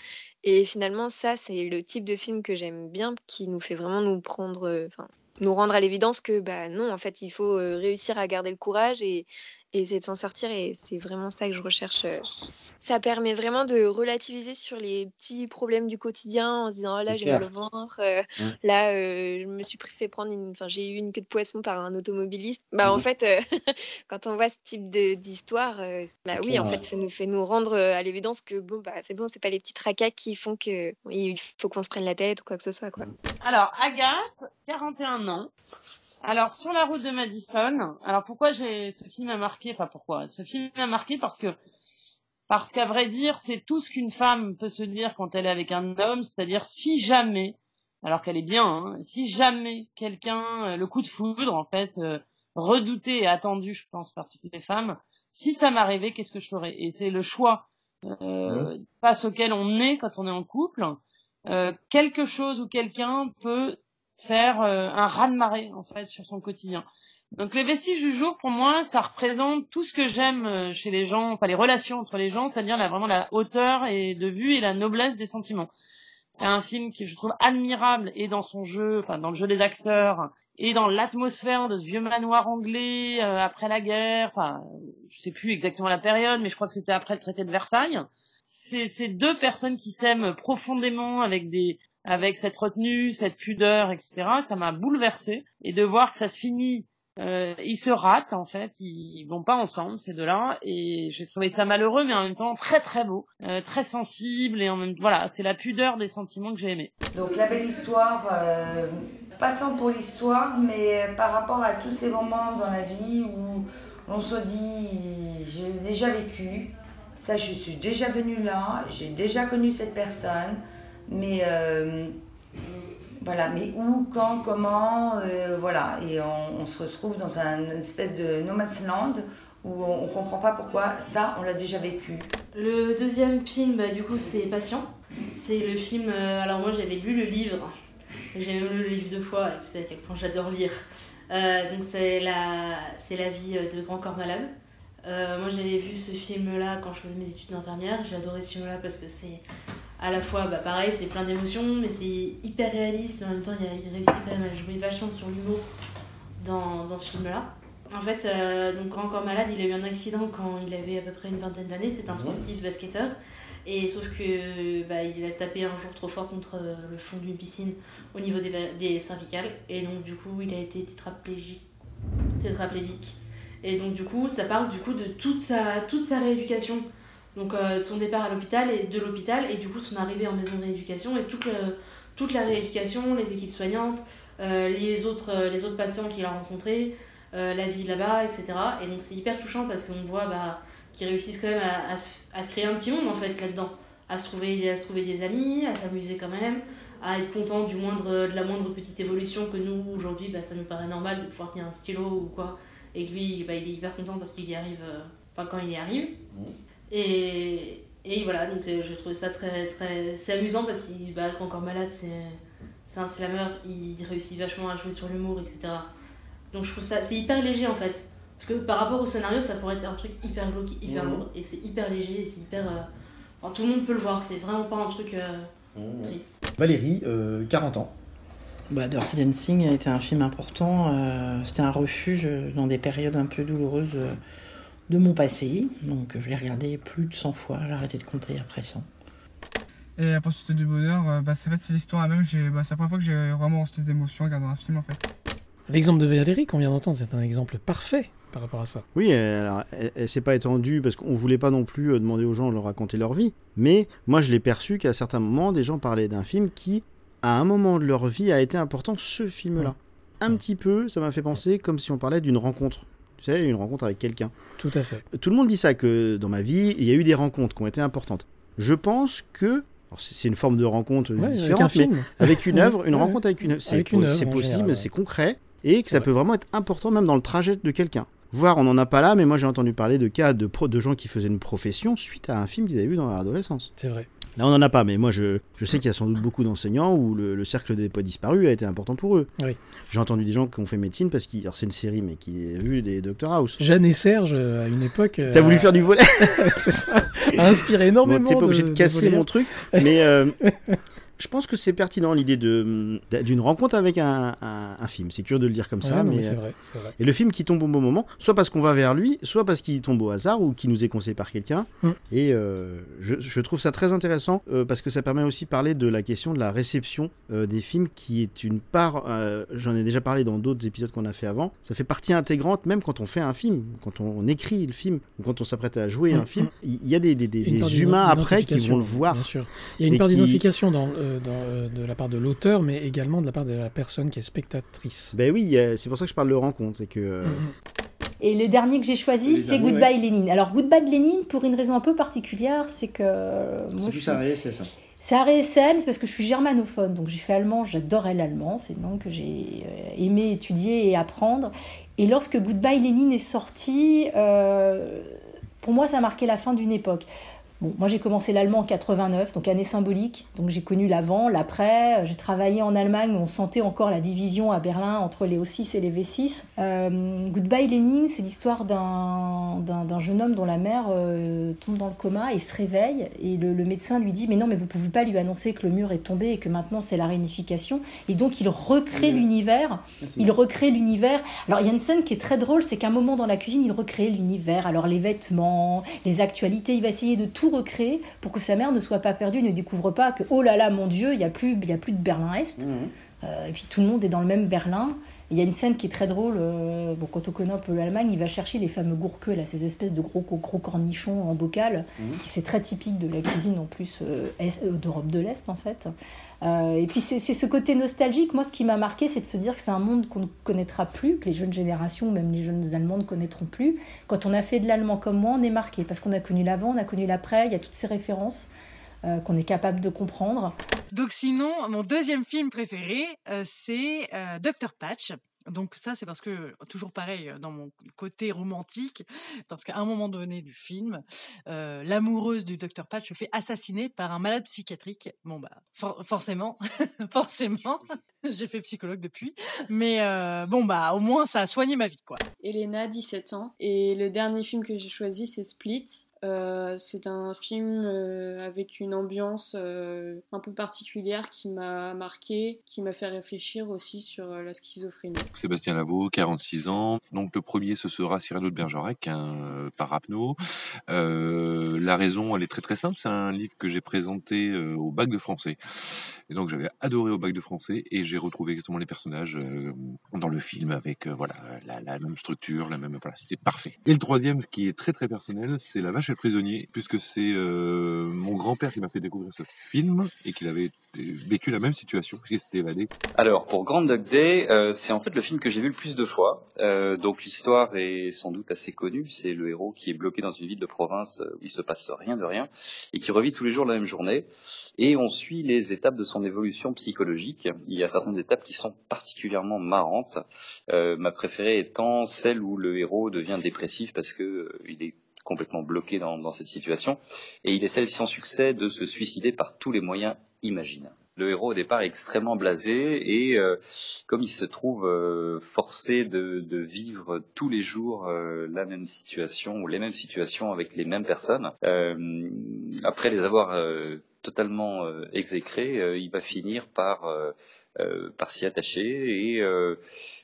Et finalement, ça, c'est le type de film que j'aime bien, qui nous fait vraiment nous prendre, nous rendre à l'évidence que bah non, en fait, il faut réussir à garder le courage et, et essayer de s'en sortir. Et c'est vraiment ça que je recherche. euh. Ça permet vraiment de relativiser sur les petits problèmes du quotidien en se disant oh là j'ai mal au ventre, euh, là euh, je me suis pris- fait prendre une, enfin j'ai eu une queue de poisson par un automobiliste. Bah en Mhm. fait, euh, quand on voit ce type de- d'histoire, euh, bah oui clair, en fait ça nous fait nous rendre à l'évidence que bon bah c'est bon, c'est pas les petits tracas qui font que il faut qu'on se prenne la tête ou quoi que ce soit quoi. Alors, Agathe, 41 ans. Alors, sur la route de Madison. Alors, pourquoi j'ai ce film a marqué Enfin, pourquoi? Ce film m'a marqué parce que, parce qu'à vrai dire, c'est tout ce qu'une femme peut se dire quand elle est avec un homme, c'est-à-dire si jamais, alors qu'elle est bien, hein, si jamais quelqu'un, euh, le coup de foudre, en fait, euh, redouté et attendu, je pense, par toutes les femmes, si ça m'arrivait, qu'est-ce que je ferais? Et c'est le choix euh, face auquel on est quand on est en couple. Euh, quelque chose ou quelqu'un peut faire euh, un raz-de-marée en fait sur son quotidien. Donc les vestiges du jour pour moi ça représente tout ce que j'aime euh, chez les gens, enfin les relations entre les gens, c'est-à-dire la, vraiment la hauteur et de vue et la noblesse des sentiments. C'est un film qui je trouve admirable et dans son jeu, enfin dans le jeu des acteurs et dans l'atmosphère de ce vieux manoir anglais euh, après la guerre, enfin je sais plus exactement la période mais je crois que c'était après le traité de Versailles. C'est c'est deux personnes qui s'aiment profondément avec des avec cette retenue, cette pudeur, etc. Ça m'a bouleversée et de voir que ça se finit, euh, ils se ratent en fait, ils vont pas ensemble ces deux-là et j'ai trouvé ça malheureux mais en même temps très très beau, euh, très sensible et en même voilà c'est la pudeur des sentiments que j'ai aimé. Donc la belle histoire, euh, pas tant pour l'histoire, mais par rapport à tous ces moments dans la vie où on se dit j'ai déjà vécu, ça je suis déjà venue là, j'ai déjà connu cette personne, mais euh, voilà, mais où, quand, comment, euh, voilà, et on, se retrouve dans un une espèce de no man's land où on, on comprend pas pourquoi ça on l'a déjà vécu. Le deuxième film, bah, du coup, c'est Patient. C'est le film. euh, alors, moi, j'avais lu le livre. J'ai même lu le livre deux fois, et tu sais à quel point j'adore lire. Donc, c'est la, c'est la vie de Grand Corps Malade. Moi, j'avais vu ce film-là quand je faisais mes études d'infirmière. J'ai adoré ce film-là parce que c'est à la fois, bah, pareil, c'est plein d'émotions, mais c'est hyper réaliste. Mais en même temps, il, a, il réussit quand même à jouer vachement sur l'humour dans, dans ce film-là. En fait, euh, donc Grand Corps Malade, il a eu un accident quand il avait à peu près une vingtaine d'années. C'est un sportif basketteur. Et sauf que bah, il a tapé un jour trop fort contre euh, le fond d'une piscine au niveau des, des cervicales. Et donc, du coup, il a été tétraplégique. tétraplégique. Et donc, du coup, ça parle du coup de toute sa, toute sa rééducation. Donc euh, son départ à l'hôpital et de l'hôpital et du coup son arrivée en maison de rééducation et toute, toute la rééducation, les équipes soignantes, euh, les, autres, euh, les autres patients qu'il a rencontrés, la vie là-bas, etc. Et donc c'est hyper touchant parce qu'on voit bah, qu'ils réussissent quand même à, à se- créer un petit monde en fait là-dedans, à se trouver, à se trouver des amis, à s'amuser quand même, à être content du moindre, de la moindre petite évolution que nous aujourd'hui, bah, ça nous paraît normal de pouvoir tenir un stylo ou quoi. Et lui, bah, il est hyper content parce qu'il y arrive, enfin quand il y arrive. Et, et voilà, donc euh, j'ai trouvé ça très, très. C'est amusant parce qu'il bah, être encore malade, c'est c'est un slammer, il réussit vachement à jouer sur l'humour, etc. Donc je trouve ça. C'est hyper léger en fait. Parce que par rapport au scénario, ça pourrait être un truc hyper glauque, hyper Mhm. lourd. Et c'est hyper léger, et c'est hyper. euh, enfin, tout le monde peut le voir, c'est vraiment pas un truc euh, triste. Valérie, euh, 40 ans. Bah, Dirty Dancing a été un film important. euh, C'était un refuge dans des périodes un peu douloureuses euh, de mon passé. Donc je l'ai regardé plus de 100 fois. J'ai arrêté de compter après 100. Et la poursuite du bonheur, euh, bah, c'est en fait, c'est l'histoire même. J'ai- Bah, c'est la première fois que j'ai vraiment ressenti des émotions en regardant un film en fait. L'exemple de Valérie qu'on vient d'entendre, c'est un exemple parfait par rapport à ça. Oui, alors, elle, elle s'est pas étendue parce qu'on voulait pas non plus euh, demander aux gens de leur raconter leur vie. Mais moi, je l'ai perçu qu'à certains moments, des gens parlaient d'un film qui, à un moment de leur vie, a été important, ce film-là. Un petit peu, ça m'a fait penser comme si on parlait d'une rencontre. Tu sais, une rencontre avec quelqu'un. Tout à fait. Tout le monde dit ça, que dans ma vie, il y a eu des rencontres qui ont été importantes. Je pense que. C'est une forme de rencontre Ouais, avec différente, un mais film. avec une Ouais, œuvre, une ouais. rencontre avec une œuvre. C'est possible, c'est concret, et que ça peut vraiment être important même dans le trajet de quelqu'un. Voire, on n'en a pas là, mais moi j'ai entendu parler de cas de, pro, de gens qui faisaient une profession suite à un film qu'ils avaient vu dans leur adolescence. C'est vrai. Là, on n'en a pas, mais moi je, je sais qu'il y a sans doute beaucoup d'enseignants où le, le cercle des poids disparus a été important pour eux. Oui. J'ai entendu des gens qui ont fait médecine parce qu'ils. C'est une série, mais qui a vu des Doctor House. Jeanne et Serge, euh, à une époque. euh, T'as voulu faire du volet C'est ça. A inspiré énormément. Bon, T'es pas obligé de, de casser mon truc, mais euh, je pense que c'est pertinent l'idée de d'une rencontre avec un, un- un film. C'est curieux de le dire comme ça, non, mais, mais c'est euh, vrai, c'est vrai. Et le film qui tombe au bon moment, soit parce qu'on va vers lui, soit parce qu'il tombe au hasard ou qu'il nous est conseillé par quelqu'un. Mm. Et euh, je, je trouve ça très intéressant euh, parce que ça permet aussi de parler de la question de la réception euh, des films, qui est une part. J'en ai déjà parlé dans d'autres épisodes qu'on a fait avant. Ça fait partie intégrante, même quand on fait un film, quand on, écrit le film, ou quand on s'apprête à jouer Mm, un film. mm. Il y a des, des- des- Une des part humains après qui vont le voir. Bien sûr. Il y a une part qui- d'identification dans, euh, dans, euh, de la part de l'auteur, mais également de la part de la personne qui est spectatrice. Ben oui, c'est pour ça que je parle de rencontre et que. euh, Et le dernier que j'ai choisi, c'est Goodbye Lénine. Alors Goodbye Lénine, pour une raison un peu particulière, c'est que moi C'est je plus suis... arrêté, c'est ça. C'est ARSM, c'est parce que je suis germanophone, donc j'ai fait allemand, j'adorais l'allemand, c'est une langue que j'ai aimé étudier et apprendre. Et lorsque Goodbye Lénine est sorti, euh, pour moi ça a marqué la fin d'une époque. Bon, moi j'ai commencé l'allemand en 89, donc année symbolique, donc j'ai connu l'avant, l'après. J'ai travaillé en Allemagne où on sentait encore la division à Berlin entre les O6 et les V6. Euh, Goodbye Lénine, c'est l'histoire d'un jeune homme dont la mère euh, tombe dans le coma et se réveille. Et le, le médecin lui dit Mais non, mais vous ne pouvez pas lui annoncer que le mur est tombé et que maintenant c'est la réunification. Et donc il recrée l'univers. Il recrée l'univers. Alors il y a une scène qui est très drôle c'est qu'à un moment dans la cuisine, il recrée l'univers. Alors les vêtements, les actualités, il va essayer de tout recréer pour que sa mère ne soit pas perdue, ne découvre pas que oh là là, mon Dieu, il n'y a, plus- il y a plus de Berlin-Est. Euh, et puis tout le monde est dans le même Berlin. Il y a une scène qui est très drôle. euh, bon, quand on connaît un peu l'Allemagne, il va chercher les fameux gourqueux, là, ces espèces de gros, gros cornichons en bocal, qui c'est très typique de la cuisine en plus euh, euh, d'Europe de l'Est en fait. Euh, et puis c'est c'est ce côté nostalgique. Moi, ce qui m'a marqué, c'est de se dire que c'est un monde qu'on ne connaîtra plus, que les jeunes générations, même les jeunes Allemands, ne connaîtront plus. Quand on a fait de l'allemand comme moi, on est marqué parce qu'on a connu l'avant, on a connu l'après. Il y a toutes ces références euh, qu'on est capable de comprendre. Donc sinon, mon deuxième film préféré, euh, c'est euh, Dr Patch. Donc ça, c'est parce que toujours pareil euh, dans mon côté romantique, parce qu'à un moment donné du film, euh, l'amoureuse du docteur Patch se fait assassiner par un malade psychiatrique. Bon bah for- forcément, forcément, j'ai fait psychologue depuis, mais euh, bon bah au moins ça a soigné ma vie quoi. Elena, 17 ans. Et le dernier film que j'ai choisi, c'est Split. Euh, c'est un film euh, avec une ambiance euh, un peu particulière qui m'a marqué, qui m'a fait réfléchir aussi sur la schizophrénie. Sébastien Lavaux, 46 ans. Donc le premier, ce sera Cyrano de Bergerac, un parapno. La raison, elle est très très simple. C'est un livre que j'ai présenté au bac de français. Et donc j'avais adoré au bac de français et j'ai retrouvé exactement les personnages dans le film avec voilà la, la même structure, la même voilà, c'était parfait. Et le troisième, qui est très très personnel, c'est La Vache prisonnier, puisque c'est euh, mon grand-père qui m'a fait découvrir ce film et qu'il avait vécu la même situation puisqu'il s'était évadé. Alors pour Grand Dog Day, euh, c'est en fait le film que j'ai vu le plus de fois. Euh, donc l'histoire est sans doute assez connue. C'est le héros qui est bloqué dans une ville de province où il se passe rien de rien et qui revit tous les jours la même journée. Et on suit les étapes de son évolution psychologique. Il y a certaines étapes qui sont particulièrement marrantes. ma préférée étant celle où le héros devient dépressif parce que il est complètement bloqué dans, cette situation, et il essaie sans succès de se suicider par tous les moyens imaginables. Le héros au départ est extrêmement blasé et euh, comme il se trouve euh, forcé de, de, vivre tous les jours euh, la même situation ou les mêmes situations avec les mêmes personnes, après les avoir totalement exécrés, il va finir par euh, par s'y attacher et euh,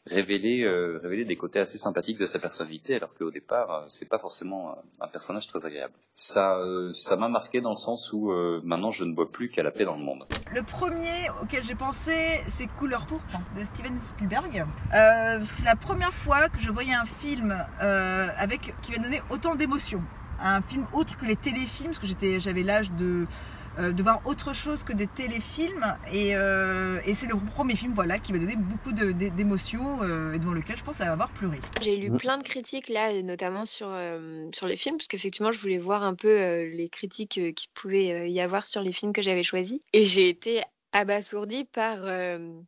révéler, euh, révéler des côtés assez sympathiques de sa personnalité, alors qu'au départ, c'est pas forcément un personnage très agréable. Ça, ça m'a marqué dans le sens où maintenant je ne vois plus qu'à la paix dans le monde. Le premier auquel j'ai pensé, c'est Couleur pourpre de Steven Spielberg, parce que c'est la première fois que je voyais un film avec qui m'a donné autant d'émotions un film autre que les téléfilms, parce que j'avais l'âge de euh, de voir autre chose que des téléfilms. Et, euh, et c'est le premier film voilà, qui m'a donné beaucoup d'émotions euh, et devant lequel je pense avoir pleuré. J'ai lu plein de critiques là, notamment sur, sur les films, parce qu'effectivement je voulais voir un peu les critiques qui pouvait y avoir sur les films que j'avais choisis. Et j'ai été abasourdie par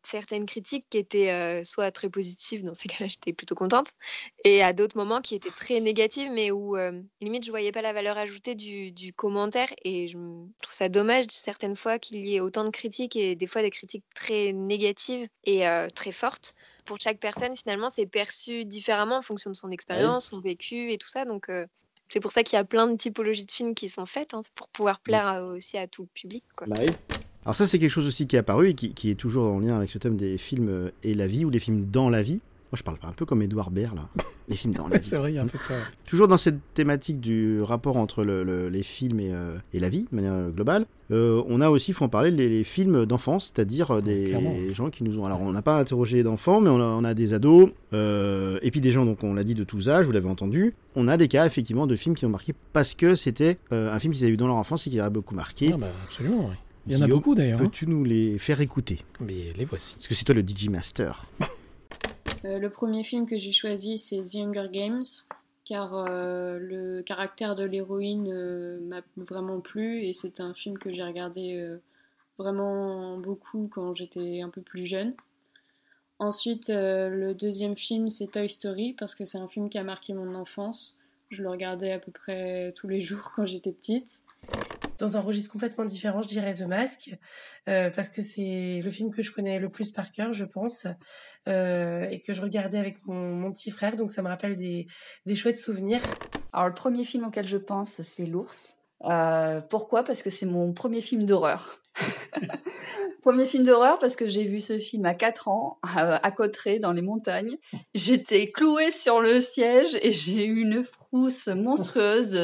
certaines critiques qui étaient soit très positives, dans ces cas-là j'étais plutôt contente, et à d'autres moments qui étaient très négatives, mais où limite je voyais pas la valeur ajoutée du, du commentaire, et je trouve ça dommage certaines fois qu'il y ait autant de critiques, et des fois des critiques très négatives et très fortes. Pour chaque personne, finalement, c'est perçu différemment en fonction de son expérience, son vécu et tout ça, donc c'est pour ça qu'il y a plein de typologies de films qui sont faites, hein, pour pouvoir plaire aussi à tout le public. Quoi. Bah alors ça, c'est quelque chose aussi qui est apparu et qui, est toujours en lien avec ce thème des films euh, et la vie ou des films dans la vie. Moi, je parle un peu comme Edouard Baird, là. Les films dans la vie. c'est vrai, il y a un peu de ça. Toujours dans cette thématique du rapport entre les films et, euh, et, la vie, de manière globale, euh, on a aussi, il faut en parler, les, films d'enfance, c'est-à-dire des gens qui nous ont... Alors, on n'a pas interrogé d'enfants, mais on a, des ados, et puis des gens, donc on l'a dit, de tous âges, vous l'avez entendu. On a des cas, effectivement, de films qui ont marqué parce que c'était un film qu'ils avaient eu dans leur enfance et qui leur a beaucoup marqué. Ah bah, absolument, oui. Il y en a beaucoup d'ailleurs. Peux-tu hein. nous les faire écouter? Mais les voici. Parce que c'est toi le DJ Master. Euh, le premier film que j'ai choisi, c'est The Hunger Games, car euh, le caractère de l'héroïne euh, m'a vraiment plu et c'est un film que j'ai regardé vraiment beaucoup quand j'étais un peu plus jeune. Ensuite, le deuxième film, c'est Toy Story, parce que c'est un film qui a marqué mon enfance. Je le regardais à peu près tous les jours quand j'étais petite. Dans un registre complètement différent, je dirais The Mask, euh, parce que c'est le film que je connais le plus par cœur, je pense, euh, et que je regardais avec mon, petit frère, donc ça me rappelle des, chouettes souvenirs. Alors le premier film auquel je pense, c'est L'ours. Euh, pourquoi? Parce que c'est mon premier film d'horreur. Premier film d'horreur parce que j'ai vu ce film à 4 ans, à, à Cotteret, dans les montagnes. J'étais clouée sur le siège et j'ai eu une frousse monstrueuse,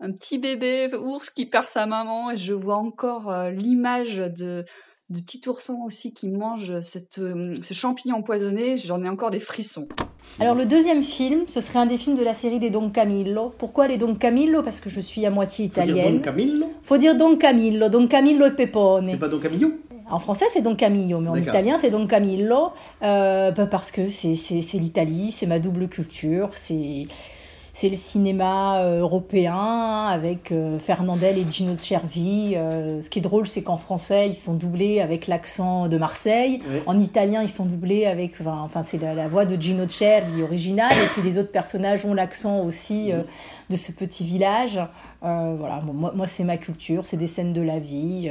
un petit bébé ours qui perd sa maman et je vois encore euh, l'image de de petit ourson aussi qui mange cette, euh, ce champignon empoisonné, j'en ai encore des frissons. Alors le deuxième film, ce serait un des films de la série des Don Camillo. Pourquoi les Don Camillo? Parce que je suis à moitié italienne. Faut dire Don Camillo? Faut dire Don Camillo, Don Camillo et Pepone. C'est pas Don Camillo? En français, c'est Don Camillo, mais en italien, c'est Don Camillo, euh, bah, parce que c'est l'Italie, c'est ma double culture, c'est c'est le cinéma euh, européen avec euh, Fernandel et Gino Cervi. Euh, ce qui est drôle, c'est qu'en français, ils sont doublés avec l'accent de Marseille. En italien, ils sont doublés avec, enfin, c'est la, voix de Gino Cervi originale. et puis les autres personnages ont l'accent aussi de ce petit village. voilà, moi, moi c'est ma culture, c'est des scènes de la vie.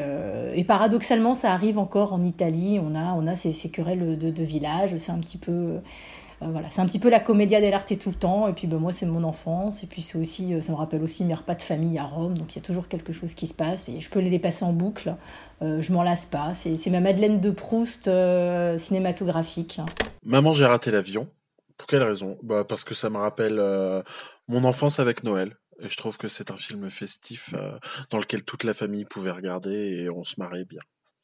et paradoxalement, ça arrive encore en Italie. On a, on a ces, ces querelles de, de village. C'est un petit peu voilà, c'est un petit peu la commedia dell'arte tout le temps. Et puis ben, moi, c'est mon enfance. Et puis c'est aussi, euh, ça me rappelle aussi mes repas de famille à Rome. Donc il y a toujours quelque chose qui se passe et je peux les passer en boucle. Euh, je m'en lasse pas. C'est ma Madeleine de Proust cinématographique. Maman, j'ai raté l'avion. Pour quelle raison? Bah, Parce que ça me rappelle mon enfance avec Noël. Et je trouve que c'est un film festif dans lequel toute la famille pouvait regarder et on se marrait bien.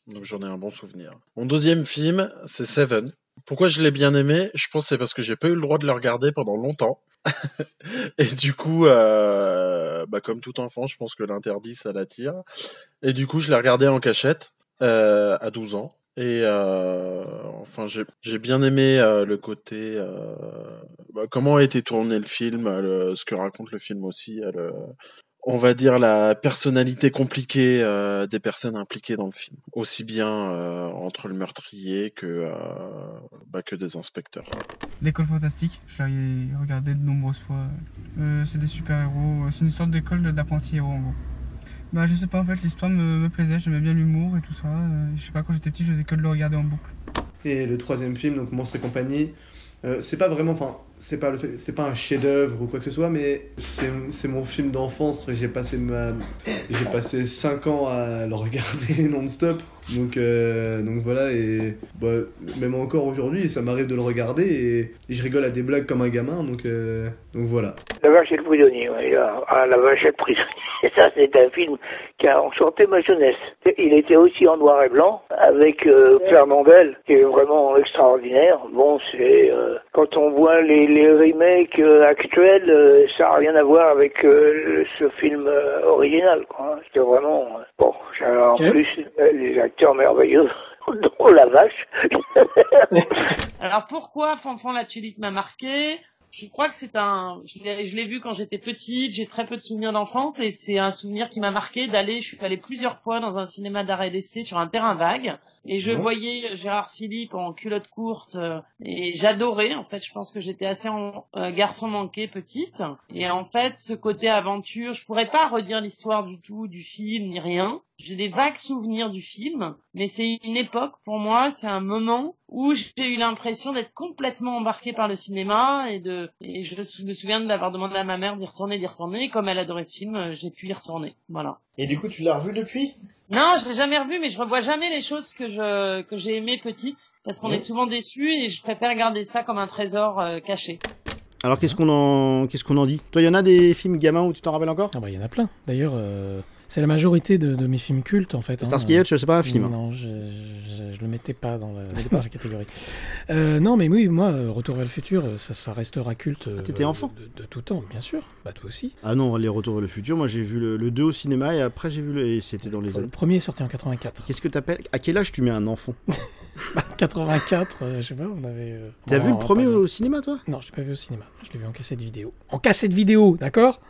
Donc j'en ai un bon souvenir. Mon deuxième film, c'est Seven Pourquoi je l'ai bien aimé Je pense c'est parce que j'ai pas eu le droit de le regarder pendant longtemps. et du coup, euh, bah comme tout enfant, je pense que l'interdit, ça l'attire. Et du coup, je l'ai regardé en cachette euh, à 12 ans. Et euh, enfin, j'ai bien aimé le côté bah, comment a été tourné le film, ce que raconte le film aussi, on va dire la personnalité compliquée euh, des personnes impliquées dans le film, aussi bien euh, entre le meurtrier que euh, bah, que des inspecteurs. L'école fantastique, je l'ai regardé de nombreuses fois. Euh, c'est des super-héros, c'est une sorte d'école de- d'apprentis-héros en gros. Bah je sais pas en fait, l'histoire me, me plaisait, j'aimais bien l'humour et tout ça. Euh, je sais pas, quand j'étais petit, je faisais que de le regarder en boucle. Et le troisième film, donc Monstres et compagnie, euh, c'est pas vraiment, enfin, c'est pas, le c'est pas un chef-d'œuvre ou quoi que ce soit, mais c'est c'est mon film d'enfance. J'ai passé ma, j'ai passé 5 ans à le regarder non-stop. Donc, euh, donc voilà, et bah, même encore aujourd'hui, ça m'arrive de le regarder et, je rigole à des blagues comme un gamin, donc, euh, donc voilà. La vache et le prisonnier. Ah, la vache et le prisonnier. Ça, c'est un film qui a enchanté ma jeunesse. Il était aussi en noir et blanc, avec euh, Fernandel, qui est vraiment extraordinaire. Bon, c'est... euh, quand on voit les, les remakes euh, actuels, euh, ça n'a rien à voir avec euh, ce film original, quoi. C'était vraiment... bon, en plus, les acteurs merveilleux, dont la vache. Alors pourquoi Fanfan la tulipe m'a marqué? Je crois que c'est un, je l'ai je l'ai vu quand j'étais petite, j'ai très peu de souvenirs d'enfance et c'est un souvenir qui m'a marqué d'aller, je suis allée plusieurs fois dans un cinéma d'arrêt d'essai sur un terrain vague et je voyais Gérard Philippe en culotte courte euh, et j'adorais. En fait, je pense que j'étais assez en, euh, garçon manqué petite et en fait ce côté aventure, je pourrais pas redire l'histoire du tout du film ni rien. J'ai des vagues souvenirs du film, mais c'est une époque pour moi, c'est un moment où j'ai eu l'impression d'être complètement embarqué par le cinéma et de et je me souviens de l'avoir demandé à ma mère d'y retourner, d'y retourner. Et comme elle adorait ce film, euh, j'ai pu y retourner. Voilà. Et du coup, tu l'as revu depuis? Non, je l'ai jamais revu, mais je revois jamais les choses que je que j'ai aimées petite parce qu'on est souvent déçus et je préfère garder ça comme un trésor euh, caché. Alors qu'est-ce qu'on en, qu'est-ce qu'on en dit? Toi, il y en a des films gamins où tu t'en rappelles encore? Ah bah il y en a plein. D'ailleurs, euh, c'est la majorité de, de mes films cultes en fait. hein. Starsky Hutch, c'est pas un film. Non, je, je, je le mettais pas dans la, dans la catégorie. Euh, non, mais oui, moi, euh, Retour vers le futur, euh, ça, ça restera culte. Ah, t'étais enfant de, de tout temps, bien sûr. Bah toi aussi. Ah non, Les Retours vers le futur, moi j'ai vu le, le 2 au cinéma et après j'ai vu le. et c'était dans les Le années. premier est sorti en 84. Qu'est-ce que t'appelles? À quel âge tu mets un enfant? 84, euh, je sais pas, on avait. euh, T'as vu le premier au cinéma, toi? Non, je l'ai pas vu au cinéma. Je l'ai vu en cassette vidéo. En cassette vidéo, d'accord?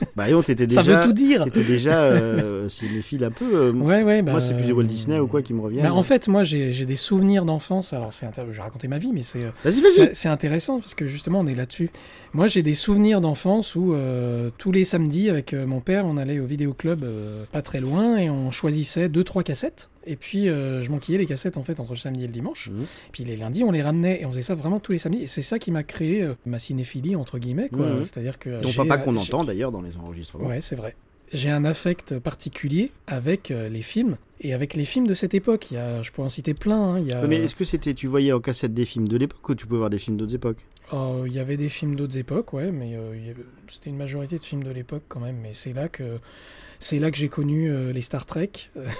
Bah, non, t'étais déjà. Ça veut tout dire. T'étais déjà euh, cinéphile un peu. euh, Ouais, ouais, bah, Moi, c'est plus Walt Disney ou quoi qui me revient. Bah, en fait, moi, j'ai des souvenirs d'enfance. Alors, c'est intér- je vais raconter ma vie, mais c'est. euh, Vas-y, vas-y. c'est- intéressant parce que justement, on est là-dessus. Moi, j'ai des souvenirs d'enfance où euh, tous les samedis, avec euh, mon père, on allait au vidéoclub euh, pas très loin et on choisissait deux, trois cassettes. Et puis, euh, je manquillais les cassettes en fait entre le samedi et le dimanche. Mmh. Puis les lundis, on les ramenait et on faisait ça vraiment tous les samedis. Et c'est ça qui m'a créé euh, ma cinéphilie entre guillemets, quoi. Mhm. C'est-à-dire que Ton papa qu'on entend d'ailleurs dans les enregistrements. Ouais, c'est vrai. J'ai un affect particulier avec euh, les films et avec les films de cette époque. Il y a, je peux en citer plein. hein. Il y a, Ouais, Mais est-ce que c'était, tu voyais en cassette des films de l'époque ou tu peux voir des films d'autres époques? Oh, il y avait des films d'autres époques, ouais, mais c'était une majorité de films de l'époque quand même. Mais c'est là que c'est là que j'ai connu euh, les Star Trek.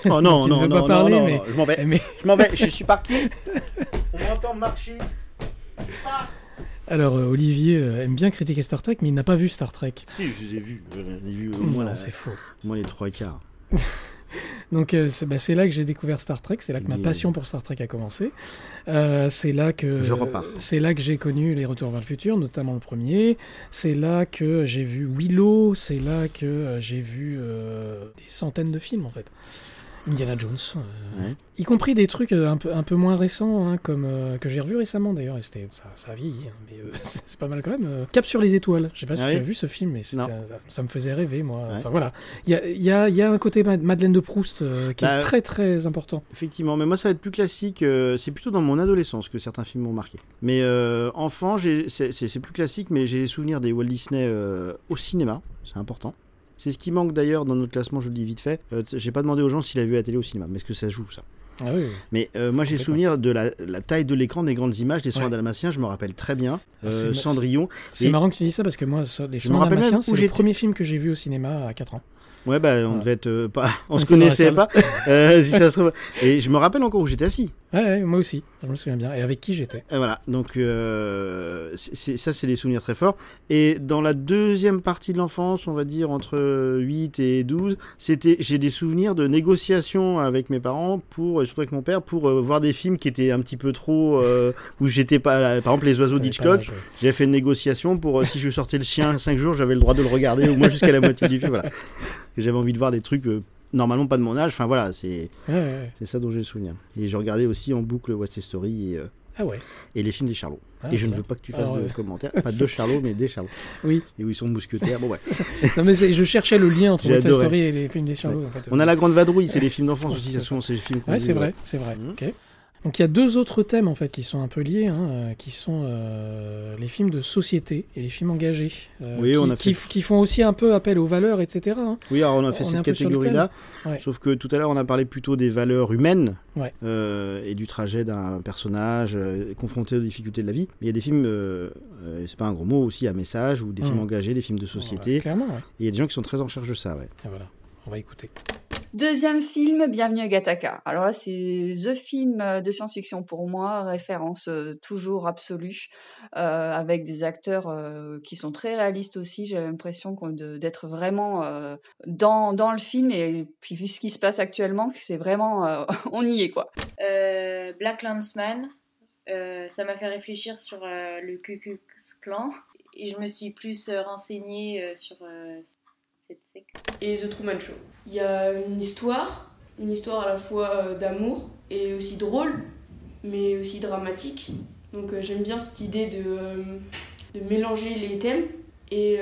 Oh non, non, non, pas non, parler, non, mais non, je m'en vais. mais- Je m'en vais, je suis parti. On m'entend marcher. Alors euh, Olivier euh, aime bien critiquer Star Trek, mais il n'a pas vu Star Trek. Si, je les ai vus. Vu c'est faux. Au moins les trois quarts. Donc euh, c'est bah, c'est là que j'ai découvert Star Trek, c'est là que ma passion pour Star Trek a commencé. Euh, c'est là que Je repars. C'est là que j'ai connu les Retours vers le futur, notamment le premier. C'est là que j'ai vu Willow. C'est là que euh, j'ai vu euh, des centaines de films en fait. Indiana Jones, euh, Ouais. y compris des trucs euh, un peu un peu moins récents, hein, comme euh, que j'ai revu récemment d'ailleurs. Et c'était ça, ça a vieilli, hein, mais euh, c'est pas mal quand même. Cap sur les étoiles. Je sais pas si Ah tu oui as vu ce film, mais un- ça me faisait rêver moi. Ouais. Enfin voilà, il y a, y, a, y a un côté Ma- Madeleine de Proust qui Bah, est très très important. Effectivement, mais moi ça va être plus classique. c'est plutôt dans mon adolescence que certains films m'ont marqué. Mais enfant, c'est plus classique, mais j'ai les souvenirs des Walt Disney au cinéma. C'est important. C'est ce qui manque d'ailleurs dans notre classement, je le dis vite fait. Euh, j'ai pas demandé aux gens s'il a vu la télé au cinéma, mais est-ce que ça joue ça? Ah oui. Mais euh, moi j'ai souvenir de la, la taille de l'écran, des grandes images, des soins Ouais. dalmatiens, je me rappelle très bien. Ah, Euh, Cendrillon. C'est Et- marrant que tu dis ça parce que moi, les Soins Dalmatiens, c'est le premier film que j'ai vu au cinéma à 4 ans. Ouais, bah, on Voilà. devait être euh, pas. On On se connaissait pas. Si ça se trouve. Et je me rappelle encore où j'étais assis. Ouais, ouais, moi aussi, je me souviens bien. Et avec qui j'étais Et voilà, donc euh, c'est- ça, c'est des souvenirs très forts. Et dans la deuxième partie de l'enfance, on va dire entre 8 et 12, c'était, j'ai des souvenirs de négociations avec mes parents, pour, surtout avec mon père, pour euh, voir des films qui étaient un petit peu trop. euh, où j'étais pas. là. Par exemple, Les Oiseaux d'Hitchcock, j'ai fait une négociation pour si je sortais le chien 5 jours, j'avais le droit de le regarder au moins jusqu'à la moitié du film. Voilà. J'avais envie de voir des trucs. Normalement pas de mon âge, enfin voilà, c'est Ouais, ouais, ouais. c'est ça dont j'ai le souvenir. Et je regardais aussi en boucle West Story et, euh, Ah ouais. et les films des Charlots. Ah, et je ne veux pas que tu fasses Alors, de commentaires. Pas de Charlots, mais des Charlots. Oui. Et où ils sont mousquetaires. Bon, ouais. Non, mais je cherchais le lien entre West. Story et les films des Charlots. Ouais. en fait. On a La Grande Vadrouille, c'est des films d'enfance aussi, ça souvent c'est des films qu'on Ouais, c'est vrai, c'est vrai. Ok. Donc il y a deux autres thèmes en fait qui sont un peu liés, hein, euh, qui sont euh, les films de société et les films engagés, euh, Oui, qui, on a fait- qui font aussi un peu appel aux valeurs, etc. hein. Oui, alors on a fait est cette catégorie-là. Ouais. Sauf que tout à l'heure, on a parlé plutôt des valeurs humaines Ouais. euh, et du trajet d'un personnage confronté aux difficultés de la vie. Mais il y a des films, c'est pas un gros mot, aussi à message ou des Mm. films engagés, des films de société. clairement, ouais. Et il y a des gens qui sont très en recherche de ça, ouais. Et voilà, on va écouter. Deuxième film, Bienvenue à Gattaca. Alors là, c'est the film euh, de science-fiction pour moi, référence euh, toujours absolue, euh, avec des acteurs qui sont très réalistes aussi. J'ai l'impression d'être vraiment dans, le film et puis vu ce qui se passe actuellement, c'est vraiment, on y est quoi. Black Landsman, ça m'a fait réfléchir sur le Ku Klux Klan et je me suis plus renseignée sur et The Truman Show. Il y a une histoire, une histoire à la fois euh, d'amour et aussi drôle, mais aussi dramatique. Donc euh, j'aime bien cette idée de, euh, de mélanger les thèmes et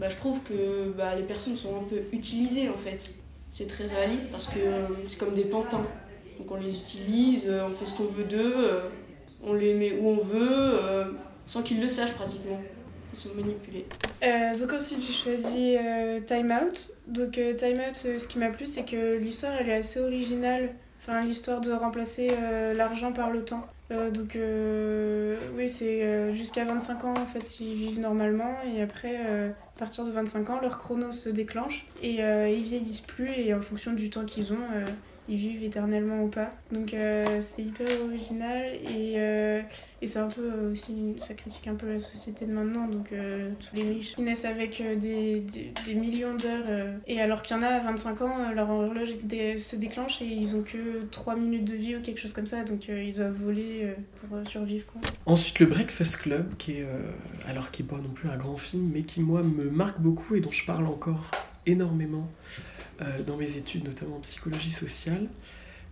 bah, je trouve que bah, les personnes sont un peu utilisées en fait. C'est très réaliste parce que c'est comme des pantins. Donc on les utilise, on fait ce qu'on veut d'eux, on les met où on veut, sans qu'ils le sachent pratiquement. Ils sont manipulés. Euh, donc ensuite j'ai choisi euh, Time Out. Donc euh, Time Out, ce qui m'a plu, c'est que l'histoire elle est assez originale. Enfin l'histoire de remplacer l'argent par le temps. Donc oui c'est jusqu'à 25 ans en fait ils vivent normalement et après à partir de 25 ans leur chrono se déclenche et ils vieillissent plus et en fonction du temps qu'ils ont ils vivent éternellement ou pas. Donc euh, c'est hyper original et, euh, et c'est un peu aussi, ça critique un peu la société de maintenant, donc euh, tous les riches qui naissent avec des, des, millions d'heures et alors qu'il y en a à 25 ans, leur horloge se déclenche et ils ont que 3 minutes de vie ou quelque chose comme ça, donc ils doivent voler pour survivre quoi. Ensuite, le Breakfast Club, qui est, alors qui n'est pas non plus un grand film, mais qui, moi, me marque beaucoup et dont je parle encore énormément dans mes études, notamment en psychologie sociale,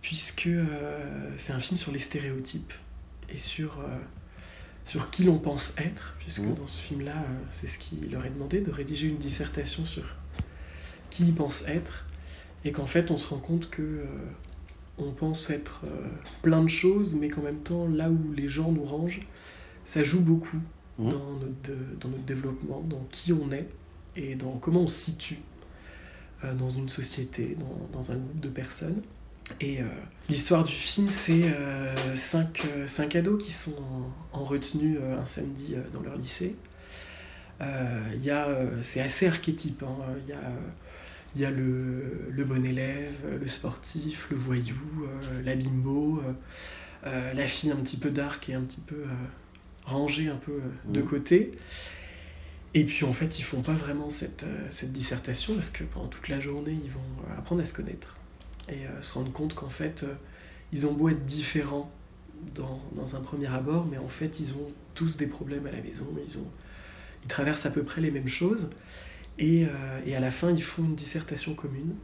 puisque euh, c'est un film sur les stéréotypes et sur, euh, sur qui l'on pense être, puisque Mhm. dans ce film-là, euh, c'est ce qui leur est demandé, de rédiger une dissertation sur qui ils pensent être, et qu'en fait, on se rend compte que... euh, on pense être euh, plein de choses, mais qu'en même temps, là où les gens nous rangent, ça joue beaucoup Mhm. dans, notre, de- dans notre développement, dans qui on est et dans comment on se situe euh, dans une société, dans, dans un groupe de personnes. Et euh, l'histoire du film, c'est euh, cinq, cinq ados qui sont en, en retenue un samedi dans leur lycée. Euh, il y a, c'est assez archétype. hein. Il y a, y a le, le bon élève, le sportif, le voyou, la bimbo, la fille un petit peu dark et un petit peu rangée un peu de Mhm. côté. Et puis en fait, ils font pas vraiment cette, euh, cette dissertation parce que pendant toute la journée, ils vont euh, apprendre à se connaître et euh, se rendre compte qu'en fait, ils ont beau être différents dans, dans un premier abord, mais en fait, ils ont tous des problèmes à la maison, ils, ont, ils traversent à peu près les mêmes choses. Et, et à la fin, ils font une dissertation commune.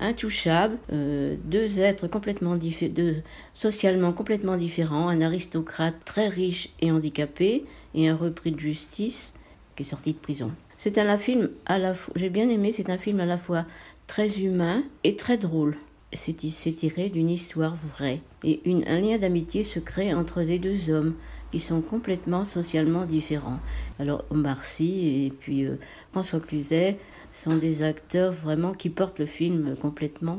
intouchable, euh, deux êtres complètement deux, socialement complètement différents, un aristocrate très riche et handicapé et un repris de justice qui est sorti de prison. C'est un film à la fois, j'ai bien aimé, c'est un film à la fois très humain et très drôle. C'est tiré d'une histoire vraie et une, un lien d'amitié se crée entre les deux hommes qui sont complètement socialement différents. Alors Omar Sy et puis euh, François Cluzet sont des acteurs vraiment qui portent le film complètement.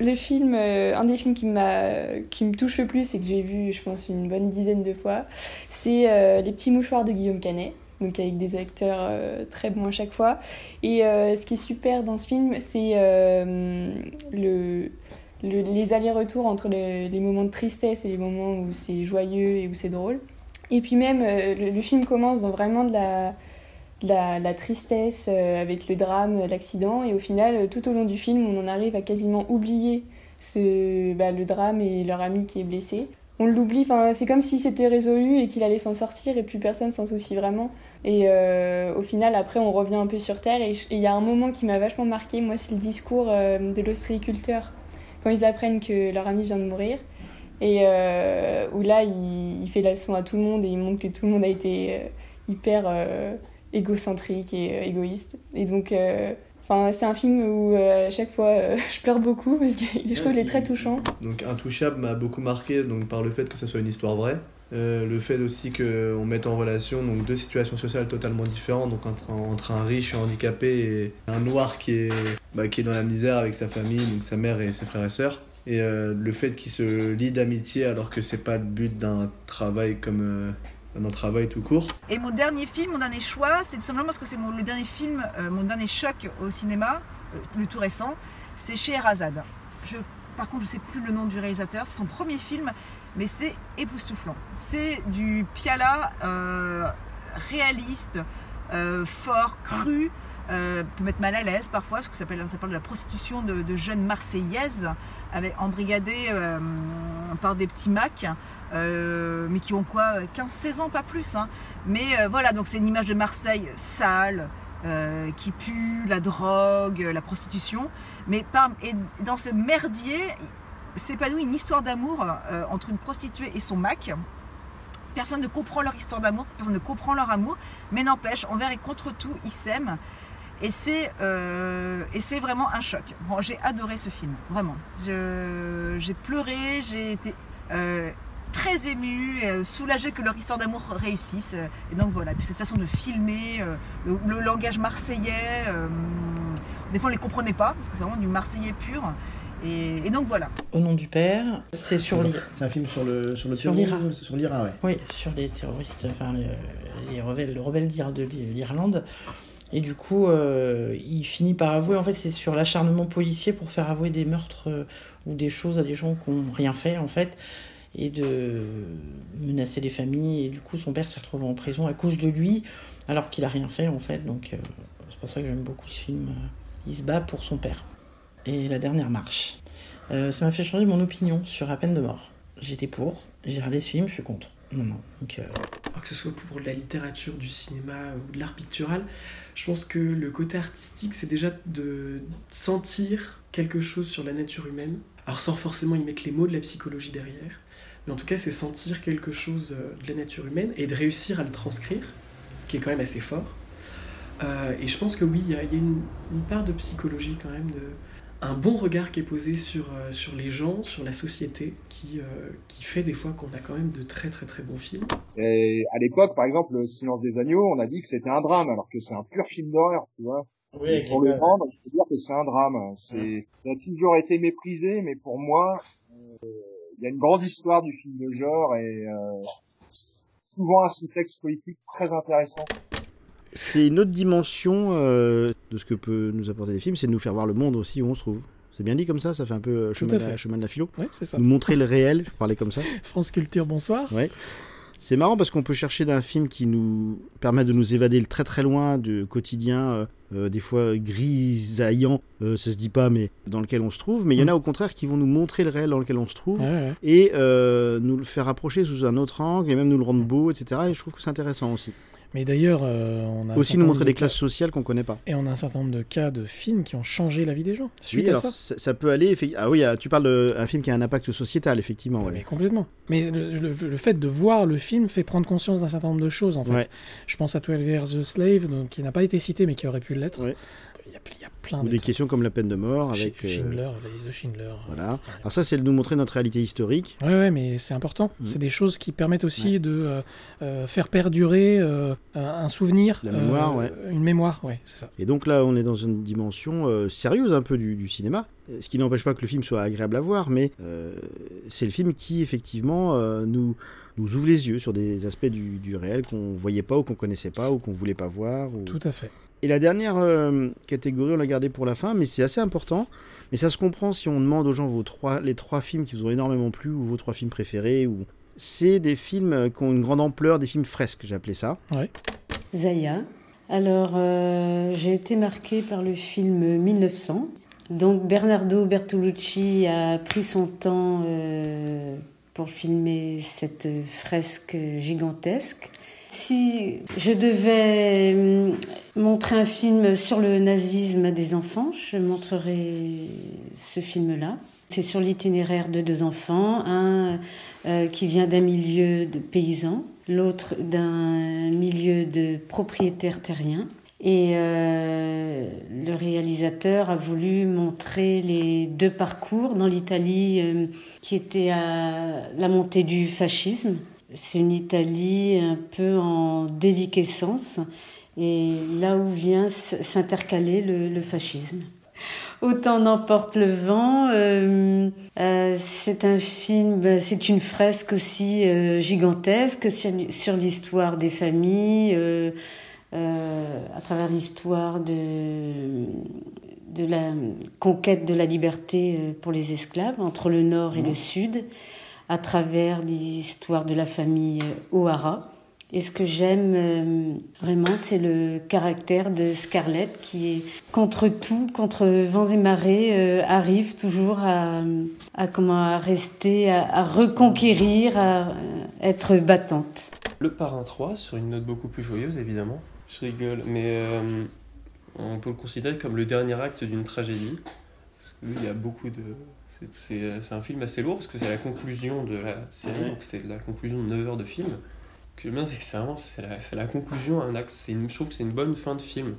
Le film, euh, un des films qui, qui me touche le plus et que j'ai vu, je pense, une bonne dizaine de fois, c'est euh, Les petits mouchoirs de Guillaume Canet. Donc avec des acteurs euh, très bons à chaque fois. Et euh, ce qui est super dans ce film, c'est euh, le, le- les allers-retours entre le- les moments de tristesse et les moments où c'est joyeux et où c'est drôle. Et puis même, le, film commence dans vraiment de la, tristesse avec le drame, l'accident, et au final, tout au long du film, on en arrive à quasiment oublier bah, le drame et leur ami qui est blessé. On l'oublie, c'est comme si c'était résolu et qu'il allait s'en sortir et plus personne s'en soucie vraiment. Et euh, au final, après, on revient un peu sur Terre. Et il y a un moment qui m'a vachement marqué, moi, c'est le discours euh, de l'ostréiculteur quand ils apprennent que leur ami vient de mourir. Et euh, où là, il, il fait la leçon à tout le monde et il montre que tout le monde a été hyper égocentrique et égoïste. Et donc, enfin, c'est un film où euh, à chaque fois, euh, je pleure beaucoup parce que je trouve qu'il est très touchant. Donc Intouchable m'a beaucoup marqué donc, par le fait que ce soit une histoire vraie. Euh, le fait aussi qu'on mette en relation donc, deux situations sociales totalement différentes, donc entre, un riche handicapé et un noir qui est, bah, qui est dans la misère avec sa famille, donc sa mère et ses frères et sœurs. Et euh, le fait qu'ils se lient d'amitié alors que c'est pas le but d'un travail comme euh, travail tout court. Et mon dernier film, mon dernier choix, c'est tout simplement parce que c'est le dernier film, mon dernier choc au cinéma, le tout récent, c'est chez Erazade. Je, par contre, je sais plus le nom du réalisateur, c'est son premier film, mais c'est époustouflant. C'est du Piala euh, réaliste, euh, fort, cru, euh, peut mettre mal à l'aise parfois, parce que ça, parle de la prostitution de, jeunes Marseillaises, avec, embrigadées par des petits Macs, mais qui ont quoi 15-16 ans, pas plus. hein. Mais voilà, donc c'est une image de Marseille sale, qui pue, la drogue, la prostitution. Mais et dans ce merdier s'épanouit une histoire d'amour euh, entre une prostituée et son Mac. Personne ne comprend leur histoire d'amour, personne ne comprend leur amour, mais n'empêche, envers et contre tout, ils s'aiment. Et c'est euh, vraiment un choc. J'ai adoré ce film, vraiment. J'ai pleuré, j'ai été euh, très émue, soulagée que leur histoire d'amour réussisse. Et donc voilà, cette façon de filmer, le, le langage marseillais, des fois on ne les comprenait pas, parce que c'est vraiment du marseillais pur. Et, et donc voilà. Au nom du père, c'est sur l'I- C'est un film sur le, sur le Sur terrorisme, l'IRA. c'est Sur l'IRA, ouais. Oui, sur les terroristes, enfin les, les rebelles, le rebelle de l'I- l'Irlande. Et du coup, euh, il finit par avouer, en fait, c'est sur l'acharnement policier pour faire avouer des meurtres euh, ou des choses à des gens qui n'ont rien fait, en fait, et de menacer les familles. Et du coup, son père s'est retrouvé en prison à cause de lui, alors qu'il a rien fait, en fait. Donc, euh, c'est pour ça que j'aime beaucoup ce film. Il se bat pour son père. Et la dernière marche. Euh, ça m'a fait changer mon opinion sur À peine de mort. J'étais pour, j'ai regardé ce film, je suis contre. Non, non. Euh, que ce soit pour de la littérature, du cinéma ou de l'art pictural, je pense que le côté artistique, c'est déjà de sentir quelque chose sur la nature humaine. Alors sans forcément y mettre les mots de la psychologie derrière, mais en tout cas c'est sentir quelque chose euh, de la nature humaine et de réussir à le transcrire, ce qui est quand même assez fort. Et je pense que oui, il y a, une, part de psychologie quand même, un bon regard qui est posé sur, euh, sur les gens, sur la société, qui, euh, qui fait des fois qu'on a quand même de très très très bons films. Et à l'époque, par exemple, Le Silence des agneaux, on a dit que c'était un drame, alors que c'est un pur film d'horreur, tu vois. Oui, pour le gars. vendre, il faut dire que c'est un drame. C'est, ça a toujours été méprisé, mais pour moi, euh, il y a une grande histoire du film de genre et euh, souvent un sous-texte politique très intéressant. C'est une autre dimension euh, de ce que peut nous apporter les films, c'est de nous faire voir le monde aussi où on se trouve. C'est bien dit comme ça, ça fait un peu euh, chemin, de la, chemin de la philo. Ouais, ça. Nous montrer le réel, je parlais comme ça. France Culture, bonsoir. Ouais. C'est marrant parce qu'on peut chercher d'un film qui nous permet de nous évader très très loin du quotidien, euh, des fois grisaillant, euh, ça se dit pas, mais dans lequel on se trouve. Mais il y en a au contraire qui vont nous montrer le réel dans lequel on se trouve Ouais, ouais. et euh, nous le faire approcher sous un autre angle et même nous le rendre beau, etc. Et je trouve que c'est intéressant aussi. Mais d'ailleurs, euh, on a Aussi nous montrer de des cas- classes sociales qu'on connaît pas. Et on a un certain nombre de cas de films qui ont changé la vie des gens suite Oui, à alors, ça. ça. ça peut aller. Ah oui, ah, tu parles d'un film qui a un impact sociétal, effectivement. ouais. Mais complètement. Mais le, le- le fait de voir le film fait prendre conscience d'un certain nombre de choses, en fait. Ouais. Je pense à 12 Years a Slave, donc, qui n'a pas été cité, mais qui aurait pu l'être. A, il y a plein Ou des questions comme la peine de mort avec. Sch- euh, Schindler, la liste de Schindler. Voilà. Alors ça, c'est de nous montrer notre réalité historique. Ouais, ouais, mais c'est important. Mm. C'est des choses qui permettent aussi de euh, euh, faire perdurer euh, un souvenir. La mémoire, ouais. Une mémoire, ouais, c'est ça. Et donc là, on est dans une dimension sérieuse un peu du, du cinéma, ce qui n'empêche pas que le film soit agréable à voir, mais c'est le film qui effectivement nous nous ouvre les yeux sur des aspects du, du réel qu'on voyait pas ou qu'on connaissait pas ou qu'on voulait pas voir. ou- Tout à fait. Et la dernière euh, catégorie, on l'a gardée pour la fin, mais c'est assez important. Mais ça se comprend si on demande aux gens vos trois, les trois films qui vous ont énormément plu ou vos trois films préférés. Ou... C'est des films qui ont une grande ampleur, des films fresques, j'ai appelé ça. Ouais. Zaya. Alors, euh, j'ai été marquée par le film 1900. Donc, Bernardo Bertolucci a pris son temps euh, pour filmer cette fresque gigantesque. Si je devais hum, montrer un film sur le nazisme à des enfants, je montrerais ce film-là. C'est sur l'itinéraire de deux enfants, un euh, qui vient d'un milieu de paysans, l'autre d'un milieu de propriétaires terriens. Et euh, le réalisateur a voulu montrer les deux parcours dans l'Italie euh, qui était à la montée du fascisme. C'est une Italie un peu en déliquescence et là où vient s'intercaler le, le fascisme. Autant n'emporte le vent. Euh, euh, c'est un film, ben, c'est une fresque aussi euh, gigantesque sur, sur l'histoire des familles, à travers l'histoire de, de la conquête de la liberté pour les esclaves entre le nord et le sud, à travers l'histoire de la famille O'Hara. Et ce que j'aime euh, vraiment, c'est le caractère de Scarlett qui est contre tout, contre vents et marées, euh, arrive toujours à, comment, rester, à, reconquérir, à euh, être battante. Le Parrain 3, sur une note beaucoup plus joyeuse évidemment. Je rigole, mais euh, on peut le considérer comme le dernier acte d'une tragédie. Parce que y a beaucoup de. C'est- C'est un film assez lourd parce que c'est la conclusion de la série, donc c'est la conclusion de 9 heures de film. Ce que j'aime bien, c'est que c'est vraiment c'est la, la conclusion à un axe. Une, je trouve que c'est une bonne fin de film.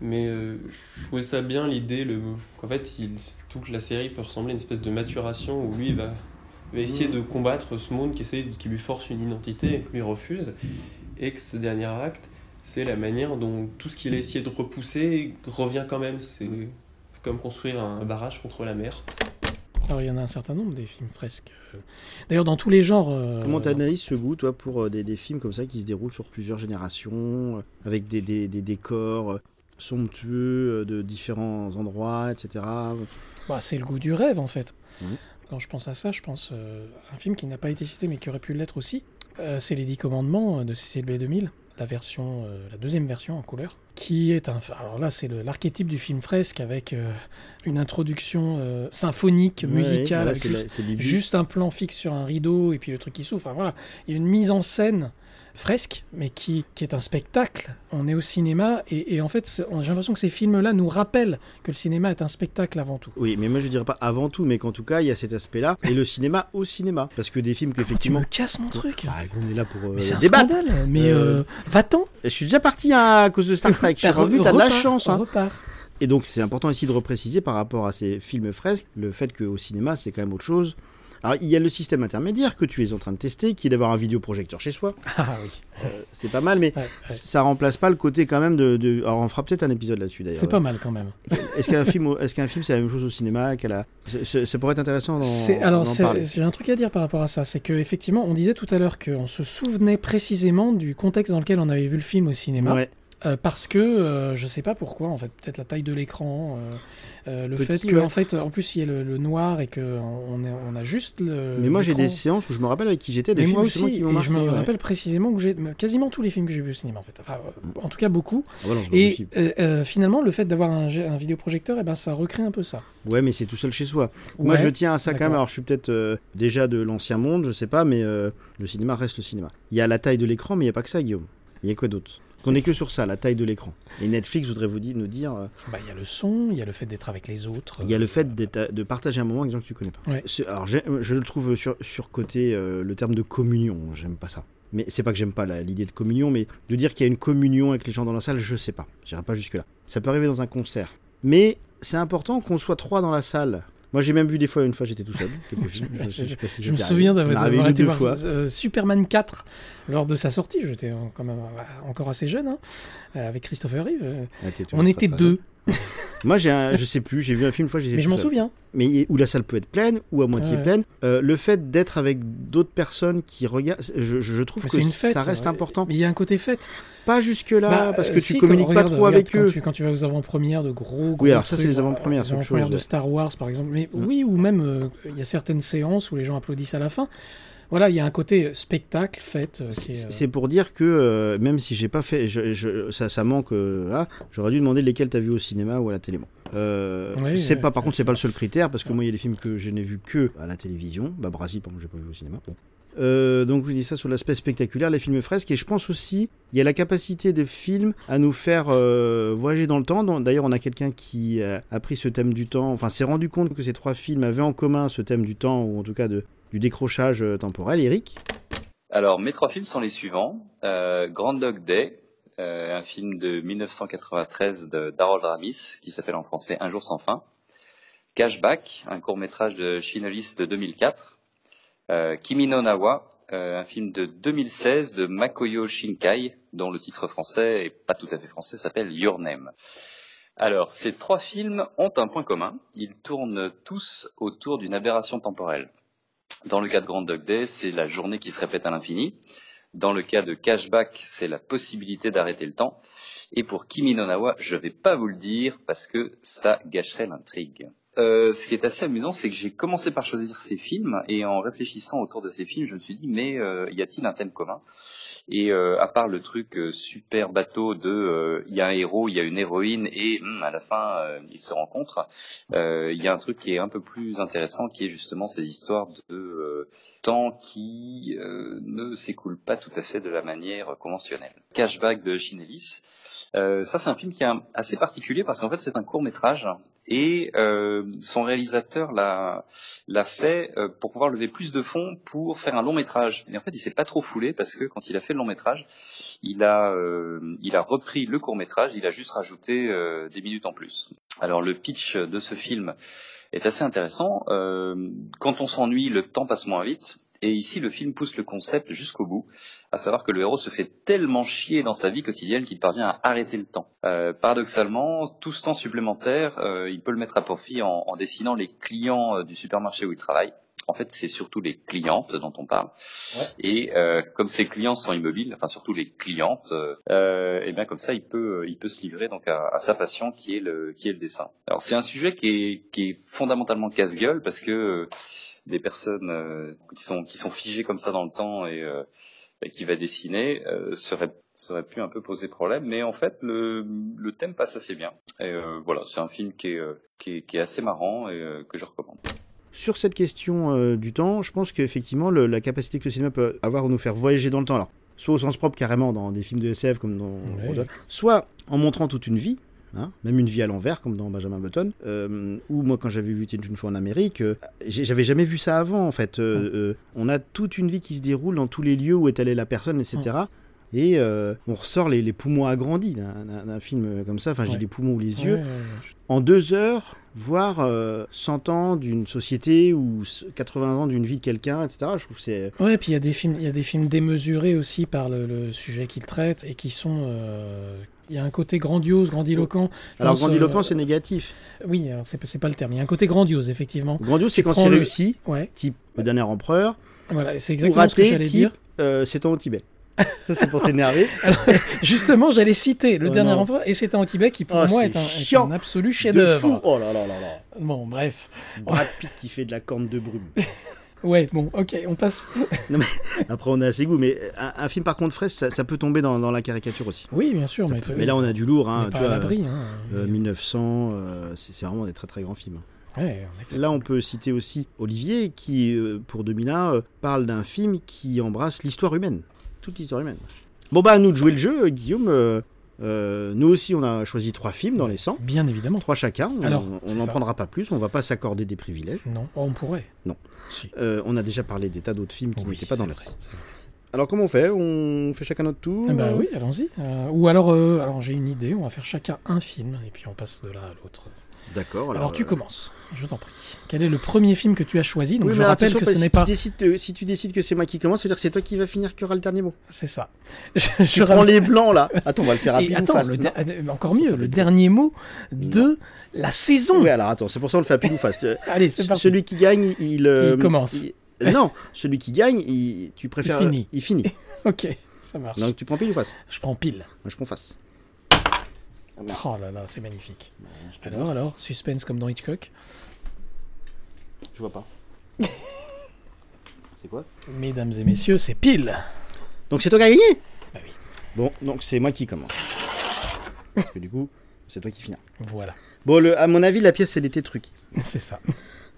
Mais euh, je trouvais ça bien l'idée qu'en fait, il, toute la série peut ressembler à une espèce de maturation où lui va, va essayer de combattre ce monde qui, essaie, qui lui force une identité et que lui refuse. Et que ce dernier acte, c'est la manière dont tout ce qu'il a essayé de repousser revient quand même. C'est comme construire un barrage contre la mer. Alors il y en a un certain nombre des films fresques. euh. D'ailleurs dans tous les genres. euh, Comment tu analyses ce goût, toi, pour euh, des, des films comme ça qui se déroulent sur plusieurs générations, avec des, des- des décors somptueux de différents endroits, etc. Bah, c'est le goût du rêve en fait. Quand je pense à ça, je pense à un film qui n'a pas été cité mais qui aurait pu l'être aussi. C'est Les Dix Commandements de Cécile B. 2000, la version, euh, la deuxième version en couleur, qui est un. Alors là, c'est le- l'archétype du film fresque avec euh, une introduction euh, symphonique, Ouais, musicale, avec la- juste un plan fixe sur un rideau et puis le truc qui s'ouvre. Enfin voilà, il y a une mise en scène fresque, mais qui, qui est un spectacle. On est au cinéma et, et en fait, j'ai l'impression que ces films-là nous rappellent que le cinéma est un spectacle avant tout. Oui, mais moi je dirais pas avant tout, mais qu'en tout cas il y a cet aspect-là et le cinéma au cinéma, parce que des films qu'effectivement. tu me casses mon truc. Bah, on est là pour euh, Mais c'est un débattre. scandale, mais, euh, va-t'en. Je suis déjà parti hein, à cause de Star Trek. Je suis revenu, t'as de la chance. hein. repars. Et donc c'est important ici de repréciser par rapport à ces films fresques le fait qu'au cinéma c'est quand même autre chose. Alors il y a le système intermédiaire que tu es en train de tester, qui est d'avoir un vidéoprojecteur chez soi. Ah oui. Euh, c'est pas mal, mais ça remplace pas le côté quand même de. de- Alors on fera peut-être un épisode là-dessus d'ailleurs. C'est pas mal quand même. Est-ce qu'un film, est-ce qu'un film c'est la même chose au cinéma qu'à la... Ça pourrait être intéressant d'en C'est- alors, j'ai un truc à dire par rapport à ça. C'est que effectivement, on disait tout à l'heure qu'on se souvenait précisément du contexte dans lequel on avait vu le film au cinéma. Ouais. Euh, parce que euh, je sais pas pourquoi en fait peut-être la taille de l'écran euh, euh, le Petit, fait que ouais. en fait en plus il y a le, le noir et que on, est- on a juste le Mais moi j'ai des séances où je me rappelle avec qui j'étais, des Mais films moi aussi, qui et marqué. je me ouais. rappelle précisément que j'ai quasiment tous les films que j'ai vus au cinéma en fait. Enfin, en tout cas beaucoup. Ah et finalement, le fait d'avoir un, un vidéoprojecteur, eh ben, ça recrée un peu ça. Ouais, mais c'est tout seul chez soi. Moi, je tiens à ça quand même. Alors, je suis peut-être euh, déjà de l'ancien monde, je sais pas, mais euh, le cinéma reste le cinéma. Il y a la taille de l'écran, mais il n'y a pas que ça, Guillaume. Il y a quoi d'autre? Qu'on est que sur ça, la taille de l'écran. Et Netflix voudrait vous dire, nous dire. euh, Bah, il y a le son, il y a le fait d'être avec les autres. il y a le fait d'être- de partager un moment avec des gens que tu connais pas. Ouais. Alors, je le trouve sur, surcoté euh, le terme de communion. J'aime pas ça. Mais c'est pas que j'aime pas l'idée de communion, mais de dire qu'il y a une communion avec les gens dans la salle, je sais pas. J'irai pas jusque-là. Ça peut arriver dans un concert. Mais c'est important qu'on soit trois dans la salle. Moi, j'ai même vu des fois, une fois, j'étais tout seul. Je, me souviens d'avoir été voir fois. euh, Superman 4 lors de sa sortie. J'étais quand même euh, encore assez jeune, hein, euh, avec Christopher Reeve. Ah, on était deux. Moi, j'ai un- je sais plus, j'ai vu un film une fois, j'étais Mais je m'en souviens. Mais où la salle peut être pleine ou à moitié Ouais. pleine. Euh, le fait d'être avec d'autres personnes qui regardent, je, trouve Mais que une fête. ça reste ouais. important. Mais il y a un côté fête. Pas jusque-là, Bah, parce euh, que si, tu quand- communiques pas regarde, trop regarde, avec quand eux. Tu, quand tu vas aux avant-premières de gros, gros Oui, alors ça, c'est les avant-premières, Les avant-premières de. Star Wars, par exemple. Mais oui, ou même, euh, il y a certaines séances où les gens applaudissent à la fin. Voilà, il y a un côté spectacle, fête. euh, euh, C'est pour dire que euh, même si j'ai pas fait, je, je- ça, ça manque. euh, là, j'aurais dû demander lesquels t'as vu au cinéma ou à la télé. Euh, Oui, c'est oui, pas, par contre, c'est pas le seul critère parce que moi, il y a des films que je n'ai vu que à la télévision. Bah, Brasil, par exemple, j'ai pas vu au cinéma. Bon. Euh, donc, je vous dis ça sur l'aspect spectaculaire, les films fresques. Et je pense aussi, il y a la capacité des films à nous faire euh, voyager dans le temps. D'ailleurs, on a quelqu'un qui euh, a pris ce thème du temps, enfin, s'est rendu compte que ces trois films avaient en commun ce thème du temps, ou en tout cas de, du décrochage euh, temporel. Eric? Alors, mes trois films sont les suivants. Euh, Grand Dog Day, euh, un film de 1993 de d'Harold Ramis, qui s'appelle en français Un jour sans fin. Cashback, un court-métrage de Shinolis de 2004. Euh, Kimi no Nawa, un film de 2016 de Makoyo Shinkai, dont le titre français, et pas tout à fait français, s'appelle Your Name. Alors, ces trois films ont un point commun. Ils tournent tous autour d'une aberration temporelle. Dans le cas de Grand Dog Day, c'est la journée qui se répète à l'infini. Dans le cas de Cashback, c'est la possibilité d'arrêter le temps. Et pour Kimi no Nawa, je vais pas vous le dire parce que ça gâcherait l'intrigue. Euh, ce qui est assez amusant, c'est que j'ai commencé par choisir ces films et en réfléchissant autour de ces films, je me suis dit mais euh, y a-t-il un thème commun? Et euh, à part le truc super bateau de il y a un héros, il y a une héroïne et hum, à la fin ils se rencontrent, il y a un truc qui est un peu plus intéressant qui est justement ces histoires de temps qui ne s'écoulent pas tout à fait de la manière conventionnelle. Cashback de Chinelis. Ça, c'est un film qui est assez particulier parce qu'en fait, c'est un court métrage et son réalisateur l'a l'a fait euh, pour pouvoir lever plus de fonds pour faire un long métrage. Et en fait, il s'est pas trop foulé parce que quand il a fait le long métrage, il a euh, il a repris le court métrage, il a juste rajouté euh, des minutes en plus. Alors le pitch de ce film est assez intéressant. Quand on s'ennuie, le temps passe moins vite. Et ici, le film pousse le concept jusqu'au bout, à savoir que le héros se fait tellement chier dans sa vie quotidienne qu'il parvient à arrêter le temps. Euh, paradoxalement, tout ce temps supplémentaire, euh, il peut le mettre à profit en, en dessinant les clients euh, du supermarché où il travaille. En fait, c'est surtout les clientes dont on parle. Et euh, comme ces clients sont immobiles, enfin surtout les clientes, euh, et bien comme ça, il peut, il peut se livrer donc à, à sa passion qui est le, qui est le dessin. Alors c'est un sujet qui est, qui est fondamentalement casse-gueule parce que euh, des personnes euh, qui sont, qui sont figées comme ça dans le temps et, euh, qui va dessiner euh, serait serait pu un peu poser problème, mais en fait le, le thème passe assez bien. Et euh, voilà, c'est un film qui est, qui est, qui est assez marrant et euh, que je recommande. Sur cette question euh, du temps, je pense qu'effectivement, la capacité que le cinéma peut avoir de nous faire voyager dans le temps, alors, soit au sens propre carrément dans des films de SF comme dans Ouais. soit en montrant toute une vie, hein, même une vie à l'envers comme dans Benjamin Button, euh, ou moi quand j'avais vu Une fois en Amérique, euh, j'avais jamais vu ça avant en fait. Euh, euh, on a toute une vie qui se déroule dans tous les lieux où est allée la personne, etc. Et on ressort les, les poumons agrandis d'un- film comme ça, enfin j'ai Ouais. des poumons ou les yeux, ouais, en deux heures, voire euh, 100 ans d'une société ou 80 ans d'une vie de quelqu'un, etc. Je trouve que c'est... Ouais, puis il y a des films, il y a des films démesurés aussi par le, le sujet qu'ils traitent et qui sont. euh, Il y a un côté grandiose, grandiloquent. Alors grandiloquent, euh, c'est négatif. Oui, alors c'est pas- le terme. Il y a un côté grandiose, effectivement. Grandiose, c'est quand c'est le- réussi, Ouais. type Le Dernier Empereur. Voilà, c'est exactement ce que j'allais dire. euh, C'est au Tibet. Ça, c'est pour t'énerver. Justement, j'allais citer le Oh dernier non. empereur et c'est un au Tibet qui pour Ah, moi est un, est un absolu chef-d'œuvre. Oh là là là là. Bon, bref. Brad Pitt qui fait de la corne de brume. Ouais, bon, ok, on passe. Non, mais après, on a assez goût, mais un, un film par contre frais, ça, ça peut tomber dans, dans la caricature aussi. Oui, bien sûr, mais peut- mais là, on a du lourd. Hein, tu pas à vois, l'abri, hein. euh, 1900, euh, c'est vraiment des très très grands films. Ouais. Là, on peut citer aussi Olivier, qui, euh, pour 2001, euh, parle d'un film qui embrasse l'histoire humaine. Toute l'histoire humaine. Bon, bah, à nous de jouer le jeu, euh, Guillaume. Euh, nous aussi, on a choisi trois films dans les 100. Bien évidemment. Trois chacun. On- Alors, on n'en prendra pas plus. On va pas s'accorder des privilèges. Non, Oh, on pourrait. Non. Si. Euh, on a déjà parlé des tas d'autres films qui Oui, n'étaient pas dans le reste. Alors, comment on fait? On fait chacun notre tour Eh euh oui, allons-y. Euh, ou alors, euh, alors j'ai une idée, on va faire chacun un film et puis on passe de là à l'autre. D'accord. Alors, tu euh, commences, je t'en prie. Quel est le premier film que tu as choisi Donc oui, je rappelle que ce n'est si pas. Tu de- si tu décides que c'est moi qui commence, ça veut dire que c'est toi qui va finir qui aura le dernier mot. C'est ça. Je Je prends les blancs là. Attends, on va le faire Et rapide ou attends, fast. le euh, encore mieux, le dernier mot de la saison. Oui, alors attends, c'est pour ça qu'on le fait rapide ou fast. Euh, Allez, c'est parti. Celui qui gagne, il. euh, Il commence. il- non, celui qui gagne, il- tu préfères. Il finit. Il finit. Ok, ça marche. Donc tu prends pile ou face Je prends pile. Moi je prends face. Oh là là, c'est magnifique. Alors, alors, suspense comme dans Hitchcock. Je vois pas. c'est quoi? Mesdames et messieurs, c'est pile. Donc c'est toi qui as gagné? Bah oui. Bon, donc c'est moi qui commence. Parce que du coup, c'est toi qui finis. Voilà. Bon, le, à mon avis, la pièce, elle était truquée. C'est ça.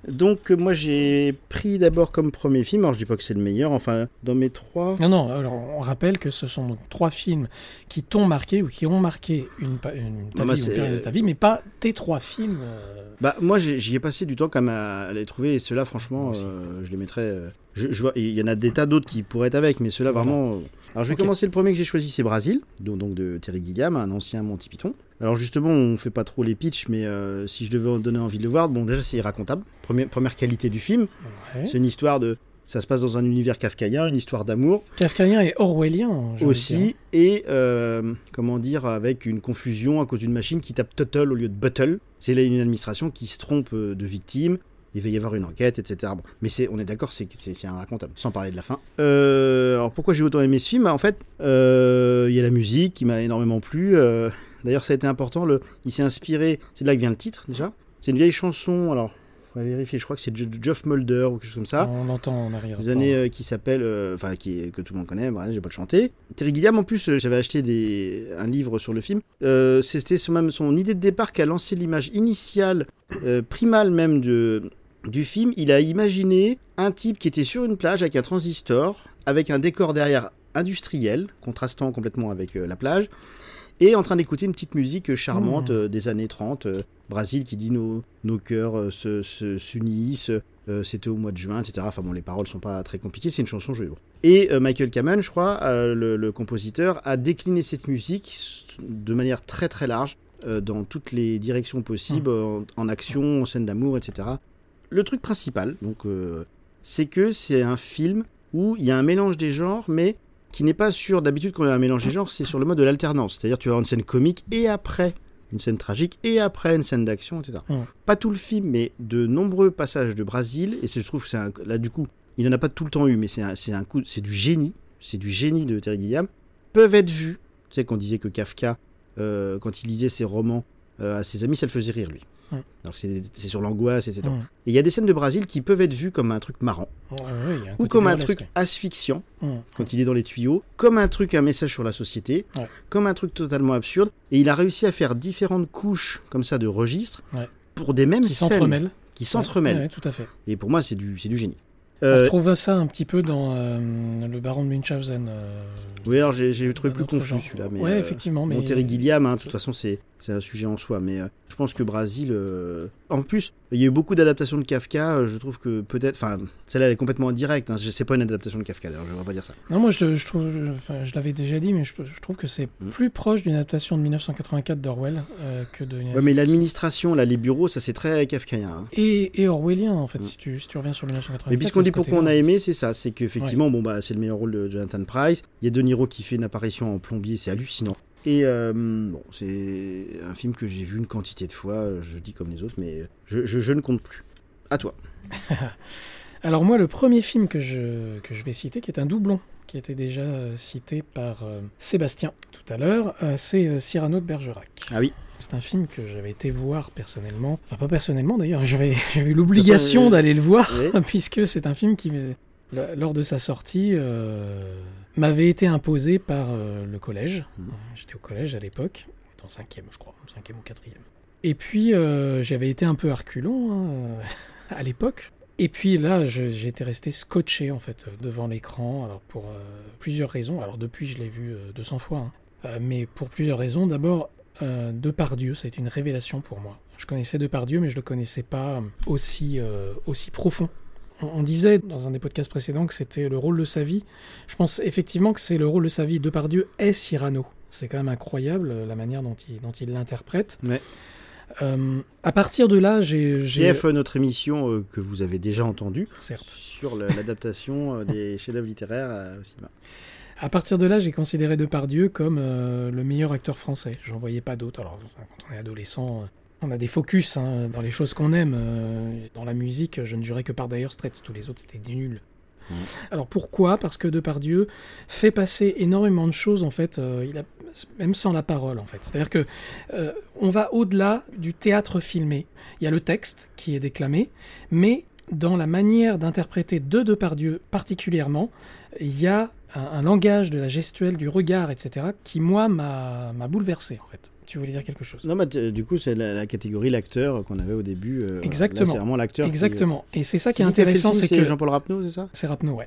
Donc euh, moi j'ai pris d'abord comme premier film, alors je dis pas que c'est le meilleur, enfin dans mes trois... Non, non, alors on rappelle que ce sont donc trois films qui t'ont marqué ou qui ont marqué une, pa- une, ta bah, vie une période de ta vie, mais pas tes trois films. euh, Bah moi j'y ai passé du temps quand même à, à les trouver et ceux-là franchement euh, je les mettrais... je, je vois, il y en a des tas d'autres qui pourraient être avec, mais ceux-là vraiment... euh, Alors je vais commencer le premier que j'ai choisi, c'est Brasil, donc, donc de Terry Gilliam, un ancien Monty Python. Alors justement on fait pas trop les pitchs, mais euh, si je devais en donner envie de le voir, bon déjà c'est irracontable, première, première qualité du film, Ouais. c'est une histoire de... Ça se passe dans un univers kafkaïen, une histoire d'amour. Kafkaïen et orwellien. aussi et euh, comment dire avec une confusion à cause d'une machine qui tape Tuttle au lieu de Buttle. C'est là une administration qui se trompe de victime. Il va y avoir une enquête, etc. Bon. Mais c'est, on est d'accord, c'est, c'est, c'est inracontable, sans parler de la fin. Euh, alors pourquoi j'ai autant aimé ce film? Bah, En fait, euh, il y a la musique qui m'a énormément plu. euh, d'ailleurs, ça a été important. Le, il s'est inspiré, c'est de là que vient le titre déjà. C'est une vieille chanson, alors, faudrait vérifier, je crois que c'est Geoff Mulder ou quelque chose comme ça On entend en arrière. des années euh, qui s'appelle, euh, enfin qui que tout le monde connaît, bref, j'ai pas le chanter. Terry Gilliam, en plus, euh, j'avais acheté des, un livre sur le film. Euh, C'était son, même son idée de départ qui a lancé l'image initiale, euh, primale même de, du film. Il a imaginé un type qui était sur une plage avec un transistor, avec un décor derrière industriel, contrastant complètement avec euh, la plage. Et en train d'écouter une petite musique charmante Mmh. euh, des années 30, euh, Brésil qui dit nos, nos cœurs euh, se- se- s'unissent, euh, c'était au mois de juin, etc. Enfin bon, les paroles sont pas très compliquées, c'est une chanson joyeuse. Et euh, Michael Kamen, je crois, euh, le, le compositeur, a décliné cette musique de manière très très large euh, dans toutes les directions possibles, en, en action, en scène d'amour, etc. Le truc principal, donc, euh, c'est que c'est un film où il y a un mélange des genres, mais qui n'est pas sur d'habitude quand il y a un mélange des genres, c'est sur le mode de l'alternance. C'est-à-dire tu vas avoir une scène comique et après une scène tragique et après une scène d'action, etc. Pas tout le film, mais de nombreux passages de Brésil. Et je trouve que c'est un- là du coup, il n'en a pas tout le temps eu, mais c'est un, c'est un coup, c'est du génie, c'est du génie de Terry Gilliam. Peuvent être vus. Tu sais qu'on disait que Kafka, euh, quand il lisait ses romans euh, à ses amis, ça le faisait rire lui. Mm. Alors c'est sur l'angoisse, etc. Mm. Et il y a des scènes de Brésil qui peuvent être vues comme un truc marrant un ou comme un truc asphyxiant quand il est dans les tuyaux, comme un truc, un message sur la société, comme un truc totalement absurde. Et il a réussi à faire différentes couches comme ça de registres pour des mêmes Qui scènes qui s'entremêlent. Tout à fait. Et pour moi, c'est du, du génie. On Euh, retrouve ça un petit peu dans euh, le Baron de Munchausen. euh, Oui, alors j'ai trouvé plus confus celui-là. Ouais, euh, effectivement, mais- Terry Gilliam, hein, de toute façon, c'est c'est un sujet en soi. Mais euh, je pense que Brésil. euh, En plus, il y a eu beaucoup d'adaptations de Kafka. euh, Je trouve que peut-être. Enfin, celle-là, elle est complètement indirecte. Hein. C'est pas une adaptation de Kafka, d'ailleurs, je ne vais pas dire ça. Non, moi je, je trouve, je, enfin, je l'avais déjà dit, mais je, je trouve que c'est Mm. plus proche d'une adaptation de 1984 d'Orwell euh, que de. Ouais, mais l'administration, là, les bureaux, ça c'est très kafkaïen. hein. Et, et orwellien en fait, si, tu, si tu reviens sur 1984. Mais puisqu'on dit pourquoi on a aimé, c'est ça. C'est qu'effectivement, bon, bah, c'est le meilleur rôle de Jonathan Price. Il y a De Niro qui fait une apparition en plombier, c'est hallucinant. Et euh, bon, c'est un film que j'ai vu une quantité de fois, je dis comme les autres, mais je, je- je ne compte plus. À toi. Alors moi, le premier film que je, que je vais citer, qui est un doublon, qui était déjà euh, cité par euh, Sébastien tout à l'heure, euh, c'est Cyrano de Bergerac. Ah oui. C'est un film que j'avais été voir personnellement, enfin pas personnellement d'ailleurs, j'avais j'avais eu l'obligation d'aller le voir, oui. puisque c'est un film qui, lors de sa sortie, m'avait été imposé par euh, le collège. Mmh. J'étais au collège à l'époque, en cinquième je crois, cinquième ou quatrième. Et puis euh, j'avais été un peu arculon hein, à l'époque. Et puis là, été resté scotché en fait devant l'écran, alors pour euh, plusieurs raisons. Alors depuis, je l'ai vu euh, 200 fois, hein. Mais pour plusieurs raisons. D'abord, euh, Depardieu, ça a été une révélation pour moi. Je connaissais Depardieu, mais je le connaissais pas aussi euh, aussi profond. On, disait dans un des podcasts précédents que c'était le rôle de sa vie. Je pense effectivement que c'est le rôle de sa vie. Depardieu est Cyrano. C'est quand même incroyable euh, la manière dont il dont il l'interprète. Ouais. Euh, à partir de là, j'ai. j'ai- CF, notre émission euh, que vous avez déjà entendue, Certes. sur l'adaptation des chefs-d'œuvre littéraires au cinéma. À partir de là, j'ai considéré Depardieu comme euh, le meilleur acteur français. J'en voyais pas d'autres. Alors, quand on est adolescent, on a des focus hein, dans les choses qu'on aime. euh, dans la musique, je ne jurais que par Dire Straits. Tous les autres, c'était des nuls. Alors pourquoi? Parce que Depardieu fait passer énormément de choses en fait, euh, il a, même sans la parole en fait. C'est-à-dire que euh, on va au-delà du théâtre filmé. Il y a le texte qui est déclamé, mais dans la manière d'interpréter de Depardieu particulièrement, il y a un, un langage de la gestuelle, du regard, etc., qui moi m'a m'a bouleversé en fait. Tu voulais dire quelque chose Non, mais t- du coup, c'est la, la catégorie l'acteur qu'on avait au début. euh. Exactement. C'est vraiment l'acteur. qui- Exactement. Et c'est ça qui est intéressant, c'est que Jean-Paul Rapneau, c'est ça? C'est Rapneau, ouais.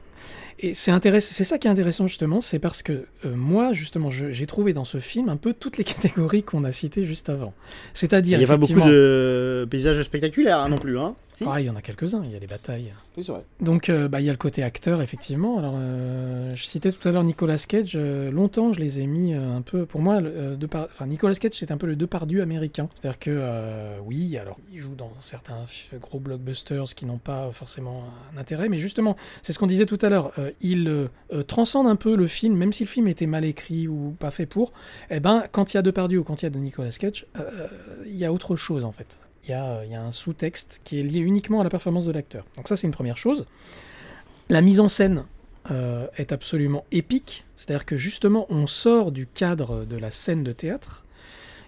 Et c'est intéressant, c'est ça qui est intéressant justement, c'est parce que euh, moi justement, j'ai trouvé dans ce film un peu toutes les catégories qu'on a citées juste avant. C'est-à-dire Il n'y a pas beaucoup de paysages spectaculaires hein, non plus. Hein. Ah, il y en a quelques-uns. Il y a les batailles. Oui, c'est vrai. Donc, euh, bah, il y a le côté acteur, effectivement. Alors, euh, je citais tout à l'heure Nicolas Cage. euh, longtemps, je les ai mis un peu. Pour moi, le, Depar- enfin, Nicolas Cage, c'est un peu le Depardieu américain. C'est-à-dire que, oui, alors, il joue dans certains gros blockbusters qui n'ont pas forcément un intérêt, mais justement, c'est ce qu'on disait tout à l'heure. il transcende un peu le film, même si le film était mal écrit ou pas fait pour. Eh ben, quand il y a Depardieu ou quand il y a de Nicolas Cage, il y a autre chose en fait. Il y a, il y a un sous-texte qui est lié uniquement à la performance de l'acteur. Donc ça, c'est une première chose. La mise en scène euh, est absolument épique, c'est-à-dire que justement, on sort du cadre de la scène de théâtre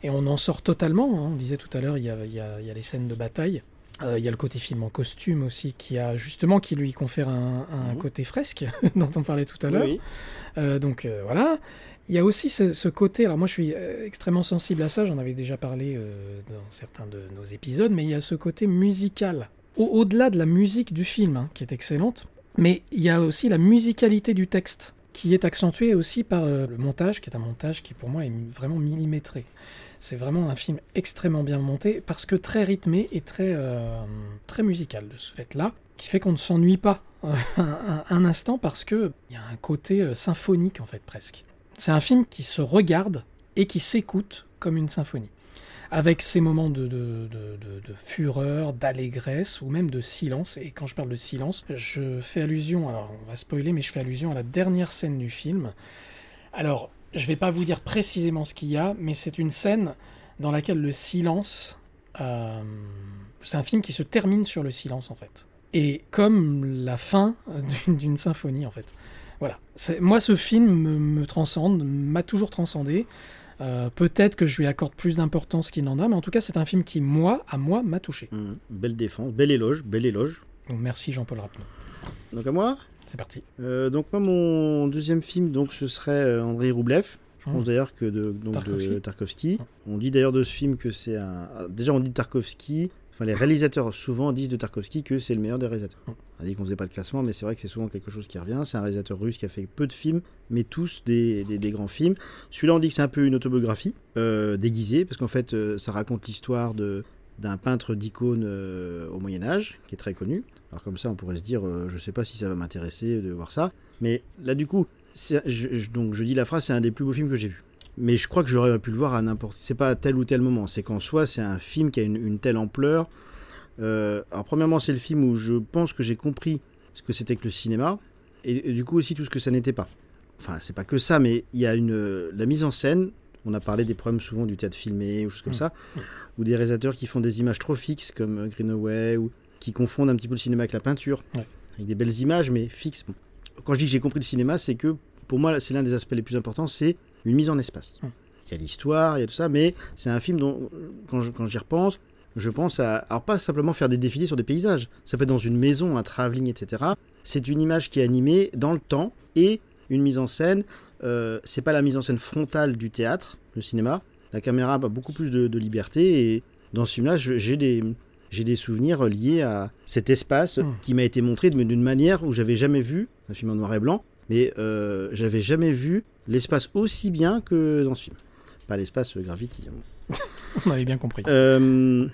et on en sort totalement. hein. On disait tout à l'heure, il y a, y a- il y a les scènes de bataille. Euh, il y a le côté film en costume aussi, qui a justement qui lui confère un, un côté fresque dont on parlait tout à l'heure. Oui. Euh, donc euh, voilà. Il y a aussi ce, côté, alors moi je suis euh, extrêmement sensible à ça, j'en avais déjà parlé euh, dans certains de nos épisodes, mais il y a ce côté musical. Au- Au-delà de la musique du film, hein, qui est excellente, mais il y a aussi la musicalité du texte, qui est accentuée aussi par euh, le montage, qui est un montage qui pour moi est vraiment millimétré. C'est vraiment un film extrêmement bien monté, parce que très rythmé et très, très musical de ce fait-là, qui fait qu'on ne s'ennuie pas un, un- instant, parce qu'il y a un côté symphonique en fait presque. C'est un film qui se regarde et qui s'écoute comme une symphonie. Avec ces moments de, fureur, d'allégresse ou même de silence. Et quand je parle de silence, je fais allusion, alors on va spoiler, mais je fais allusion à la dernière scène du film. Alors, je vais pas vous dire précisément ce qu'il y a, mais c'est une scène dans laquelle le silence. euh, c'est un film qui se termine sur le silence en fait. Et comme la fin d'une symphonie en fait. Voilà. Moi, ce film me, me transcende, m'a toujours transcendé. Euh, Peut-être que je lui accorde plus d'importance qu'il n'en a, mais en tout cas, c'est un film qui, moi, à moi, m'a touché. Belle défense, bel éloge, bel éloge. Donc, merci Jean-Paul Rapneau. Donc à moi? C'est parti. Euh, donc moi, mon deuxième film, donc ce serait euh, Andrei Roublev. Je pense Mmh. d'ailleurs que de, donc, Tarkovsky. de Tarkovsky. On dit d'ailleurs de ce film que c'est un... Déjà, on dit Tarkovsky... Enfin, les réalisateurs souvent disent de Tarkovsky que c'est le meilleur des réalisateurs. On a dit qu'on faisait pas de classement, mais c'est vrai que c'est souvent quelque chose qui revient. C'est un réalisateur russe qui a fait peu de films, mais tous des, des- des grands films. Celui-là, on dit que c'est un peu une autobiographie euh, déguisée, parce qu'en fait, euh, ça raconte l'histoire de d'un peintre d'icônes euh, au Moyen Âge, qui est très connu. Alors comme ça, on pourrait se dire, euh, je sais pas si ça va m'intéresser de voir ça. Mais là, du coup, je- donc je dis la phrase, c'est un des plus beaux films que j'ai vu. Mais je crois que j'aurais pu le voir à n'importe. C'est pas à tel ou tel moment. C'est qu'en soi, c'est un film qui a une, une telle ampleur. Euh, alors premièrement, c'est le film où je pense que j'ai compris ce que c'était que le cinéma, et, et du coup aussi tout ce que ça n'était pas. Enfin, c'est pas que ça, mais il y a une la mise en scène. On a parlé des problèmes souvent du théâtre filmé ou choses comme Mm. ça, ou des réalisateurs qui font des images trop fixes comme Greenaway ou qui confondent un petit peu le cinéma avec la peinture, avec des belles images mais fixes. Quand je dis que j'ai compris le cinéma, c'est que pour moi, c'est l'un des aspects les plus importants, c'est une mise en espace. Il y a l'histoire, il y a tout ça, mais c'est un film dont, quand je- quand j'y repense, je pense à, alors pas simplement faire des défilés sur des paysages, ça peut être dans une maison, un travelling, etc. C'est une image qui est animée dans le temps et une mise en scène. Euh, c'est pas la mise en scène frontale du théâtre, le cinéma. La caméra a beaucoup plus de, de liberté et dans ce film-là, j'ai des j'ai des souvenirs liés à cet espace qui m'a été montré d'une manière où j'avais jamais vu un film en noir et blanc, mais euh, j'avais jamais vu l'espace aussi bien que dans ce film. Pas l'espace euh, Gravity. hein. On avait bien compris. Euh,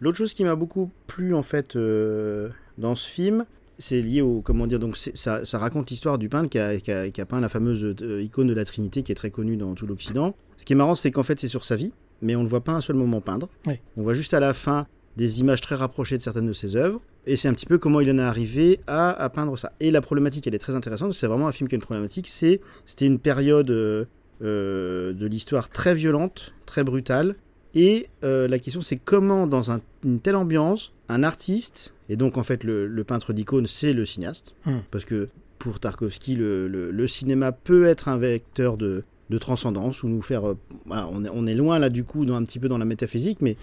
L'autre chose qui m'a beaucoup plu en fait euh, dans ce film, c'est lié au comment dire donc ça, ça raconte l'histoire du peintre qui a, qui a- qui a peint la fameuse icône de la Trinité qui est très connue dans tout l'Occident. Ce qui est marrant, c'est qu'en fait c'est sur sa vie. mais on ne voit pas un seul moment peindre. Oui. On voit juste à la fin des images très rapprochées de certaines de ses œuvres. Et c'est un petit peu comment il en est arrivé à, à peindre ça. Et la problématique, elle est très intéressante. C'est vraiment un film qui a une problématique. C'est, c'était une période euh, euh, de l'histoire très violente, très brutale. Et euh, la question, c'est comment, dans un- une telle ambiance, un artiste, et donc en fait le, le peintre d'icône, c'est le cinéaste, Hmm. parce que pour Tarkovsky, le, le- le cinéma peut être un vecteur de, de transcendance, ou nous faire... euh, voilà, on, est, on est loin là du coup, dans, un petit peu dans la métaphysique, mais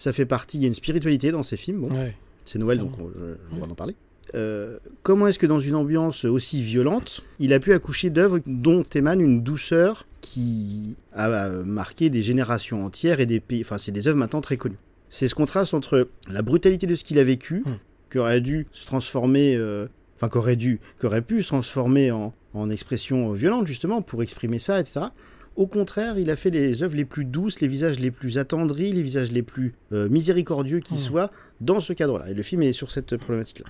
ça fait partie, il y a une spiritualité dans ces films. Bon, Ouais. c'est Noël, donc on, dois en parler. Euh, comment est-ce que dans une ambiance aussi violente, il a pu accoucher d'œuvres dont émane une douceur qui a marqué des générations entières et des pays. Enfin, c'est des œuvres maintenant très connues. C'est ce contraste entre la brutalité de ce qu'il a vécu, qui aurait dû se transformer, euh, enfin, qu'aurait dû, qu'aurait pu se transformer en, en expression violente, justement, pour exprimer ça, etc. Au contraire, il a fait les œuvres les plus douces, les visages les plus attendris, les visages les plus euh, miséricordieux qui soient dans ce cadre-là. Et le film est sur cette problématique-là.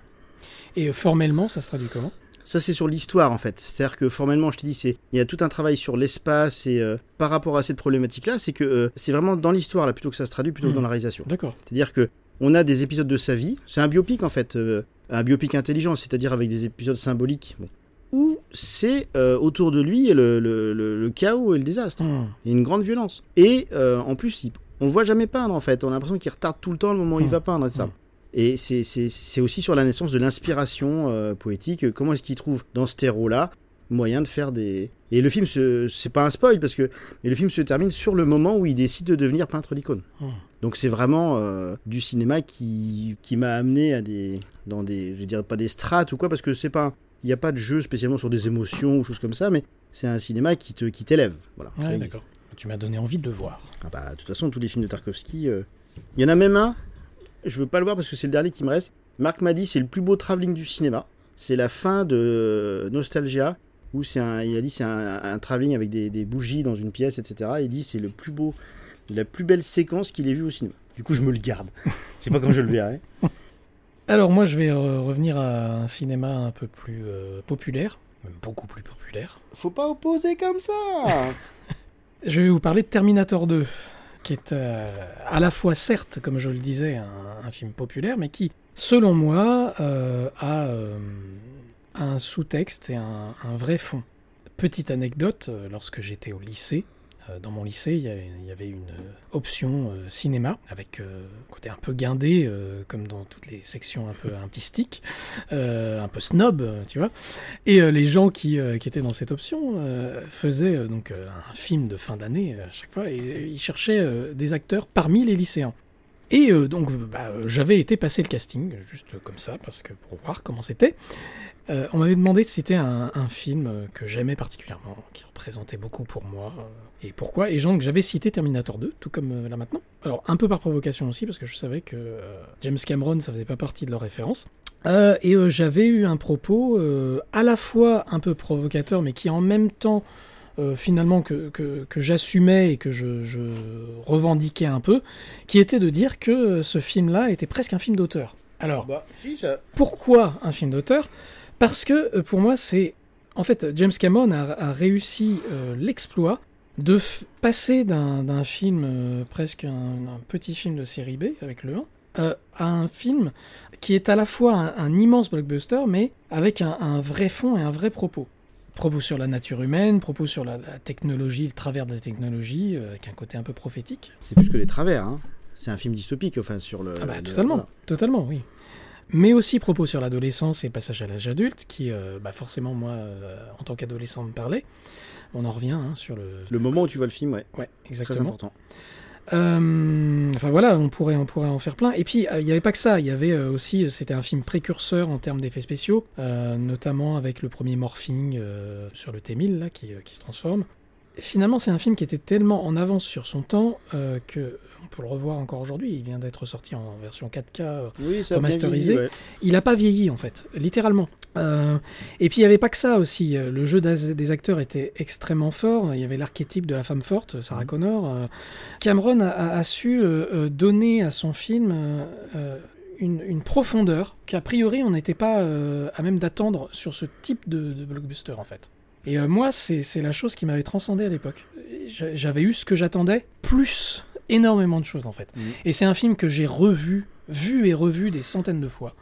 Et euh, formellement, ça se traduit comment? Ça, c'est sur l'histoire, en fait. C'est-à-dire que formellement, je te dis, c'est il y a tout un travail sur l'espace et euh, par rapport à cette problématique-là, c'est que euh, c'est vraiment dans l'histoire, là, plutôt que ça se traduit, plutôt que dans la réalisation. D'accord. C'est-à-dire que on a des épisodes de sa vie. C'est un biopic, en fait. euh, un biopic intelligent, c'est-à-dire avec des épisodes symboliques. Bon. Où c'est euh, autour de lui le, le- le- le chaos et le désastre. Et une grande violence. Et euh, en plus, il- on le voit jamais peindre, en fait. On a l'impression qu'il retarde tout le temps le moment où il Mhm. va peindre et ça. Et c'est- aussi sur la naissance de l'inspiration euh, poétique. Comment est-ce qu'il trouve dans ce terreau-là moyen de faire des. Et le film, se- c'est pas un spoil parce que. Mais le film se termine sur le moment où il décide de devenir peintre d'icône. Hmm. Donc c'est vraiment euh, du cinéma qui, qui m'a amené à des. Dans des. Je dirais pas des strates ou quoi, parce que c'est pas. Il n'y a pas de jeu spécialement sur des émotions ou choses comme ça, mais c'est un cinéma qui te qui t'élève. Voilà. Ouais, Ça, d'accord. Tu m'as donné envie de le voir. ah bah, de toute façon, tous les films de Tarkovsky, euh, il y en a même un, je veux pas le voir parce que c'est le dernier qui me reste. Marc m'a dit c'est le plus beau travelling du cinéma. C'est la fin de euh, Nostalgia, où c'est un, il a dit c'est un, un travelling avec des, des bougies dans une pièce, etc. Il dit c'est le plus beau, la plus belle séquence qu'il ait vue au cinéma. Du coup, je me le garde. Je sais pas quand je le verrai. Alors moi, je vais revenir à un cinéma un peu plus euh, populaire, même beaucoup plus populaire. Faut pas opposer comme ça Je vais vous parler de Terminator 2, qui est euh, à la fois, certes, comme je le disais, un, un film populaire, mais qui, selon moi, euh, a un sous-texte et un, un vrai fond. Petite anecdote, lorsque j'étais au lycée, dans mon lycée, il y, avait, une euh, option euh, cinéma, avec euh, un côté un peu guindé, euh, comme dans toutes les sections un peu artistiques, euh, un peu snob, euh, tu vois. Et euh, les gens qui, euh, étaient dans cette option euh, faisaient euh, donc euh, un film de fin d'année euh, à chaque fois, et euh, ils cherchaient euh, des acteurs parmi les lycéens. Et euh, donc, euh, bah, euh, j'avais été passer le casting, juste comme ça, parce que pour voir comment c'était. Euh, on m'avait demandé si c'était un, un film euh, que j'aimais particulièrement, qui représentait beaucoup pour moi, euh, et pourquoi. Et donc, j'avais cité Terminator 2, tout comme euh, là maintenant. Alors, un peu par provocation aussi, parce que je savais que euh, James Cameron, ça faisait pas partie de leur référence. Euh, et j'avais eu un propos à la fois un peu provocateur, mais qui en même temps, finalement, que, que, que j'assumais et que je, je revendiquais un peu, qui était de dire que ce film-là était presque un film d'auteur. Alors, Bah, si, ça. pourquoi un film d'auteur? Parce que pour moi, c'est. En fait, James Cameron a, a réussi euh, l'exploit de passer d'un d'un film, euh, presque un, un petit film de série B, avec le 1, euh, à un film qui est à la fois un, un immense blockbuster, mais avec un, un vrai fond et un vrai propos. Propos sur la nature humaine, propos sur la, la technologie, le travers de la technologie, euh, avec un côté un peu prophétique. C'est plus que les travers, hein. C'est un film dystopique, enfin, sur le. Ah bah, le- totalement, totalement, oui. Mais aussi propos sur l'adolescence et le passage à l'âge adulte, qui, euh, bah, forcément, moi, euh, en tant qu'adolescent, me parlait. On en revient hein, sur le... Le moment où tu vois le film, ouais. Ouais, Très exactement. important. Euh, enfin voilà, on pourrait, on pourrait en faire plein. Et puis, euh, il n'y avait pas que ça, il y avait euh, aussi, c'était un film précurseur en termes d'effets spéciaux, notamment avec le premier morphing sur le T-1000, là, qui, qui se transforme. Finalement, c'est un film qui était tellement en avance sur son temps que peut le revoir encore aujourd'hui. Il vient d'être sorti en version 4K euh, Oui, ça a bien remasterisé. vieilli, ouais. Il n'a pas vieilli en fait, littéralement. Euh, et puis il n'y avait pas que ça aussi. Le jeu des acteurs était extrêmement fort. Il y avait l'archétype de la femme forte, Sarah Connor. Euh, Cameron a, su euh, donner à son film euh, une, une profondeur qu'a priori on n'était pas à même d'attendre sur ce type de, de blockbuster en fait. Et euh, moi, c'est la chose qui m'avait transcendé à l'époque. J'a- J'avais eu ce que j'attendais, plus énormément de choses en fait. Et c'est un film que j'ai revu, vu et revu des centaines de fois.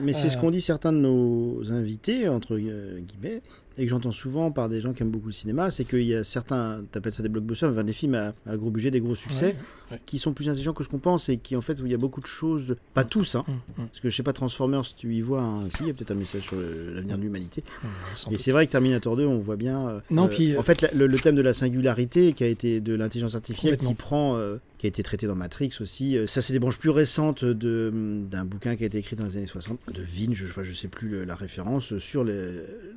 Mais c'est ce Euh, qu'ont dit certains de nos invités, entre guillemets, et que j'entends souvent par des gens qui aiment beaucoup le cinéma, c'est qu'il y a certains, t'appelles ça des blockbusters, enfin des films à, à gros budget, des gros succès, Ouais, ouais. qui sont plus intelligents que ce qu'on pense et qui en fait où il y a beaucoup de choses, de... pas tous, hein, Mm, parce que je sais pas Transformers, tu y vois, un... si, il y a peut-être un message sur l'avenir de l'humanité. sans et c'est vrai que Terminator 2, on voit bien. euh, Non, euh, puis, euh, en fait, la- le, le thème de la singularité qui a été de l'intelligence artificielle qui prend, euh, qui a été traité dans Matrix aussi. euh, ça, c'est des branches plus récentes d'un bouquin qui a été écrit dans les années 60 de Vin, je, je sais plus la référence sur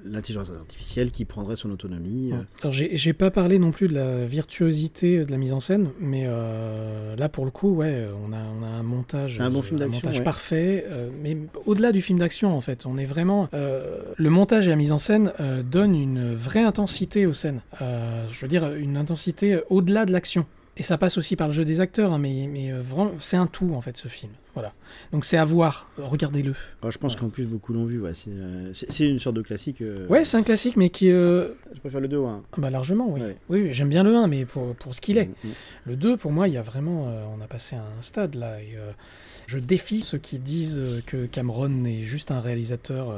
l'intelligence artificielle qui prendrait son autonomie. euh. Alors j'ai pas parlé non plus de la virtuosité de la mise en scène, mais euh, là pour le coup, ouais, on a, on a un montage, un bon euh, film d'action, montage ouais. parfait, euh, mais au-delà du film d'action en fait, on est vraiment euh, le montage et la mise en scène donnent une vraie intensité aux scènes. Je veux dire une intensité au-delà de l'action. Et ça passe aussi par le jeu des acteurs, hein, mais, mais c'est un tout en fait ce film. Voilà. Donc c'est à voir, regardez-le. Je pense qu'en plus beaucoup l'ont vu. Ouais, c'est euh, c'est- une sorte de classique. euh, Ouais, c'est un classique, mais qui. euh, Je préfère le 2 ou 1 Ah Bah largement, oui. Oui, oui, j'aime bien le 1, mais pour, pour ce qu'il est. Mm, Le 2, pour moi, il y a vraiment. euh, on a passé un stade là. Et, je défie ceux qui disent que Cameron est juste un réalisateur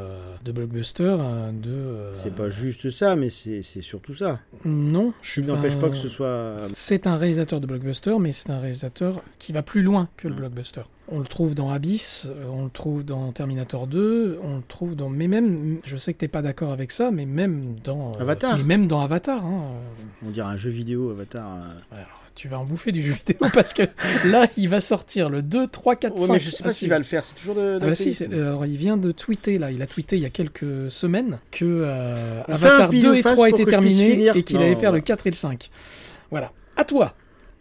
de blockbuster. de, C'est pas juste ça, mais c'est c'est surtout ça. Non, je suis n'empêche pas que ce soit. C'est un réalisateur de blockbuster, mais c'est un réalisateur qui va plus loin que le blockbuster. On le trouve dans Abyss, euh, on le trouve dans Terminator 2, on le trouve dans. Mais même, je sais que t'es pas d'accord avec ça, mais même dans. euh, Avatar. Mais même dans Avatar. hein, On dirait un jeu vidéo Avatar. euh. tu vas en bouffer du jeu vidéo parce que là, il va sortir le 2, 3, 4, Ouais, 5. mais je sais pas s'il va le faire, c'est toujours de- Ah bah si, alors, il vient de tweeter là, il a tweeté il y a quelques semaines que euh, Avatar pile 2 ou et face 3 pour étaient terminés et qu'il allait faire le 4 et le 5. Voilà. À toi.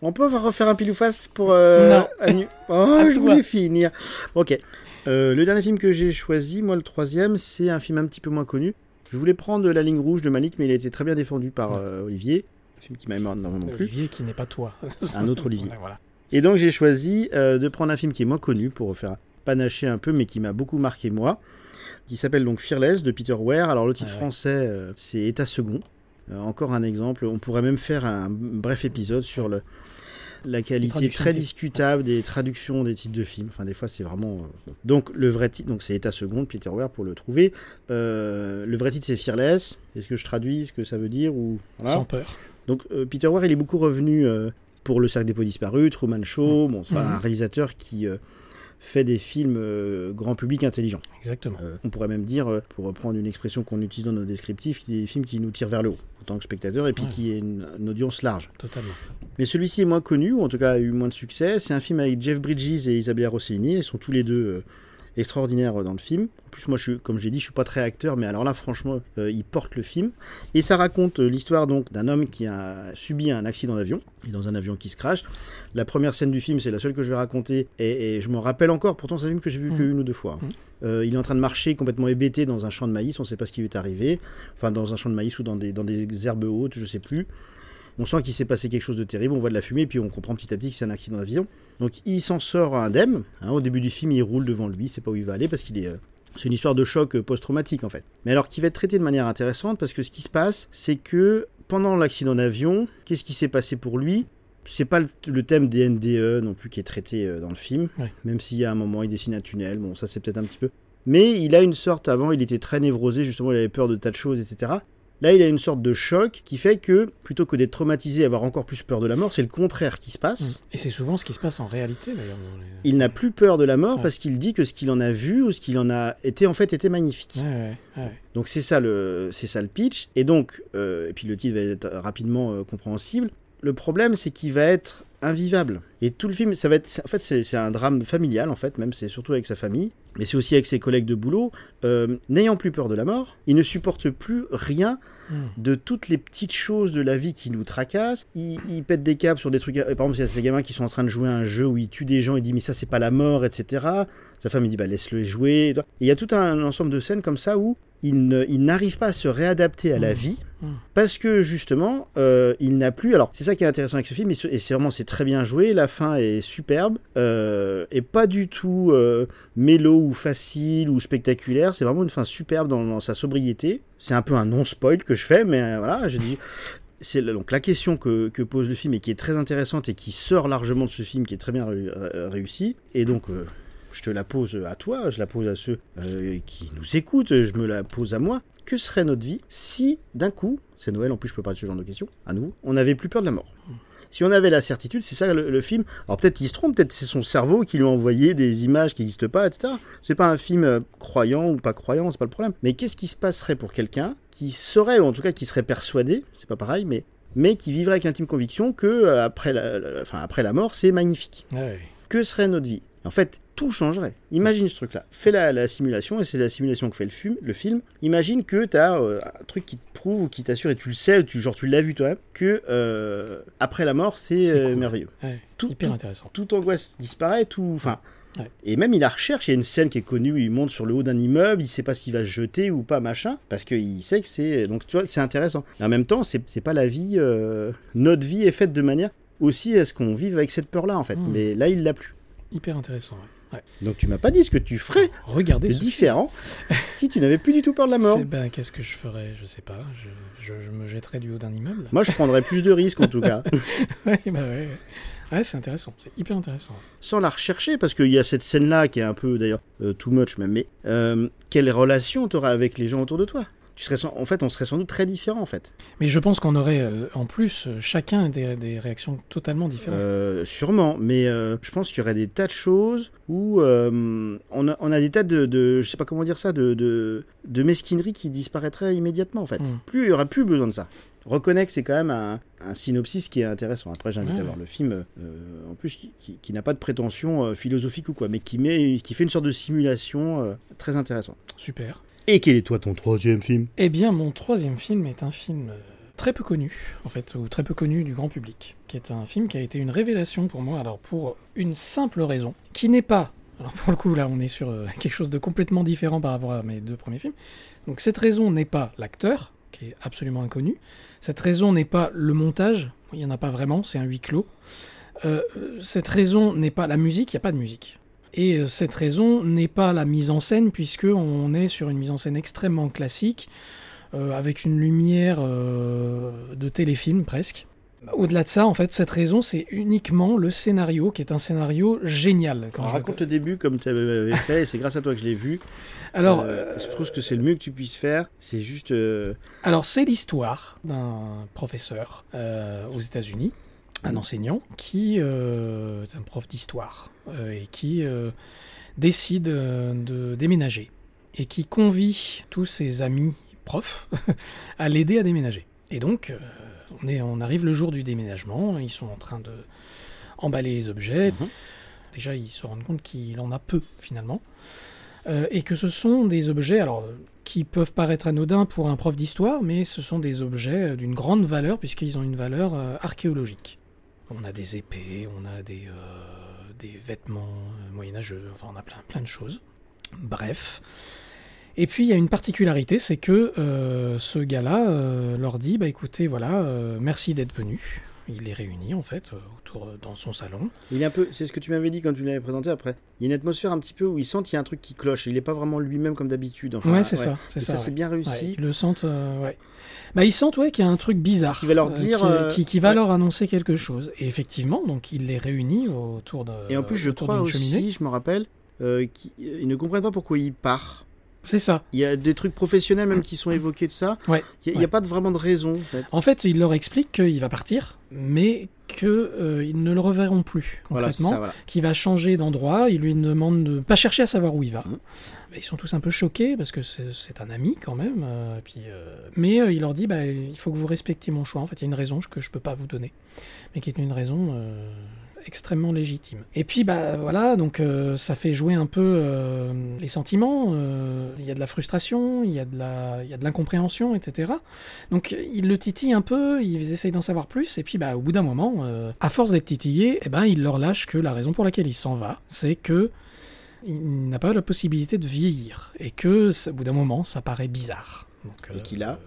On peut refaire un pile ou face pour. euh, Non. Oh, je voulais finir. Ok. Euh, le dernier film que j'ai choisi, moi le troisième, c'est un film un petit peu moins connu. Je voulais prendre La ligne rouge de Malik, mais il a été très bien défendu par euh, Olivier. Un film qui m'a énormément plu. Olivier qui n'est pas toi. Un autre Olivier. Voilà, voilà. Et donc j'ai choisi euh, de prendre un film qui est moins connu pour faire panacher un peu, mais qui m'a beaucoup marqué moi, qui s'appelle donc Fearless de Peter Ware. Alors le titre Ah ouais. français, c'est État second. Euh, encore un exemple. On pourrait même faire un bref épisode sur le, la qualité très discutable des traductions des titres de films. Enfin, des fois, c'est vraiment. euh. Donc, le vrai titre, donc c'est État second de Peter Ware pour le trouver. Euh, le vrai titre, c'est Fearless. Est-ce que je traduis ce que ça veut dire ou voilà. Sans peur. Donc, euh, Peter Ware, il est beaucoup revenu euh, pour Le Cercle des Pots Disparus, Truman Show. Bon, c'est un réalisateur qui. Fait des films euh, grand public intelligents. Exactement. Euh, on pourrait même dire, euh, pour reprendre une expression qu'on utilise dans nos descriptifs, des films qui nous tirent vers le haut en tant que spectateur et puis Ouais. qui est une, une audience large. Totalement. Mais celui-ci est moins connu, ou en tout cas a eu moins de succès. C'est un film avec Jeff Bridges et Isabella Rossellini. Ils sont tous les deux extraordinaires euh, dans le film. En plus, moi, je suis, comme j'ai dit, je suis pas très acteur, mais alors là, franchement, euh, ils portent le film. Et ça raconte euh, l'histoire donc d'un homme qui a subi un accident d'avion, et dans un avion qui se crache. La première scène du film, c'est la seule que je vais raconter, et, et je m'en rappelle encore. Pourtant, c'est un film que j'ai vu Mhm. qu'une ou deux fois. Euh, il est en train de marcher complètement hébété dans un champ de maïs. On ne sait pas ce qui lui est arrivé. Enfin, dans un champ de maïs ou dans des, dans des herbes hautes, je sais plus. On sent qu'il s'est passé quelque chose de terrible, on voit de la fumée, puis on comprend petit à petit que c'est un accident d'avion. Donc il s'en sort indemne. hein. au début du film, il roule devant lui, il sait pas où il va aller parce qu'il est. euh, c'est une histoire de choc euh, post-traumatique en fait. Mais alors qui va être traité de manière intéressante parce que ce qui se passe, c'est que pendant l'accident d'avion, qu'est-ce qui s'est passé pour lui? C'est pas le, thème des NDE non plus qui est traité euh, dans le film, Ouais. même s'il y a un moment il dessine un tunnel, bon ça c'est peut-être un petit peu. Mais il a une sorte, avant il était très névrosé, justement il avait peur de tas de choses, etc. Là, il a une sorte de choc qui fait que, plutôt que d'être traumatisé et avoir encore plus peur de la mort, c'est le contraire qui se passe. Et c'est souvent ce qui se passe en réalité d'ailleurs. les- Il n'a plus peur de la mort Ouais. parce qu'il dit que ce qu'il en a vu ou ce qu'il en a été, en fait, était magnifique. Ouais, ouais, ouais. Donc c'est ça le, c'est ça le pitch. Et donc, euh, et puis le titre va être rapidement euh, compréhensible. Le problème, c'est qu'il va être invivable. Et tout le film, ça va être, en fait, c'est un drame familial, en fait, même c'est surtout avec sa famille, mais c'est aussi avec ses collègues de boulot. Euh, N'ayant plus peur de la mort, il ne supporte plus rien Hmm. de toutes les petites choses de la vie qui nous tracassent. Il, il pète des câbles sur des trucs. Par exemple, il y a ces gamins qui sont en train de jouer à un jeu où il tue des gens, il dit mais ça c'est pas la mort, etc. Sa femme il dit bah laisse-le jouer. Et il y a tout un ensemble de scènes comme ça où il n'arrive pas à se réadapter à la Mm. vie Mm. parce que justement euh, il n'a plus. Alors c'est ça qui est intéressant avec ce film et c'est vraiment c'est très bien joué. La fin est superbe euh, et pas du tout euh, mélo ou facile ou spectaculaire. C'est vraiment une fin superbe dans, sa sobriété. C'est un peu un non spoil que je fais, mais euh, voilà, je dis. c'est donc la question que, pose le film et qui est très intéressante et qui sort largement de ce film qui est très bien ré- ré- réussi. Et donc, euh, je te la pose à toi, je la pose à ceux qui nous écoutent, je me la pose à moi. Que serait notre vie si, d'un coup, c'est Noël en plus, je peux parler de ce genre de questions, à nouveau, on n'avait plus peur de la mort? Si on avait la certitude, c'est ça le, le film. Alors peut-être qu'il se trompe, peut-être c'est son cerveau qui lui a envoyé des images qui n'existent pas, etc. C'est pas un film euh, croyant ou pas croyant, c'est pas le problème. Mais qu'est-ce qui se passerait pour quelqu'un qui saurait, ou en tout cas qui serait persuadé, c'est pas pareil, mais mais qui vivrait avec l'intime conviction que euh, après, la, la- enfin, après la mort, c'est magnifique? Que serait notre vie? En fait, tout changerait. Imagine ce truc-là. Fais la, la simulation, et c'est la simulation que fait le film. Le film. Imagine que tu as un truc qui te prouve ou qui t'assure, et tu le sais, tu, genre tu l'as vu toi-même, que euh, après la mort, c'est euh, cool. merveilleux. Ouais, Tout, hyper tout- intéressant. Toute angoisse disparaît, tout. Enfin. Ouais. Et même il la recherche, il y a une scène qui est connue où il monte sur le haut d'un immeuble, il sait pas s'il va se jeter ou pas, machin, parce qu'il sait que c'est. Donc tu vois, c'est intéressant. Et en même temps, c'est pas la vie. euh, Notre vie est faite de manière aussi à ce qu'on vive avec cette peur-là, en fait. Mm. Mais là, il l'a plus. Hyper intéressant. ouais. Ouais. Donc tu m'as pas dit ce que tu ferais Regardez de ce différent si tu n'avais plus du tout peur de la mort. Ben, qu'est-ce que je ferais? Je sais pas. Je, je- je me jetterais du haut d'un immeuble. Moi, je prendrais plus de risques en tout cas. ouais, bah ouais. Ouais, c'est intéressant. C'est hyper intéressant. Sans la rechercher, parce qu'il y a cette scène-là qui est un peu d'ailleurs euh, too much même. Mais euh, quelle relation t'auras avec les gens autour de toi? Tu serais sans- En fait, on serait sans doute très différents en fait. Mais je pense qu'on aurait euh, en plus euh, chacun des, des réactions totalement différentes. Euh, sûrement, mais euh, je pense qu'il y aurait des tas de choses où on, a, on a des tas de, de- je sais pas comment dire ça, de, de, de mesquineries qui disparaîtraient immédiatement en fait. Mm. Plus il y aura plus besoin de ça. Reconnais que c'est quand même un, un synopsis qui est intéressant. Après, j'invite Ouais. à voir le film, euh, en plus qui, qui- qui n'a pas de prétention euh, philosophique ou quoi, mais qui met, qui fait une sorte de simulation euh, très intéressante. Super. Et quel est toi ton troisième film? Eh bien, mon troisième film est un film euh, très peu connu, en fait, ou très peu connu du grand public, qui est un film qui a été une révélation pour moi, alors pour une simple raison, qui n'est pas, alors pour le coup là on est sur euh, quelque chose de complètement différent par rapport à mes deux premiers films, donc cette raison n'est pas l'acteur, qui est absolument inconnu, cette raison n'est pas le montage, il n'y en a pas vraiment, c'est un huis clos, Euh, cette raison n'est pas la musique, il n'y a pas de musique. Et euh, cette raison n'est pas la mise en scène, puisque on est sur une mise en scène extrêmement classique, euh, avec une lumière euh, de téléfilm presque. Au-delà de ça, en fait, cette raison, c'est uniquement le scénario, qui est un scénario génial. Quand Alors, je- raconte le début comme tu avais fait, et c'est grâce à toi que je l'ai vu. Alors, Euh, je trouve que c'est le mieux que tu puisses faire. C'est juste. Alors, c'est l'histoire d'un professeur aux États-Unis, un enseignant qui euh, est un prof d'histoire euh, et qui euh, décide de déménager et qui convie tous ses amis profs à l'aider à déménager. Et donc, on, est, on arrive le jour du déménagement, ils sont en train de emballer les objets. Déjà, ils se rendent compte qu'il en a peu finalement. Et que ce sont des objets alors, qui peuvent paraître anodins pour un prof d'histoire, mais ce sont des objets d'une grande valeur puisqu'ils ont une valeur archéologique. On a des épées, on a des, euh, vêtements euh, moyenâgeux, enfin on a plein, plein de choses. Bref. Et puis il y a une particularité, c'est que euh, ce gars-là leur dit, bah écoutez, voilà, merci d'être venu. Il les réunit en fait euh, autour euh, dans son salon. Il est un peu, c'est ce que tu m'avais dit quand tu l'avais présenté après. Il y a une atmosphère un petit peu où il sent qu'il y a un truc qui cloche. Il n'est pas vraiment lui-même comme d'habitude. Enfin, ouais, c'est ça, c'est ça. c'est ouais. bien Ouais, réussi. ils le sentent, euh, ouais. Bah, ils sentent, ouais, qu'il y a un truc bizarre. Qui va leur euh, dire, qui, euh, qui- qui va ouais. leur annoncer quelque chose. Et effectivement, donc, il les réunit autour de. Et en plus, je crois aussi, cheminée. je me rappelle, euh, qu'ils ne comprennent pas pourquoi il part. C'est ça. Il y a des trucs professionnels même qui sont évoqués de ça. Ouais. Il n'y a, ouais. pas de- vraiment de raison. En fait. En fait, il leur explique qu'il va partir, mais qu'ils ne le reverront plus, concrètement. voilà. Qu'il va changer d'endroit. Il lui demande de pas chercher à savoir où il Mmh. va. Mais Ils sont tous un peu choqués parce que c'est un ami quand même. euh, et puis, euh, Mais euh, il leur dit bah, il faut que vous respectiez mon choix. En fait, il y a une raison que je peux pas vous donner, mais qui est une raison euh, extrêmement légitime. Et puis bah voilà, donc euh, ça fait jouer un peu euh, les sentiments. euh, Il y a de la frustration, il y a de l'incompréhension, etc. Donc il le titille un peu, ils essayent d'en savoir plus, et puis bah au bout d'un moment, à force d'être titillé, eh ben il leur lâche que la raison pour laquelle il s'en va, c'est que il n'a pas la possibilité de vieillir, et que au bout d'un moment, ça paraît bizarre. Donc, Et qu'il a.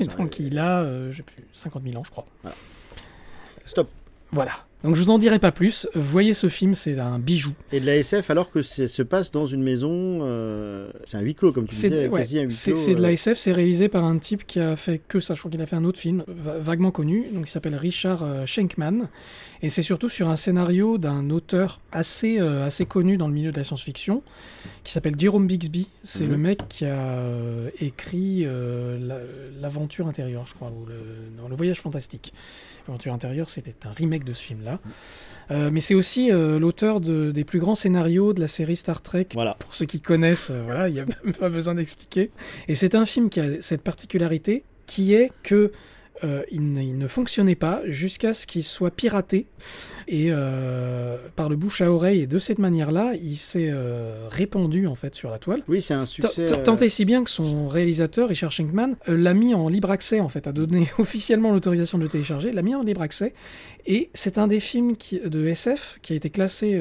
et donc il a, euh, j'ai plus 50 000 ans, je crois. Stop. Voilà. Donc je vous en dirai pas plus. Voyez ce film, c'est un bijou. Et de la SF alors que ça se passe dans une maison. euh, c'est un huis clos, comme tu disais, ouais, quasi un huis c'est- clos. c'est de euh, la SF, c'est réalisé par un type qui a fait que ça. Je crois qu'il a fait un autre film va- vaguement connu, donc il s'appelle Richard euh, Schenkman. Et c'est surtout sur un scénario d'un auteur assez, euh, assez connu dans le milieu de la science-fiction, qui s'appelle Jerome Bixby. C'est Mhm. le mec qui a euh, écrit euh, la- L'aventure intérieure, je crois, ou le, le voyage fantastique. L'aventure intérieure, c'était un remake de ce film-là. Euh, mais c'est aussi euh, l'auteur de- des plus grands scénarios de la série Star Trek. Voilà. Pour ceux qui connaissent, euh, voilà, il n'y a même pas besoin d'expliquer. Et c'est un film qui a cette particularité qui est que euh, il, ne, il ne fonctionnait pas jusqu'à ce qu'il soit piraté. Et euh, par le bouche à oreille, et de cette manière-là, il s'est euh, répandu en fait sur la toile. Oui, c'est un succès. Tant et si bien que son réalisateur, Richard Schenkman, l'a mis en libre accès, en fait, a donné officiellement l'autorisation de le télécharger, l'a mis en libre accès. Et c'est un des films qui- de SF qui a été classé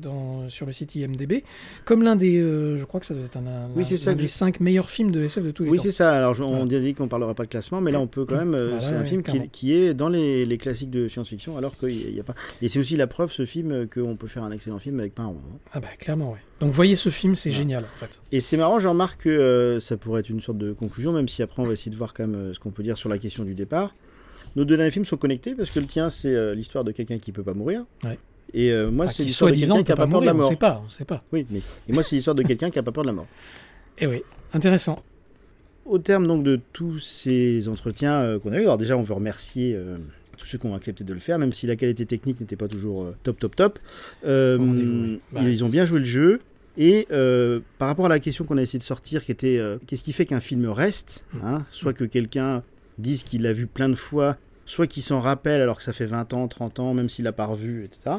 dans, sur le site IMDB comme l'un des, je crois que ça doit être un, Oui, ça des je- cinq meilleurs films de SF de tous les Oui, temps. c'est ça. Alors, je- on dit qu'on parlera pas de classement, mais là, on peut quand même. C'est un film qui, est dans les, les classiques de science-fiction, alors qu'il n'y a pas. Et c'est aussi la preuve, ce film, qu'on peut faire un excellent film avec pas un hein. Ah bah clairement, ouais. Donc voyez ce film, c'est génial en fait. Et c'est marrant, je remarque que euh, ça pourrait être une sorte de conclusion, même si après on va essayer de voir quand même euh, ce qu'on peut dire sur la question du départ. Nos deux derniers films sont connectés parce que le tien, c'est euh, l'histoire de quelqu'un qui peut pas mourir. Ouais. Et euh, moi, Ah, c'est l'histoire de quelqu'un qui a pas peur de la on mort. sait pas, on sait pas. Oui, mais et moi, c'est l'histoire de quelqu'un qui a pas peur de la mort. Et oui, intéressant. Au terme donc de tous ces entretiens euh, qu'on a eu, alors déjà on veut remercier euh, tous ceux qui ont accepté de le faire, même si la qualité technique n'était pas toujours euh, top top top. Bah, ils ont bien joué le jeu. Et par rapport à la question qu'on a essayé de sortir, qui était qu'est-ce qui fait qu'un film reste Mm. hein, Soit que quelqu'un dise qu'il l'a vu plein de fois, soit qu'il s'en rappelle alors que ça fait 20 ans, 30 ans, même s'il l'a pas revu, etc.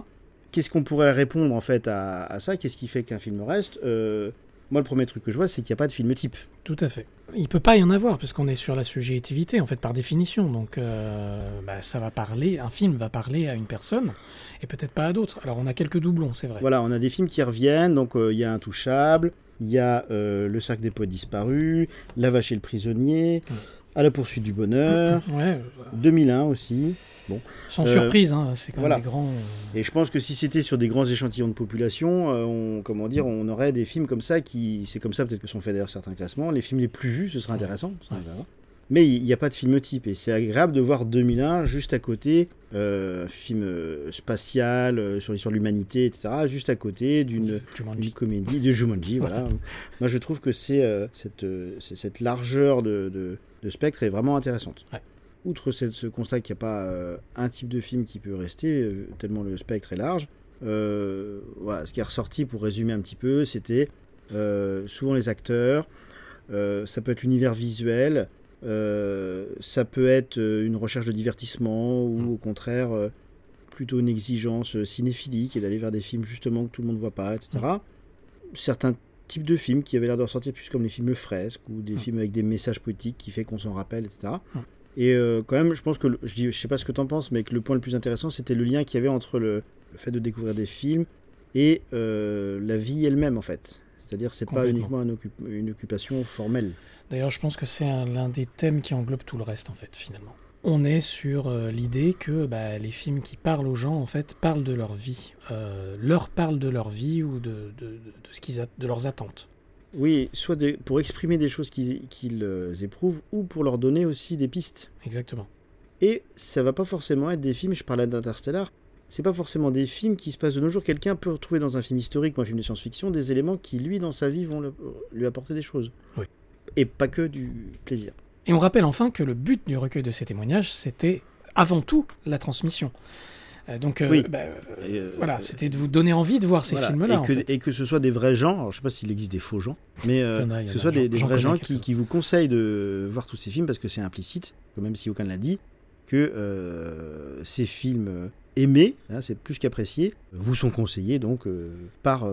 Qu'est-ce qu'on pourrait répondre en fait à, à ça? Qu'est-ce qui fait qu'un film reste? Moi, le premier truc que je vois, c'est qu'il n'y a pas de film type. Tout à fait. Il peut pas y en avoir puisqu'on est sur la subjectivité en fait par définition. Donc euh, bah, ça va parler, un film va parler à une personne et peut-être pas à d'autres. Alors on a quelques doublons, c'est vrai. Voilà, on a des films qui reviennent. Donc, euh, il y a Intouchable, il y a euh, Le cercle des poètes disparus, La vache et le prisonnier, À la poursuite du bonheur, Ouais, 2001 aussi. Bon. Sans Euh, surprise, hein, c'est quand même voilà. des grands. euh, Et je pense que si c'était sur des grands échantillons de population, euh, on, comment dire, on aurait des films comme ça qui, c'est comme ça peut-être que sont faits d'ailleurs certains classements. Les films les plus vus, ce serait intéressant. Mais il n'y a pas de film type et c'est agréable de voir 2001 juste à côté, euh, un film spatial sur l'histoire de l'humanité, etc. Juste à côté d'une comédie de Jumanji. voilà. Moi, je trouve que c'est cette, largeur de, de- de spectre est vraiment intéressante. Outre cette- ce constat qu'il n'y a pas euh, un type de film qui peut rester, euh, tellement le spectre est large, euh, voilà, ce qui est ressorti, pour résumer un petit peu, c'était souvent les acteurs, ça peut être l'univers visuel, ça peut être une recherche de divertissement ou au contraire plutôt une exigence cinéphilique et d'aller vers des films justement que tout le monde ne voit pas, etc. Certains types de films qui avaient l'air de ressortir plus comme les films fresques ou des films avec des messages politiques qui fait qu'on s'en rappelle, etc. Et euh, quand même, je pense que, le- je, dis, je sais pas ce que tu en penses, mais que le point le plus intéressant, c'était le lien qu'il y avait entre le, le fait de découvrir des films et euh, la vie elle-même, en fait. C'est-à-dire, c'est pas uniquement un occup- une occupation formelle. D'ailleurs, je pense que c'est un- l'un des thèmes qui englobe tout le reste, en fait, finalement. On est sur euh, l'idée que bah, les films qui parlent aux gens, en fait, parlent de leur vie, euh, leur parlent de leur vie ou de, de, de- de ce qu'ils a- de leurs attentes. Oui, soit de- pour exprimer des choses qu'ils qu'ils, euh, éprouvent ou pour leur donner aussi des pistes. Exactement. Et ça va pas forcément être des films, je parlais d'Interstellar, c'est pas forcément des films qui se passent de nos jours. Quelqu'un peut retrouver dans un film historique ou un film de science-fiction des éléments qui, lui, dans sa vie, vont le- lui apporter des choses. Oui. Et pas que du plaisir. Et on rappelle enfin que le but du recueil de ces témoignages, c'était avant tout la transmission. Euh, donc, euh, Oui. bah, euh, euh, voilà, c'était de vous donner envie de voir ces Voilà. films-là. Et en que, fait. et que ce soit des vrais gens, alors je sais pas s'il existe des faux gens, mais euh, a, que ce soit des, vrais gens qui, qui vous conseillent de voir tous ces films parce que c'est implicite, même si aucun ne l'a dit, que ces films aimés, hein, c'est plus qu'apprécié, vous sont conseillés donc par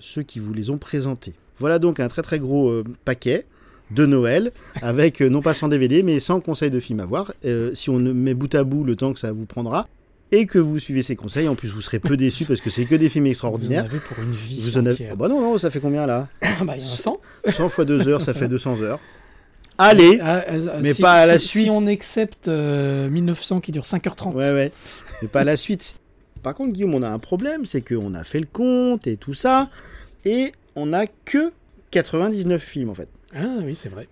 ceux qui vous les ont présentés. Voilà donc un très très gros paquet de Noël avec euh, non pas sans DVD mais sans conseil de film à voir. Euh, si on met bout à bout le temps que ça vous prendra et que vous suivez ces conseils, en plus vous serez peu déçus parce que c'est que des films extraordinaires. avez pour une vie Vous en avez... Oh bah non, non, ça fait combien là? Ah bah, il y en a 100. 100 fois 2 heures, ça fait 200 heures. Allez, Ah, ah, mais si- pas à la si- suite. Si on accepte euh, 1900 qui dure 5h30. Ouais, ouais, mais pas à la suite. Par contre, Guillaume, on a un problème, c'est qu'on a fait le compte et tout ça, et on n'a que 99 films en fait. Ah oui, c'est vrai.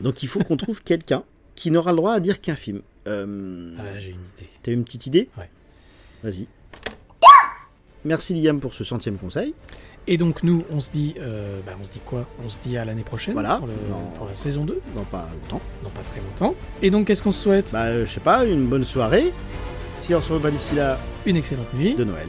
Donc il faut qu'on trouve quelqu'un qui n'aura le droit à dire qu'un film. Euh, Ah, j'ai une idée. T'as une petite idée? Ouais. Vas-y. Merci Liam pour ce centième conseil. Et donc nous, on se dit, euh, bah, on se dit quoi? On se dit à l'année prochaine Voilà. pour, le- Dans- pour la saison 2 Dans pas longtemps. Dans pas très longtemps. Et donc qu'est-ce qu'on se souhaite? Bah, euh, je sais pas, une bonne soirée. Si on se revoit d'ici là, une excellente nuit de Noël.